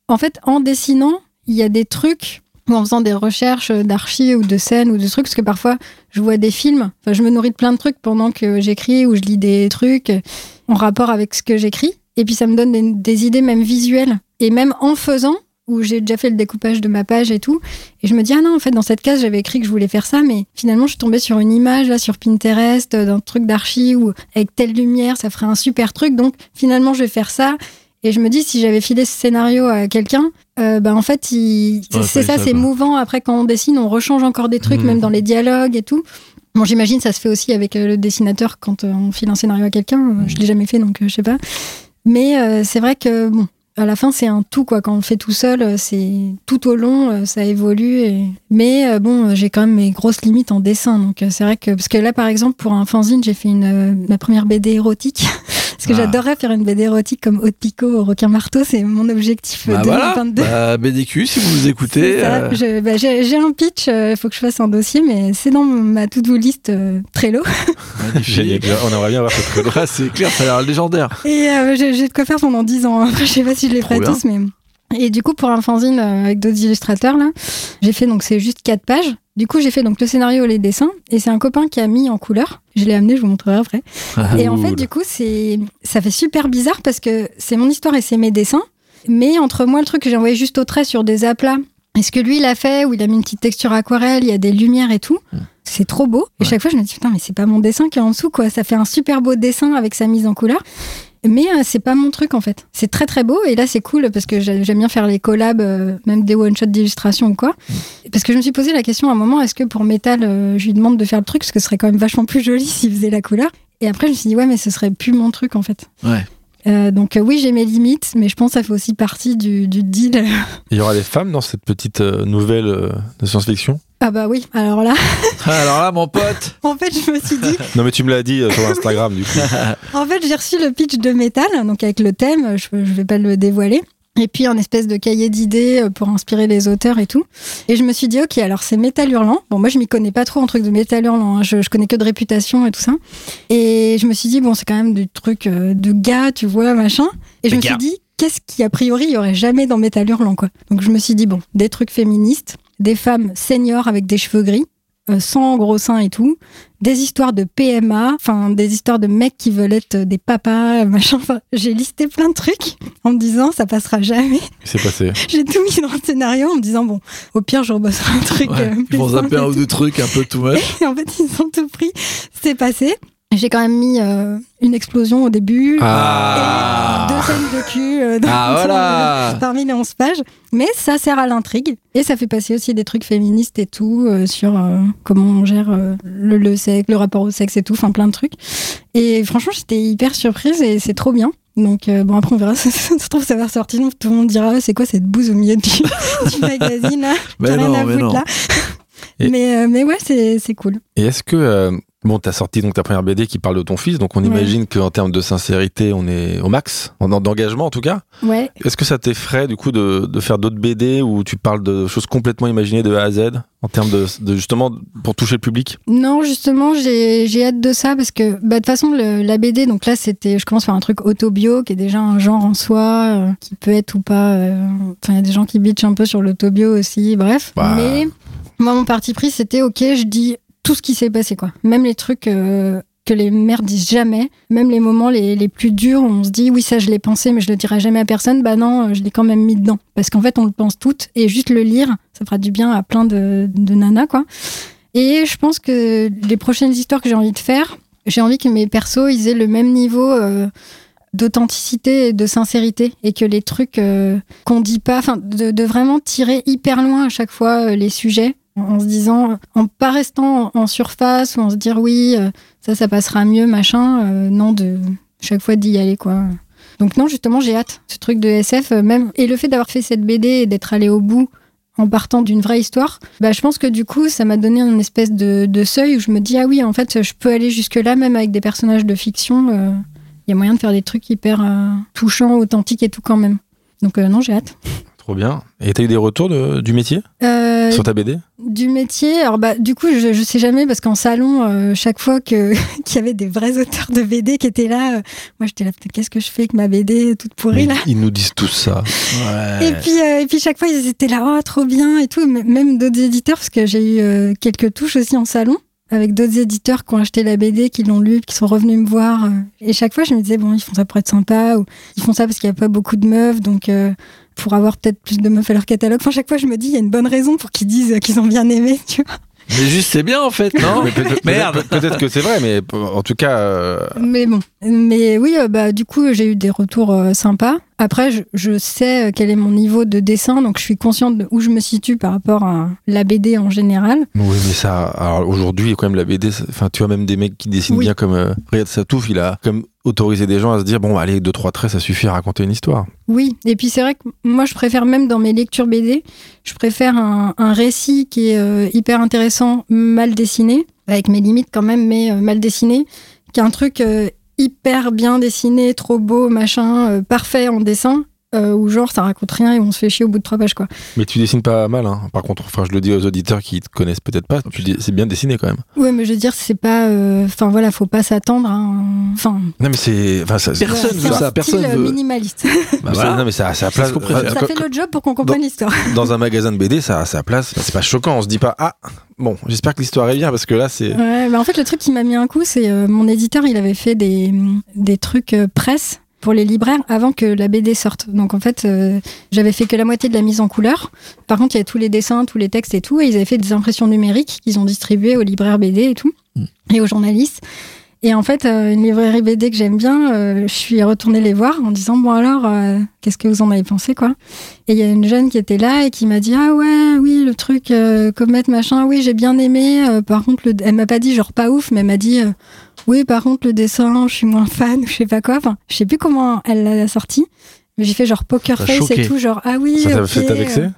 en fait, en dessinant, il y a des trucs ou en faisant des recherches d'archives ou de scènes ou de trucs, parce que parfois je vois des films, enfin, je me nourris de plein de trucs pendant que j'écris ou je lis des trucs en rapport avec ce que j'écris, et puis ça me donne des, des idées même visuelles, et même en faisant, où j'ai déjà fait le découpage de ma page et tout, et je me dis, ah non, en fait, dans cette case, j'avais écrit que je voulais faire ça, mais finalement, je suis tombée sur une image, là, sur Pinterest, euh, d'un truc d'archi, où avec telle lumière, ça ferait un super truc, donc finalement, je vais faire ça. Et je me dis, si j'avais filé ce scénario à quelqu'un, euh, bah, en fait, il... Ouais, c'est ça, c'est mouvant. Après, quand on dessine, on rechange encore des trucs, Mhm. même dans les dialogues et tout. Bon, j'imagine, ça se fait aussi avec euh, le dessinateur quand euh, on file un scénario à quelqu'un. Euh, Je l'ai jamais fait, donc euh, je sais pas. Mais euh, c'est vrai que, bon, à la fin, c'est un tout, quoi. Quand on le fait tout seul, euh, c'est tout au long, euh, ça évolue. Mais bon, j'ai quand même mes grosses limites en dessin. Donc c'est vrai que, parce que là, par exemple, pour un fanzine, j'ai fait une, ma première BD érotique. Parce que Ah. j'adorerais faire une BD érotique comme Haute Picot au requin marteau, c'est mon objectif euh, Bah voilà, 2022. bah, BDQ, si vous nous écoutez. Euh, bah, j'ai un pitch, il faut que je fasse un dossier, mais c'est dans ma to-do list euh, Trello. magnifique. On aimerait bien voir ce truc. Ah, c'est clair, ça a l'air légendaire. Et euh, j'ai de quoi faire pendant 10 ans. Après, je sais pas si je les ferai tous, mais. Et du coup, pour un fanzine euh, avec d'autres illustrateurs, là, j'ai fait donc c'est juste 4 pages. Du coup, j'ai fait donc le scénario et les dessins, et c'est un copain qui a mis en couleur. Je l'ai amené, je vous montrerai après. Et en fait, du coup, c'est ça fait super bizarre parce que c'est mon histoire et c'est mes dessins. Mais entre moi, le truc que j'ai envoyé juste au trait sur des aplats, et ce que lui, il a fait, où il a mis une petite texture aquarelle, il y a des lumières et tout, c'est trop beau. Et Ouais. chaque fois, je me dis, putain, mais c'est pas mon dessin qui est en dessous, quoi. Ça fait un super beau dessin avec sa mise en couleur. Mais euh, c'est pas mon truc en fait. C'est très très beau et là c'est cool parce que j'ai- j'aime bien faire les collabs, euh, même des one-shots d'illustration ou quoi. Parce que je me suis posé la question à un moment, est-ce que pour Metal, euh, je lui demande de faire le truc parce que ce serait quand même vachement plus joli s'il faisait la couleur. Et après je me suis dit ouais mais ce serait plus mon truc en fait. Ouais. Euh, donc euh, oui j'ai mes limites mais je pense que ça fait aussi partie du, du deal. Il y aura des femmes dans cette petite euh, nouvelle euh, de science-fiction? Ah bah oui alors là Alors là, mon pote. en fait je me suis dit Non, mais tu me l'as dit euh, sur Instagram, du coup. En fait, j'ai reçu le pitch de métal, donc avec le thème, je, je vais pas le dévoiler. Et puis un espèce de cahier d'idées euh, pour inspirer les auteurs et tout. Et je me suis dit, ok, alors c'est métal hurlant. Bon, moi je m'y connais pas trop en truc de métal hurlant, hein. je, je connais que de réputation et tout ça. Et je me suis dit, bon, c'est quand même du truc euh, de gars, tu vois, machin. Et je me gars. suis dit, qu'est-ce qui a priori il y aurait jamais dans métal hurlant, quoi. Donc je me suis dit, bon, des trucs féministes, des femmes seniors avec des cheveux gris, euh, sans gros seins et tout, des histoires de PMA, enfin des histoires de mecs qui veulent être des papas, machin. Enfin, j'ai listé plein de trucs en me disant ça passera jamais. C'est passé. J'ai tout mis dans le scénario en me disant bon, au pire je rebosserai un truc. Ouais, euh, ils vont zapper un ou deux trucs un peu too much. et en fait, ils ont tout pris. C'est passé. J'ai quand même mis euh, une explosion au début. Ah. et Deux scènes de cul euh, dans- Ah, voilà. parmi les 11 pages. Mais ça sert à l'intrigue. Et ça fait passer aussi des trucs féministes et tout, euh, sur comment on gère le, le sexe, le rapport au sexe et tout, enfin plein de trucs. Et franchement, j'étais hyper surprise et c'est trop bien. Donc euh, bon, après on verra, ça se trouve ça va ressortir, donc tout le monde dira c'est quoi cette bouse au milieu du, du magazine là? Rien non, à mais foutre là. Et- Mais, euh, mais ouais, c'est c'est cool. Et est-ce que euh, Bon, t'as sorti donc ta première BD qui parle de ton fils, donc on Ouais. imagine qu'en termes de sincérité, on est au max, en en- d'engagement en tout cas. Ouais. Est-ce que ça t'effraie du coup de, de faire d'autres BD où tu parles de choses complètement imaginées de A à Z en termes de, de justement pour toucher le public? Non, justement, j'ai hâte de ça parce que, bah, de toute façon, le- la BD, donc là, c'était, je commence par un truc autobio qui est déjà un genre en soi, euh, qui peut être ou pas. euh, Enfin, il y a des gens qui bitchent un peu sur l'autobio aussi, bref. Bah. Mais moi, mon parti pris, c'était ok, je dis tout ce qui s'est passé, quoi. Même les trucs euh, que les mères disent jamais, même les moments les, les plus durs où on se dit oui, ça, je l'ai pensé, mais je le dirai jamais à personne. Bah non, euh, je l'ai quand même mis dedans. Parce qu'en fait, on le pense toutes et juste le lire, ça fera du bien à plein de, de nanas, quoi. Et je pense que les prochaines histoires que j'ai envie de faire, j'ai envie que mes persos ils aient le même niveau euh, d'authenticité et de sincérité et que les trucs euh, qu'on dit pas, enfin de, vraiment tirer hyper loin à chaque fois les sujets en, se disant, en pas restant en, surface ou en se dire oui euh, ça ça passera mieux machin, euh, non de chaque fois d'y aller quoi. Donc non justement j'ai hâte ce truc de SF euh, même et le fait d'avoir fait cette BD et d'être allé au bout en partant d'une vraie histoire, bah, je pense que du coup, ça m'a donné un espèce de, de seuil où je me dis, ah oui, en fait, je peux aller jusque-là, même avec des personnages de fiction. euh, Il y a moyen de faire des trucs hyper euh, touchants, authentiques et tout quand même. Donc euh, non, j'ai hâte. Trop bien. Et t'as eu des retours de- du métier? Euh, sur ta BD du métier, alors bah du coup, je, je sais jamais parce qu'en salon, euh, chaque fois que qu'il y avait des vrais auteurs de BD qui étaient là, euh, moi j'étais là, qu'est-ce que je fais avec ma BD toute pourrie là Ils nous disent tous ça. Et puis, et puis chaque fois, ils étaient là, oh, trop bien et tout. Même d'autres éditeurs, parce que j'ai eu quelques touches aussi en salon, avec d'autres éditeurs qui ont acheté la BD, qui l'ont lu, qui sont revenus me voir. Et chaque fois, je me disais, bon, ils font ça pour être sympa, ou ils font ça parce qu'il n'y a pas beaucoup de meufs, donc euh, pour avoir peut-être plus de meufs à leur catalogue. Enfin, chaque fois, je me dis, il y a une bonne raison pour qu'ils disent qu'ils ont bien aimé, tu vois. Mais juste, c'est bien en fait, non Mais peut- peut- Merde. peut-être- Peut-être que c'est vrai, mais en tout cas, euh, Mais bon. Mais oui, euh, bah, du coup, j'ai eu des retours euh, sympas. Après, je, je sais euh, quel est mon niveau de dessin, donc je suis consciente de où je me situe par rapport à la BD en général. oui, mais ça, alors aujourd'hui, quand même, la BD, enfin, tu vois, même des mecs qui dessinent Oui. bien comme euh, Riyad Satouf, il a comme autorisé des gens à se dire, bon, allez, deux, trois traits, ça suffit à raconter une histoire. Oui, et puis c'est vrai que moi je préfère même dans mes lectures BD, je préfère un, un récit qui est euh, hyper intéressant, mal dessiné, avec mes limites quand même, mais euh, mal dessiné, qu'un truc euh, hyper bien dessiné, trop beau, machin, euh, parfait en dessin, euh, où genre ça raconte rien et on se fait chier au bout de trois pages quoi. Mais tu dessines pas mal, hein. Par contre, enfin, je le dis aux auditeurs qui te connaissent peut-être pas, tu dis- c'est bien dessiné quand même. Ouais, mais je veux dire, c'est pas. euh, Enfin voilà, faut pas s'attendre. Enfin. Non, mais c'est, enfin, ça, Personne veut c'est un ça, personne style, euh, veut- minimaliste. Bah mais voilà. ça- non, mais ça, ça place. préfère. ça fait le job pour qu'on comprenne l'histoire. dans un magasin de BD, ça a sa place. C'est pas choquant. On se dit pas, ah, bon, j'espère que l'histoire est bien parce que là, c'est. Ouais, bah en fait, le truc qui m'a mis un coup, c'est euh, mon éditeur, il avait fait des, des trucs euh, presse pour les libraires avant que la BD sorte. Donc en fait, euh, j'avais fait que la moitié de la mise en couleur. Par contre, il y avait tous les dessins, tous les textes et tout, et ils avaient fait des impressions numériques qu'ils ont distribuées aux libraires BD et tout, et aux journalistes. Et en fait, euh, une librairie BD que j'aime bien, euh, je suis retournée les voir en disant bon alors, euh, qu'est-ce que vous en avez pensé quoi? Et il y a une jeune qui était là et qui m'a dit ah ouais oui le truc euh, comète machin oui j'ai bien aimé. Euh, par contre le, elle m'a pas dit genre pas ouf mais elle m'a dit oui par contre le dessin je suis moins fan je sais pas quoi. Enfin je sais plus comment elle l'a sorti. Mais j'ai fait genre poker face et tout genre ah oui. Ça t'a ok, fait t'a vexé euh,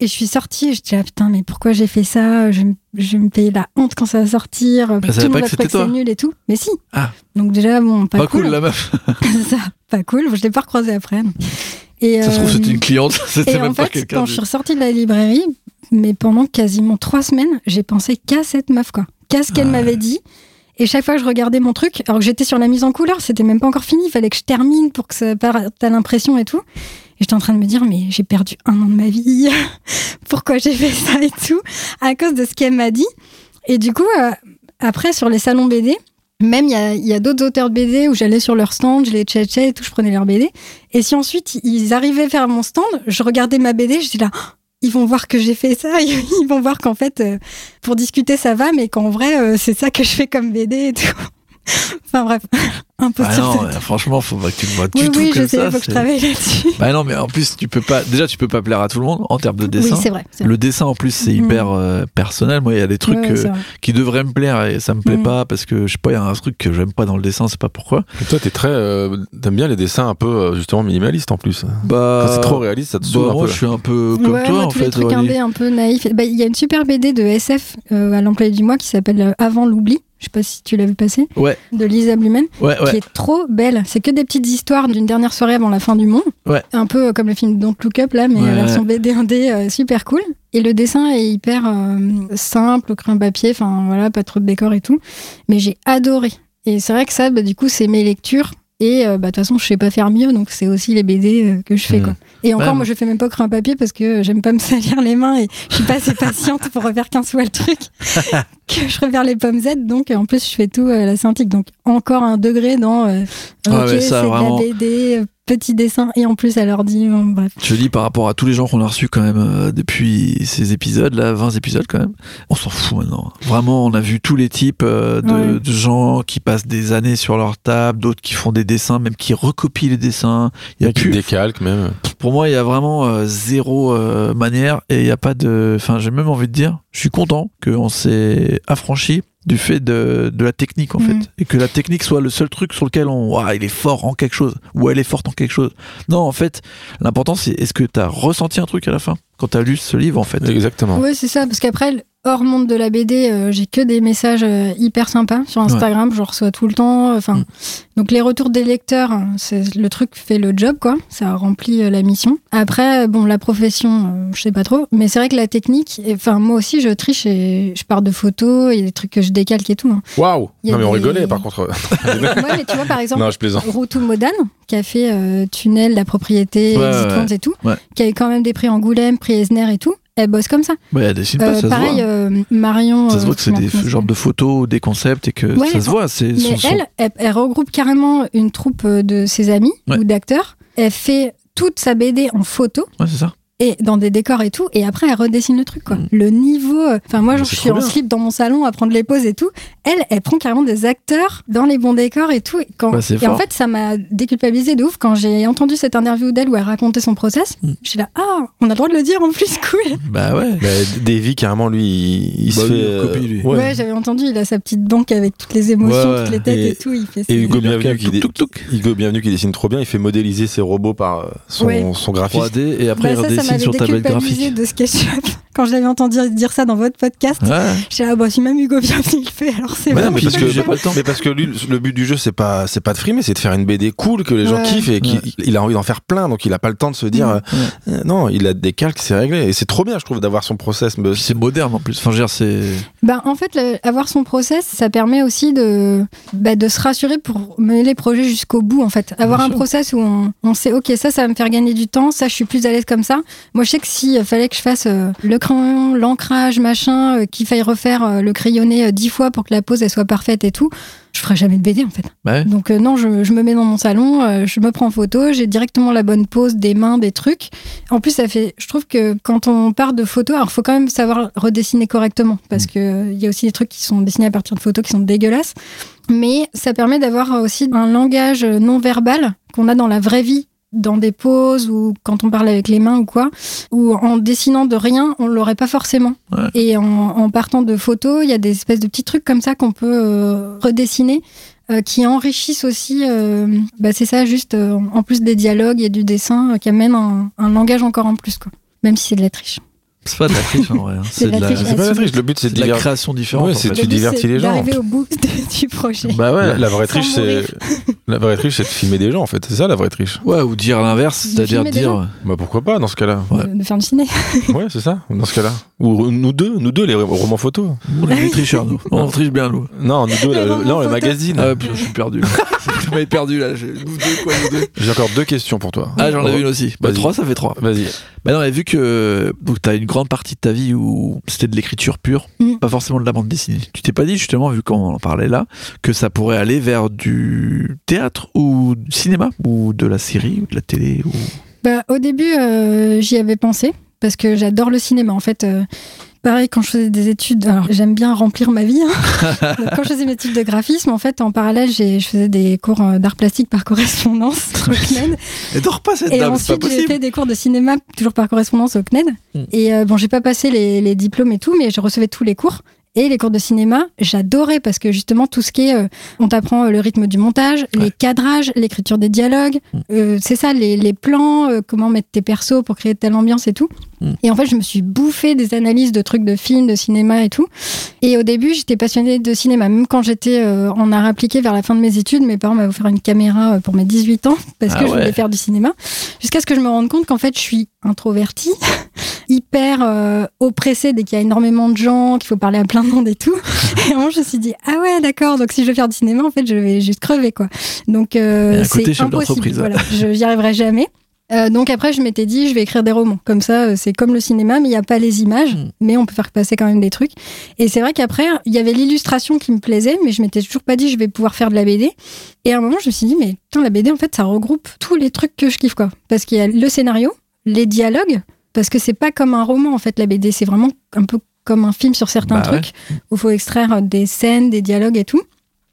et je suis sortie et je dis ah putain mais pourquoi j'ai fait ça? Je, vais me- je vais me payer la honte quand ça va sortir savait tout le pas monde va que c'est nul et tout mais si Ah. donc déjà bon pas, Pas cool la meuf. ça pas cool je l'ai pas recroisé après et Ça se trouve, euh, c'était une cliente. et C'était en même pas fait quelqu'un. quand je suis ressortie de la librairie mais pendant quasiment trois semaines j'ai pensé qu'à cette meuf quoi qu'à ce qu'elle ouais. m'avait dit et chaque fois que je regardais mon truc, alors que j'étais sur la mise en couleur, c'était même pas encore fini, il fallait que je termine pour que ça parte à l'impression et tout. Et j'étais en train de me dire, mais j'ai perdu un an de ma vie. Pourquoi j'ai fait ça et tout? À cause de ce qu'elle m'a dit. Et du coup, euh, après, sur les salons BD, même il y a, d'autres auteurs de BD où j'allais sur leur stand, je les tchatchais et tout, je prenais leur BD. Et si ensuite ils arrivaient vers mon stand, je regardais ma BD, je dis là, ils vont voir que j'ai fait ça, ils vont voir qu'en fait, euh, pour discuter ça va, mais qu'en vrai, euh, c'est ça que je fais comme BD et tout. Enfin bref, un peu Ah non, euh, franchement, faut pas que tu me vois du Oui, tout oui, comme je sais, ça. faut que je travaille là-dessus. Bah non, mais en plus, tu peux pas. Déjà, tu peux pas plaire à tout le monde en termes de Oui, dessin. c'est vrai. c'est vrai. Le dessin en plus c'est Mhm. hyper euh, personnel. Moi il y a des trucs euh, qui devraient me plaire et ça me plaît Mhm. pas parce que je sais pas il y a un truc que j'aime pas dans le dessin, c'est pas pourquoi. Et toi, t'es très, euh, t'aimes bien les dessins un peu justement minimalistes en plus. Bah Quand c'est trop réaliste, ça te bah, un moi peu. je suis un peu comme Ouais, toi moi, en fait. trucs indés un peu naïfs. Bah, Il y a une super BD de SF euh, à l'employé du mois qui s'appelle Avant l'oubli, Je sais pas si tu l'as vu passer. Ouais. De Lisa Blumen, Ouais, qui ouais. est trop belle. C'est que des petites histoires d'une dernière soirée avant la fin du monde. Un peu comme le film Don't Look Up là, mais Ouais, version BD 1D, euh, super cool. Et le dessin est hyper euh, simple, crayon papier, enfin voilà, pas trop de décor et tout. Mais j'ai adoré. Et c'est vrai que ça, bah, du coup, c'est mes lectures. Et euh, bah, de toute façon, je sais pas faire mieux, donc c'est aussi les BD euh, que je fais. Mm. Quoi. Et encore, Ouais. moi, je fais même pas au crayon papier parce que j'aime pas me salir les mains et je suis pas assez patiente pour refaire 15 fois le truc que je refaire les pommes Z. Donc, en plus, je fais tout à la synthique. Donc, encore un degré dans euh, Ah ouais, c'est de la BD, euh, petit dessin et en plus à l'ordi. bon, bref. Je dis par rapport à tous les gens qu'on a reçus quand même euh, depuis ces épisodes, là, 20 épisodes quand même, on s'en fout maintenant. Vraiment, on a vu tous les types euh, de, Ouais. de gens qui passent des années sur leur table, d'autres qui font des dessins, même qui recopient les dessins. Il y a Qui plus, décalque même. pour moi, il y a vraiment euh, zéro euh, manière et il n'y a pas de. Enfin, j'ai même envie de dire, je suis content qu'on s'est affranchi du fait de, de la technique en Mhm. fait et que la technique soit le seul truc sur lequel on Ouah, il est fort en quelque chose ou elle est forte en quelque chose non en fait l'important c'est est-ce que tu as ressenti un truc à la fin quand tu as lu ce livre en fait? Exactement. Ouais, c'est ça, parce qu'après, hors monde de la BD, euh, j'ai que des messages euh, hyper sympas sur Instagram, je reçois tout le temps. Enfin, Mm. donc les retours des lecteurs, hein, c'est le truc fait le job, quoi. Ça remplit euh, la mission. Après, bon, la profession, euh, je sais pas trop, mais c'est vrai que la technique, enfin, moi aussi, je triche et je pars de photos, il y a des trucs que je décalque et tout. hein. Waouh Non mais on rigolait par contre. ouais, mais tu vois, par exemple, non, je plaisante. Routou Modane, qui a fait euh, Tunnel, la propriété, Ouais, ouais. et tout, Ouais. qui a eu quand même des prix Angoulême, prix Esner et tout. Elle bosse comme ça. Ouais, elle dessine Euh, pas ça se pareil, voit euh, Marion. ça se euh, voit que c'est des ça genres de photos des concepts et que Ouais, ça se voit c'est Mais son- son- elle, elle, regroupe carrément une troupe euh, de ses amis Ouais. ou d'acteurs. Elle fait toute sa BD en photo ouais c'est ça et dans des décors et tout. Et après, elle redessine le truc, quoi. Mm. Le niveau. euh, Enfin, moi, genre, je suis en bien. slip dans mon salon à prendre les poses et tout. Elle, elle prend carrément des acteurs dans les bons décors et tout. Et, quand... Bah, et en fait, ça m'a déculpabilisé de ouf quand j'ai entendu cette interview d'elle où elle racontait son process. Mm. Je suis là, ah, on a le droit de le dire en plus, cool. bah ouais Bah, Davy, carrément, lui, il, il Bah, se lui, fait. il recopie, lui. ouais. Ouais, j'avais entendu, il a sa petite banque avec toutes les émotions, Ouais, toutes les têtes et, et- tout. Il fait et Hugo Bienvenu, qui, dé-. Hugo Bienvenu qui dessine trop bien, il fait modéliser ses robots par euh, son, Ouais. son graphiste. 3D et après Bah, il redessine m'avait sur tablette graphique de SketchUp. Quand je l'avais entendu dire ça dans votre podcast, ouais j'ai ah bah si même Hugo Bienvenu le fait, alors c'est Ouais, bon. mais puis parce que j'ai pas le temps. Mais parce que lui, le- but du jeu, c'est pas, c'est pas de frimer, c'est de faire une BD cool que les gens Ouais. kiffent et qu'il Ouais. il a envie d'en faire plein, donc il a pas le temps de se dire, euh, euh, non, il a des calques, c'est réglé. Et c'est trop bien, je trouve, d'avoir son process. mais c'est moderne en plus enfin je veux dire c'est Bah, en fait, le- avoir son process, ça permet aussi de, bah, de se rassurer pour mener les projets jusqu'au bout, en fait. Avoir Bien un sûr. process où on, on sait, ok, ça, ça va me faire gagner du temps, ça, je suis plus à l'aise comme ça. Moi, je sais que s'il fallait que je fasse euh, le l'ancrage, machin, euh, qu'il faille refaire euh, le crayonné euh, dix fois pour que la pose, elle soit parfaite et tout, je ferais jamais de BD, en fait. bah ouais. Donc euh, non, je, je me mets dans mon salon, euh, je me prends en photo, j'ai directement la bonne pose, des mains, des trucs. En plus, ça fait, je trouve que quand on part de photos, alors faut quand même savoir redessiner correctement parce que euh, il y a aussi des trucs qui sont dessinés à partir de photos qui sont dégueulasses. Mais ça permet d'avoir aussi un langage non verbal qu'on a dans la vraie vie dans des poses ou quand on parle avec les mains ou quoi, ou en dessinant de rien, on l'aurait pas forcément. Ouais. Et en, en partant de photos, il y a des espèces de petits trucs comme ça qu'on peut euh, redessiner euh, qui enrichissent aussi, euh, bah c'est ça, juste euh, en plus des dialogues et du dessin, euh, qui amènent un, un langage encore en plus, quoi. Même si c'est de la triche. C'est pas de la triche en vrai hein. C'est de la triche. C'est pas la triche, le but c'est de, de la divers- création différente Ouais, en c'est fait. tu divertis les gens. D'arriver au bout de- du projet. bah ouais La, la vraie triche, c'est la vraie triche, c'est de filmer des gens en fait. C'est ça la vraie triche. ouais ou dire l'inverse c'est-à-dire gens. dire Bah pourquoi pas dans ce cas-là. Ouais. De, faire du ciné. Ouais, c'est ça. Dans ce cas-là. Ou nous deux, nous deux les romans photos. on est tricheurs nous on triche bien nous Non, nous deux, non, le magazine. ah ouais, putain, je suis perdu tu m'avais perdu là j'ai- nous deux quoi nous deux J'ai encore deux questions pour toi. ah j'en avais une aussi bah trois ça fait trois Vas-y. Bah non, mais vu que donc t'as une grande partie de ta vie où c'était de l'écriture pure, Mm. pas forcément de la bande dessinée. Tu t'es pas dit justement, vu qu'on en parlait là, que ça pourrait aller vers du théâtre ou du cinéma ou de la série ou de la télé ou... Bah, au début, euh, j'y avais pensé parce que j'adore le cinéma. En fait, euh, pareil, quand je faisais des études, alors j'aime bien remplir ma vie. hein. Donc, quand je faisais mes études de graphisme, en fait, en parallèle, j'ai- je faisais des cours euh, d'art plastique par correspondance au CNED. Et dors pas cette Et dame, ensuite, j'ai fait des cours de cinéma, toujours par correspondance au CNED. Mm. Et euh, bon, j'ai pas passé les, les diplômes et tout, mais je recevais tous les cours. Et les cours de cinéma, j'adorais parce que justement, tout ce qui est. euh, on t'apprend euh, le rythme du montage, les cadrages, l'écriture des dialogues. Mm. euh, c'est ça, les, les plans, euh, comment mettre tes persos pour créer telle ambiance et tout. Mm. Et en fait, je me suis bouffé des analyses de trucs de films, de cinéma et tout. Et au début, j'étais passionnée de cinéma. Même quand j'étais euh, en art appliqué vers la fin de mes études, mes parents m'avaient offert une caméra euh, pour mes 18 ans parce Ah que je voulais faire du cinéma. Jusqu'à ce que je me rende compte qu'en fait, je suis introvertie, hyper euh, oppressée dès qu'il y a énormément de gens, qu'il faut parler à plein de monde et tout. et vraiment, je me suis dit, ah ouais, d'accord. Donc si je veux faire du cinéma, en fait, je vais juste crever, quoi. Donc euh, c'est impossible. Voilà, je n'y arriverai jamais. Euh, donc après, je m'étais dit, je vais écrire des romans. Comme ça, euh, c'est comme le cinéma, mais il n'y a pas les images, Mm. mais on peut faire passer quand même des trucs. Et c'est vrai qu'après, il y avait l'illustration qui me plaisait, mais je m'étais toujours pas dit, je vais pouvoir faire de la BD. Et à un moment, je me suis dit, mais putain, la BD, en fait, ça regroupe tous les trucs que je kiffe, quoi. Parce qu'il y a le scénario, les dialogues, parce que c'est pas comme un roman, en fait, la BD. C'est vraiment un peu comme un film sur certains Bah ouais. trucs, où il faut extraire des scènes, des dialogues et tout.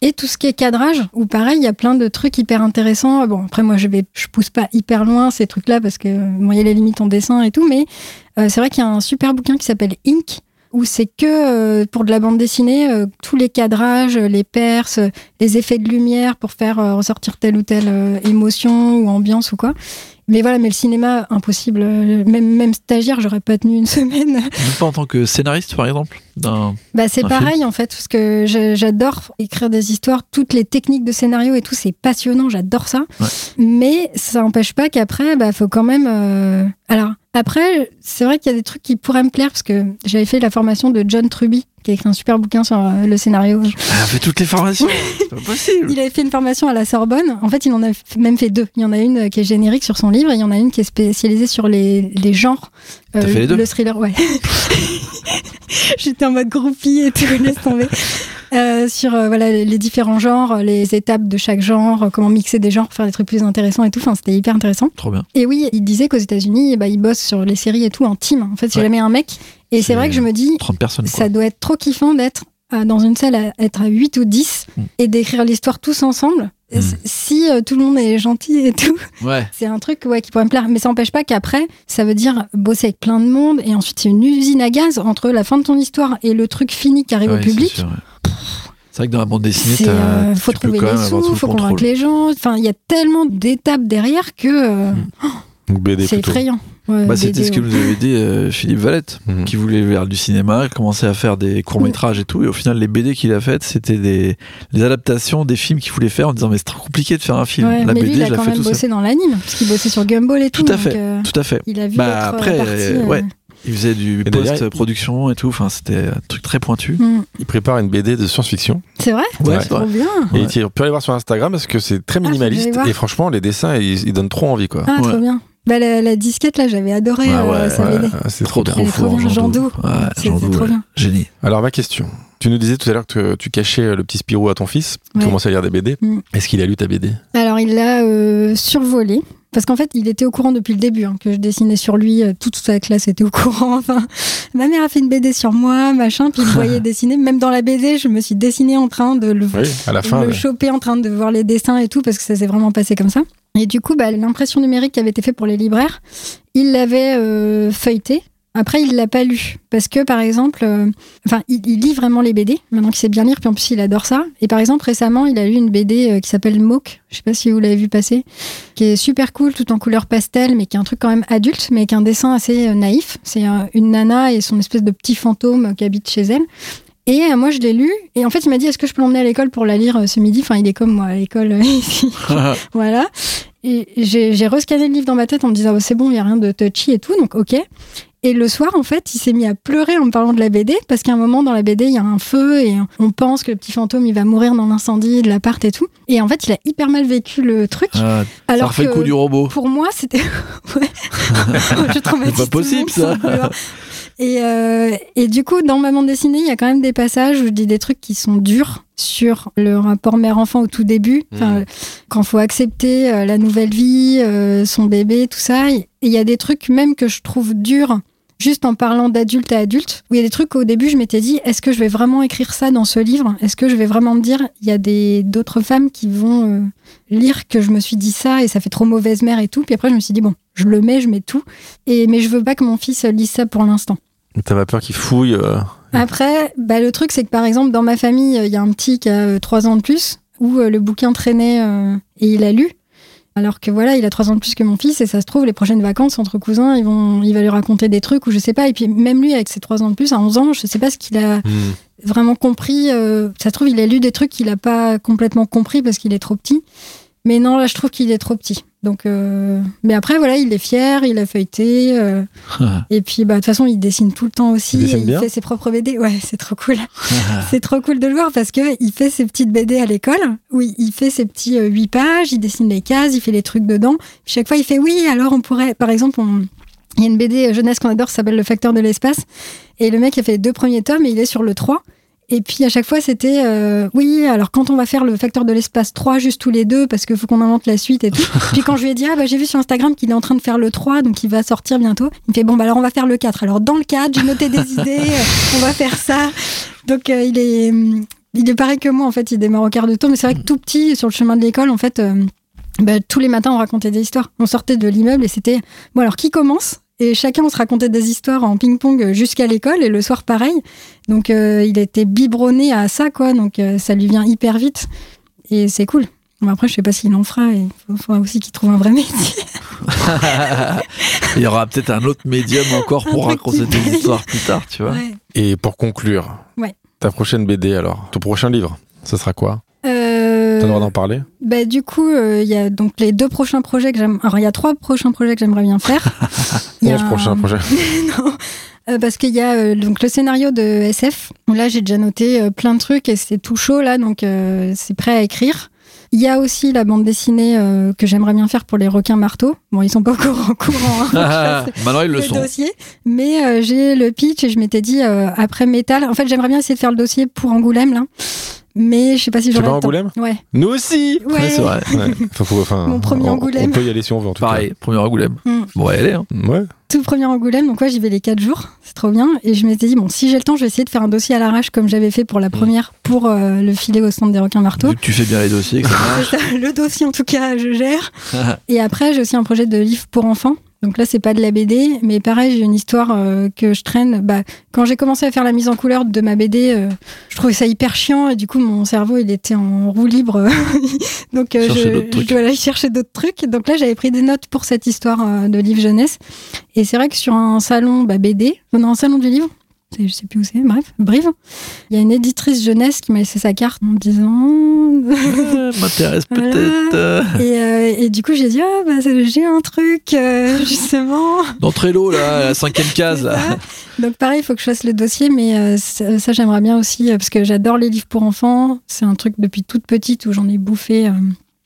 Et tout ce qui est cadrage, où pareil, il y a plein de trucs hyper intéressants. Bon, après, moi, je vais, je pousse pas hyper loin ces trucs-là parce que moi, il y a les limites en dessin et tout, mais euh, c'est vrai qu'il y a un super bouquin qui s'appelle Ink, où c'est que euh, pour de la bande dessinée, euh, tous les cadrages, les perces, les effets de lumière pour faire ressortir telle ou telle émotion ou ambiance ou quoi. Mais voilà, mais le cinéma, impossible. Même, même stagiaire, j'aurais pas tenu une semaine. Même pas en tant que scénariste, par exemple Bah, c'est pareil en fait, parce que j'adore écrire des histoires, toutes les techniques de scénario et tout, c'est passionnant, j'adore ça. Ouais. Mais ça n'empêche pas qu'après, bah, faut quand même. euh, Alors, après, c'est vrai qu'il y a des trucs qui pourraient me plaire, parce que j'avais fait la formation de John Truby, qui a écrit un super bouquin sur euh, le scénario. Elle a fait toutes les formations C'est pas possible Il avait fait une formation à la Sorbonne. En fait, il en a même fait deux. Il y en a une qui est générique sur son livre et il y en a une qui est spécialisée sur les, les genres. Euh, T'as fait les deux Le thriller, ouais. J'étais en mode groupie et tout, laisse tomber. Euh, sur euh, voilà, les différents genres, les étapes de chaque genre, euh, comment mixer des genres, faire des trucs plus intéressants et tout. Enfin, c'était hyper intéressant. Trop bien. Et oui, il disait qu'aux États-Unis, bah, ils bossent sur les séries et tout en team. En fait, c'est Ouais. jamais un mec. Et c'est vrai que je me dis, 30 personnes, ça doit être trop kiffant d'être euh, dans une salle, à être à 8 ou 10 Mm. et d'écrire l'histoire tous ensemble. Mm. Si euh, tout le monde est gentil et tout, Ouais. c'est un truc ouais, qui pourrait me plaire. Mais ça n'empêche pas qu'après, ça veut dire bosser avec plein de monde et ensuite c'est une usine à gaz entre la fin de ton histoire et le truc fini qui arrive Ouais, au c'est public. C'est vrai que dans la bande dessinée, euh, faut tu peux trouver quand les sous, le faut contrôle. convaincre les gens. Enfin, il y a tellement d'étapes derrière que euh, Donc BD c'est effrayant. Ouais, Bah, c'était ce que nous avait dit euh, Philippe Valette, Mhm. qui voulait faire du cinéma, commencer à faire des courts-métrages et tout. Et au final, les BD qu'il a faites, c'était des, les adaptations des films qu'il voulait faire en disant Mais c'est trop compliqué de faire un film. Ouais, La mais BD, lui, il a je quand fais même seul. bossé dans l'anime, parce qu'il bossait sur Gumball et tout. Tout à donc, fait. euh, Tout à fait. il a vu Bah, l'autre après, partie, euh, euh, ouais. Il faisait du post-production et tout. Enfin, c'était un truc très pointu. hmm. Il prépare une BD de science-fiction. C'est vrai Ouais, c'est. Trop bien. Et Ouais. tu peux aller voir sur Instagram parce que c'est très Ah, minimaliste. et franchement, les dessins, ils, ils donnent trop envie, quoi. Ah, Ouais. trop bien. Bah, la, la disquette, là, j'avais adoré Ah euh, ouais, sa Ouais, BD. c'est Trop, trop trop fort. Jean Doux. Doux, trop ouais. bien. Génie. Alors, ma question. Tu nous disais tout à l'heure que tu cachais le petit Spirou à ton fils, qui Ouais. commençait à lire des BD. Mm. Est-ce qu'il a lu ta BD Alors, il l'a euh, survolé. Parce qu'en fait, il était au courant depuis le début, hein, que je dessinais sur lui. euh, toute sa classe était au courant. Enfin, ma mère a fait une BD sur moi, machin, puis il me voyait dessiner. Même dans la BD, je me suis dessinée en train de le, Oui, à la fin. le ouais. choper en train de voir les dessins et tout, parce que ça s'est vraiment passé comme ça. Et du coup, bah, l'impression numérique qui avait été faite pour les libraires, il l'avait euh, feuilleté. Après, il l'a pas lu. Parce que, par exemple, euh, enfin, il, il lit vraiment les BD, maintenant qu'il sait bien lire, puis en plus, il adore ça. Et par exemple, récemment, il a lu une BD euh, qui s'appelle Moke. Je sais pas si vous l'avez vu passer. Qui est super cool, tout en couleur pastel, mais qui est un truc quand même adulte, mais qui est un dessin assez euh, naïf. C'est une nana et son espèce de petit fantôme qui habite chez elle. Et moi, je l'ai lu. Et en fait, il m'a dit Est-ce que je peux l'emmener à l'école pour la lire ce midi? Enfin, il est comme moi à l'école ici. voilà. Et j'ai rescanné le livre dans ma tête en me disant Oh, C'est bon, il n'y a rien de touchy et tout. Donc, ok. Et le soir, en fait, il s'est mis à pleurer en me parlant de la BD parce qu'à un moment dans la BD, il y a un feu et on pense que le petit fantôme, il va mourir dans l'incendie de l'appart et tout. Et en fait, il a hyper mal vécu le truc. Ah, ça alors refait que le coup du robot. pour moi, c'était. ouais. je traumatise C'est pas possible, monde ça. Et, euh, et du coup, dans ma bande dessinée, il y a quand même des passages où je dis des trucs qui sont durs sur le rapport mère-enfant au tout début. Enfin, Mhm. Quand faut accepter euh, la nouvelle vie, euh, son bébé, tout ça. Et il y a des trucs même que je trouve durs juste en parlant d'adulte à adulte, où il y a des trucs qu'au début je m'étais dit, est-ce que je vais vraiment écrire ça dans ce livre? Est-ce que je vais vraiment me dire, il y a des d'autres femmes qui vont euh, lire que je me suis dit ça et ça fait trop mauvaise mère et tout. Puis après je me suis dit, bon, je le mets, je mets tout. Et, mais je veux pas que mon fils lise ça pour l'instant. T'as pas peur qu'il fouille euh, Après, bah, le truc c'est que par exemple dans ma famille, il y a un petit qui a 3 ans de plus, où euh, le bouquin traînait euh, et il a lu. Alors que voilà, il a trois ans de plus que mon fils et ça se trouve, les prochaines vacances entre cousins, ils vont, il va lui raconter des trucs ou je sais pas. Et puis même lui, avec ses trois ans de plus, à 11 ans, je sais pas ce qu'il a Hmm. vraiment compris. euh, ça se trouve, il a lu des trucs qu'il a pas complètement compris parce qu'il est trop petit. Mais non, là, je trouve qu'il est trop petit. Donc, euh, mais après, voilà, il est fier, il a feuilleté. euh, et puis, bah, de toute façon, il dessine tout le temps aussi. Il dessine bien fait ses propres BD. Ouais, c'est trop cool. c'est trop cool de le voir parce que il fait ses petites BD à l'école. Oui, il fait ses petits euh, 8 pages, il dessine les cases, il fait les trucs dedans. Puis chaque fois, il fait oui, alors on pourrait, par exemple, on- il y a une BD jeunesse qu'on adore, ça s'appelle Le Facteur de l'espace. Et le mec a fait les deux premiers tomes et il est sur le 3. Et puis à chaque fois, c'était euh, oui, alors quand on va faire le facteur de l'espace 3 juste tous les deux, parce qu'il faut qu'on invente la suite et tout. puis quand je lui ai dit, ah bah j'ai vu sur Instagram qu'il est en train de faire le 3, donc il va sortir bientôt, il me fait, bon bah alors on va faire le 4. Alors dans le 4, j'ai noté des idées, euh, on va faire ça. Donc euh, il est. hum, Il est pareil que moi, en fait, il démarre au quart de tour, mais c'est vrai que tout petit, sur le chemin de l'école, en fait, euh, bah, tous les matins, on racontait des histoires. On sortait de l'immeuble et c'était, bon, alors qui commence? Et chacun, on se racontait des histoires en ping-pong jusqu'à l'école et le soir, pareil. Donc, euh, il était biberonné à ça, quoi. Donc, euh, ça lui vient hyper vite. Et c'est cool. Bon, après, je sais pas s'il en fera. Il faudra aussi qu'il trouve un vrai métier. Il y aura peut-être un autre médium encore pour raconter des histoires plus tard, tu vois. Ouais. Et pour conclure, Ouais. ta prochaine BD alors, ton prochain livre, ce sera quoi? Le droit d'en parler Bah, du coup, euh, il y a donc les deux prochains projets que j'aime. Alors, il y a trois prochains projets que j'aimerais bien faire. Y a prochains projets. non. Euh, parce qu'il y a euh, donc le scénario de SF. Là, j'ai déjà noté euh, plein de trucs et c'est tout chaud là, donc c'est prêt à écrire. Il y a aussi la bande dessinée que j'aimerais bien faire pour les requins marteaux. Bon, ils sont pas encore au courant. hein, Maintenant, ils le le sont. dossier, mais j'ai le pitch et je m'étais dit après métal. En fait, j'aimerais bien essayer de faire le dossier pour Angoulême là, mais je sais pas si Tu j'aurai vas à. Angoulême Ouais. Nous aussi Ouais. Ouais, c'est vrai. Ouais. Faut- faut- enfin, Mon premier on- Angoulême. On peut y aller si on veut en tout Pareil, premier Angoulême. Mm. Bon, allez, hein. cas. Ouais. Tout premier Angoulême, donc ouais, j'y vais les quatre jours, c'est trop bien. Et je m'étais dit, bon, si j'ai le temps, je vais essayer de faire un dossier à l'arrache comme j'avais fait pour la première, pour euh, le filet au centre des requins marteaux. Vu que tu fais bien les dossiers. C'est ça, le dossier, en tout cas, je gère. Et après, j'ai aussi un projet de livre pour enfants. Donc là, c'est pas de la BD, mais pareil, j'ai une histoire euh, que je traîne. Bah, quand j'ai commencé à faire la mise en couleur de ma BD, euh, je trouvais ça hyper chiant et du coup, mon cerveau, il était en roue libre. Donc, euh, je, je dois aller chercher d'autres trucs. Donc là, j'avais pris des notes pour cette histoire de livre jeunesse. Et c'est vrai que sur un salon bah, BD, non, un salon du livre, c'est- je sais plus où c'est, bref, Brive, il y a une éditrice jeunesse qui m'a laissé sa carte en me disant Euh, M'intéresse Voilà. peut-être. euh, et, euh, et du coup, j'ai dit, ah, bah, j'ai un truc, euh, justement. Dans Trello, là, la cinquième case, là. Donc, pareil, il faut que je fasse le dossier, mais euh, ça, ça, j'aimerais bien aussi, parce que j'adore les livres pour enfants. C'est un truc depuis toute petite où j'en ai bouffé.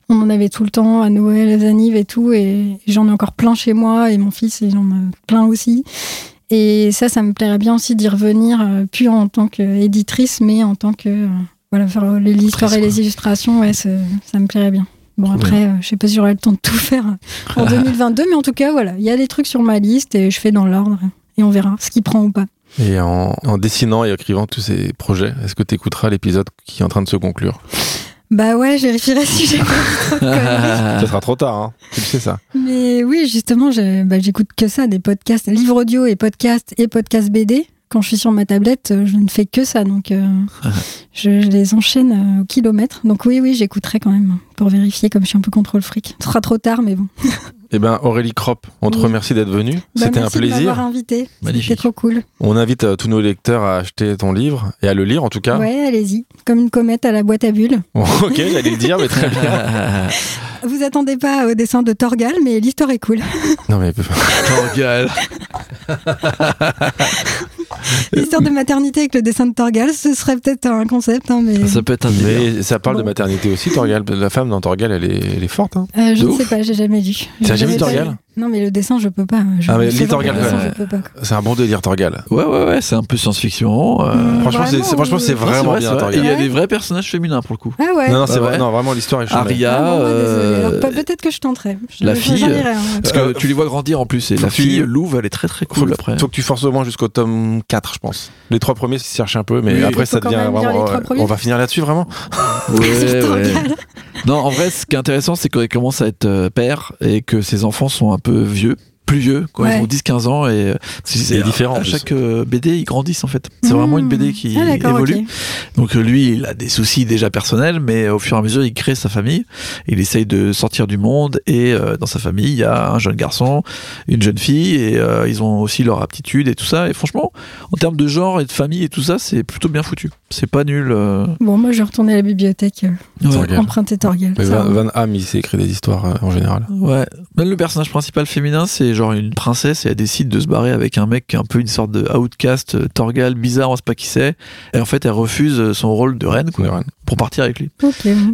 on en avait tout le temps à Noël, aux annives et tout, et j'en ai encore plein chez moi, et mon fils, il en a plein aussi. Et ça, ça me plairait bien aussi d'y revenir, euh, plus en tant qu'éditrice, mais en tant que. euh, voilà, faire les l'histoire et les illustrations, ouais, ça, me plairait bien. Bon, après, euh, je sais pas si j'aurai le temps de tout faire en 2022, mais en tout cas, voilà, il y a des trucs sur ma liste et je fais dans l'ordre et on verra ce qui prend ou pas. Et en, en dessinant et écrivant tous ces projets, est-ce que tu écouteras l'épisode qui est en train de se conclure? Bah ouais, je vérifierai si j'ai. Ça sera trop tard, hein. tu le sais ça. Mais oui, justement, bah, j'écoute que ça, des podcasts, livres audio et podcasts et podcasts BD. Quand je suis sur ma tablette, euh, je ne fais que ça, donc euh, je, je les enchaîne euh, au kilomètre. Donc oui, oui, j'écouterai quand même pour vérifier, comme je suis un peu contrôle fric. Ce sera trop tard, mais bon. Eh ben Aurélie Kropp, on te Oui. remercie d'être venue. Bah, C'était un merci de plaisir. m'avoir invité. Magnifique. C'était trop cool. On invite euh, tous nos lecteurs à acheter ton livre et à le lire en tout cas. Ouais, allez-y. Comme une comète à la boîte à bulles. ok, j'allais le dire, mais très bien. Vous attendez pas au dessin de Torgal, mais l'histoire est cool. Non mais Torgal. L'histoire de maternité avec le dessin de Torgal, ce serait peut-être un concept, hein, mais Ça peut être un délire. Mais ça parle de maternité aussi, Torgal. La femme dans Torgal, elle est, elle est forte. Hein. euh, je ne sais pas, j'ai jamais lu. T'as jamais lu Torgal lu. Non, mais le dessin, je peux pas. Je, Ah, mais. C'est un bon délire, Torgal. Ouais, ouais, ouais, c'est un peu science-fiction. euh. Franchement, c'est- Vraiment, c'est franchement, c'est euh, vraiment vrai, bien, vrai. Il y a des vrais personnages féminins pour le coup. Ah ouais Non, non, c'est Ouais, vrai. Non, vraiment, l'histoire est chouette. Aria, Ah, bon, euh, pe- peut-être que je tenterai. Je- la fille, hein. Parce que tu les vois grandir en plus. Et la fille, Louve, elle est très très cool après. faut que tu forces au moins jusqu'au tome 4, je pense. Les trois premiers, s'ils cherchent un peu, mais après, ça devient vraiment. On va finir là-dessus, vraiment Ouais. Non, en vrai, ce qui est intéressant, c'est qu'il commence à être euh, père et que ses enfants sont un peu vieux. Plus vieux, quand Ouais. ils ont 10-15 ans. Et euh, c'est différent, en À chaque euh, BD, ils grandissent en fait. C'est vraiment une BD qui Ah, évolue. Donc euh, lui, il a des soucis déjà personnels, mais au fur et à mesure, il crée sa famille. Il essaye de sortir du monde et euh, dans sa famille, il y a un jeune garçon, une jeune fille et euh, ils ont aussi leur aptitude et tout ça. Et franchement, en termes de genre et de famille et tout ça, c'est plutôt bien foutu. C'est pas nul. euh, Bon, moi, je vais retourner à la bibliothèque, ouais. Emprunter Torgal. Van, va. Van Hamme, il s'est écrit des histoires euh, en général. Ouais. Même le personnage principal féminin, c'est genre une princesse et elle décide de se barrer avec un mec qui est un peu une sorte de outcast, euh, Torgal, bizarre, on sait pas qui c'est. Et en fait, elle refuse euh, son rôle de reine quoi, De reine. Pour partir avec lui.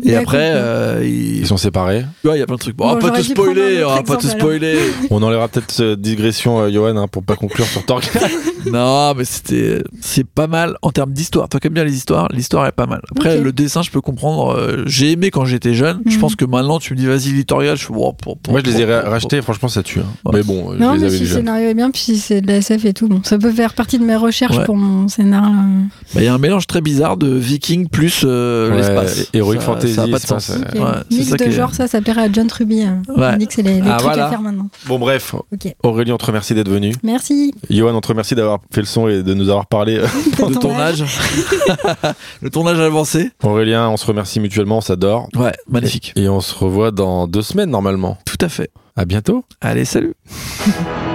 Et après, euh, il... Ils sont séparés. Ouais, il y a plein de trucs. Bon, Bon, on va pas te spoiler, on va pas te spoiler. On enlèvera peut-être cette digression, euh, Johan, hein, pour pas conclure sur Torgal. non, mais c'était, c'est pas mal en termes d'histoire. Toi qui aimes bien les histoires, l'histoire est pas mal. Après, le dessin, je peux comprendre. euh, j'ai aimé quand j'étais jeune. Je Mhm. pense que maintenant, tu me dis, vas-y, Littorial, je bon, pour, pour- Moi, je les ai rachetés, franchement, ça tue. hein. Ouais. Mais bon, euh, Non, je les mais avais si le scénario est bien, puis c'est de la SF et tout, bon, ça peut faire partie de mes recherches pour mon scénar. là. Bah, Il y a un mélange très bizarre de viking plus euh, Ouais, l'espace. Heroic Ça- Fantasy, Ça a pas de sens. Ouais, Mix de est- genre, ça, ça plairait à John Truby. hein. Ouais. On dit que c'est les, les Ah, trucs voilà. à faire maintenant. Bon, bref, Ok. Aurélie, on te remercie d'être venu. Merci. Johan, on te remercie d'avoir fait le son et de nous avoir parlé. Pour Le ton tournage. le tournage avancé. Aurélien, on se remercie mutuellement, on s'adore. Ouais, magnifique. Et on se revoit dans deux semaines normalement. Tout à fait. À bientôt. Allez, salut.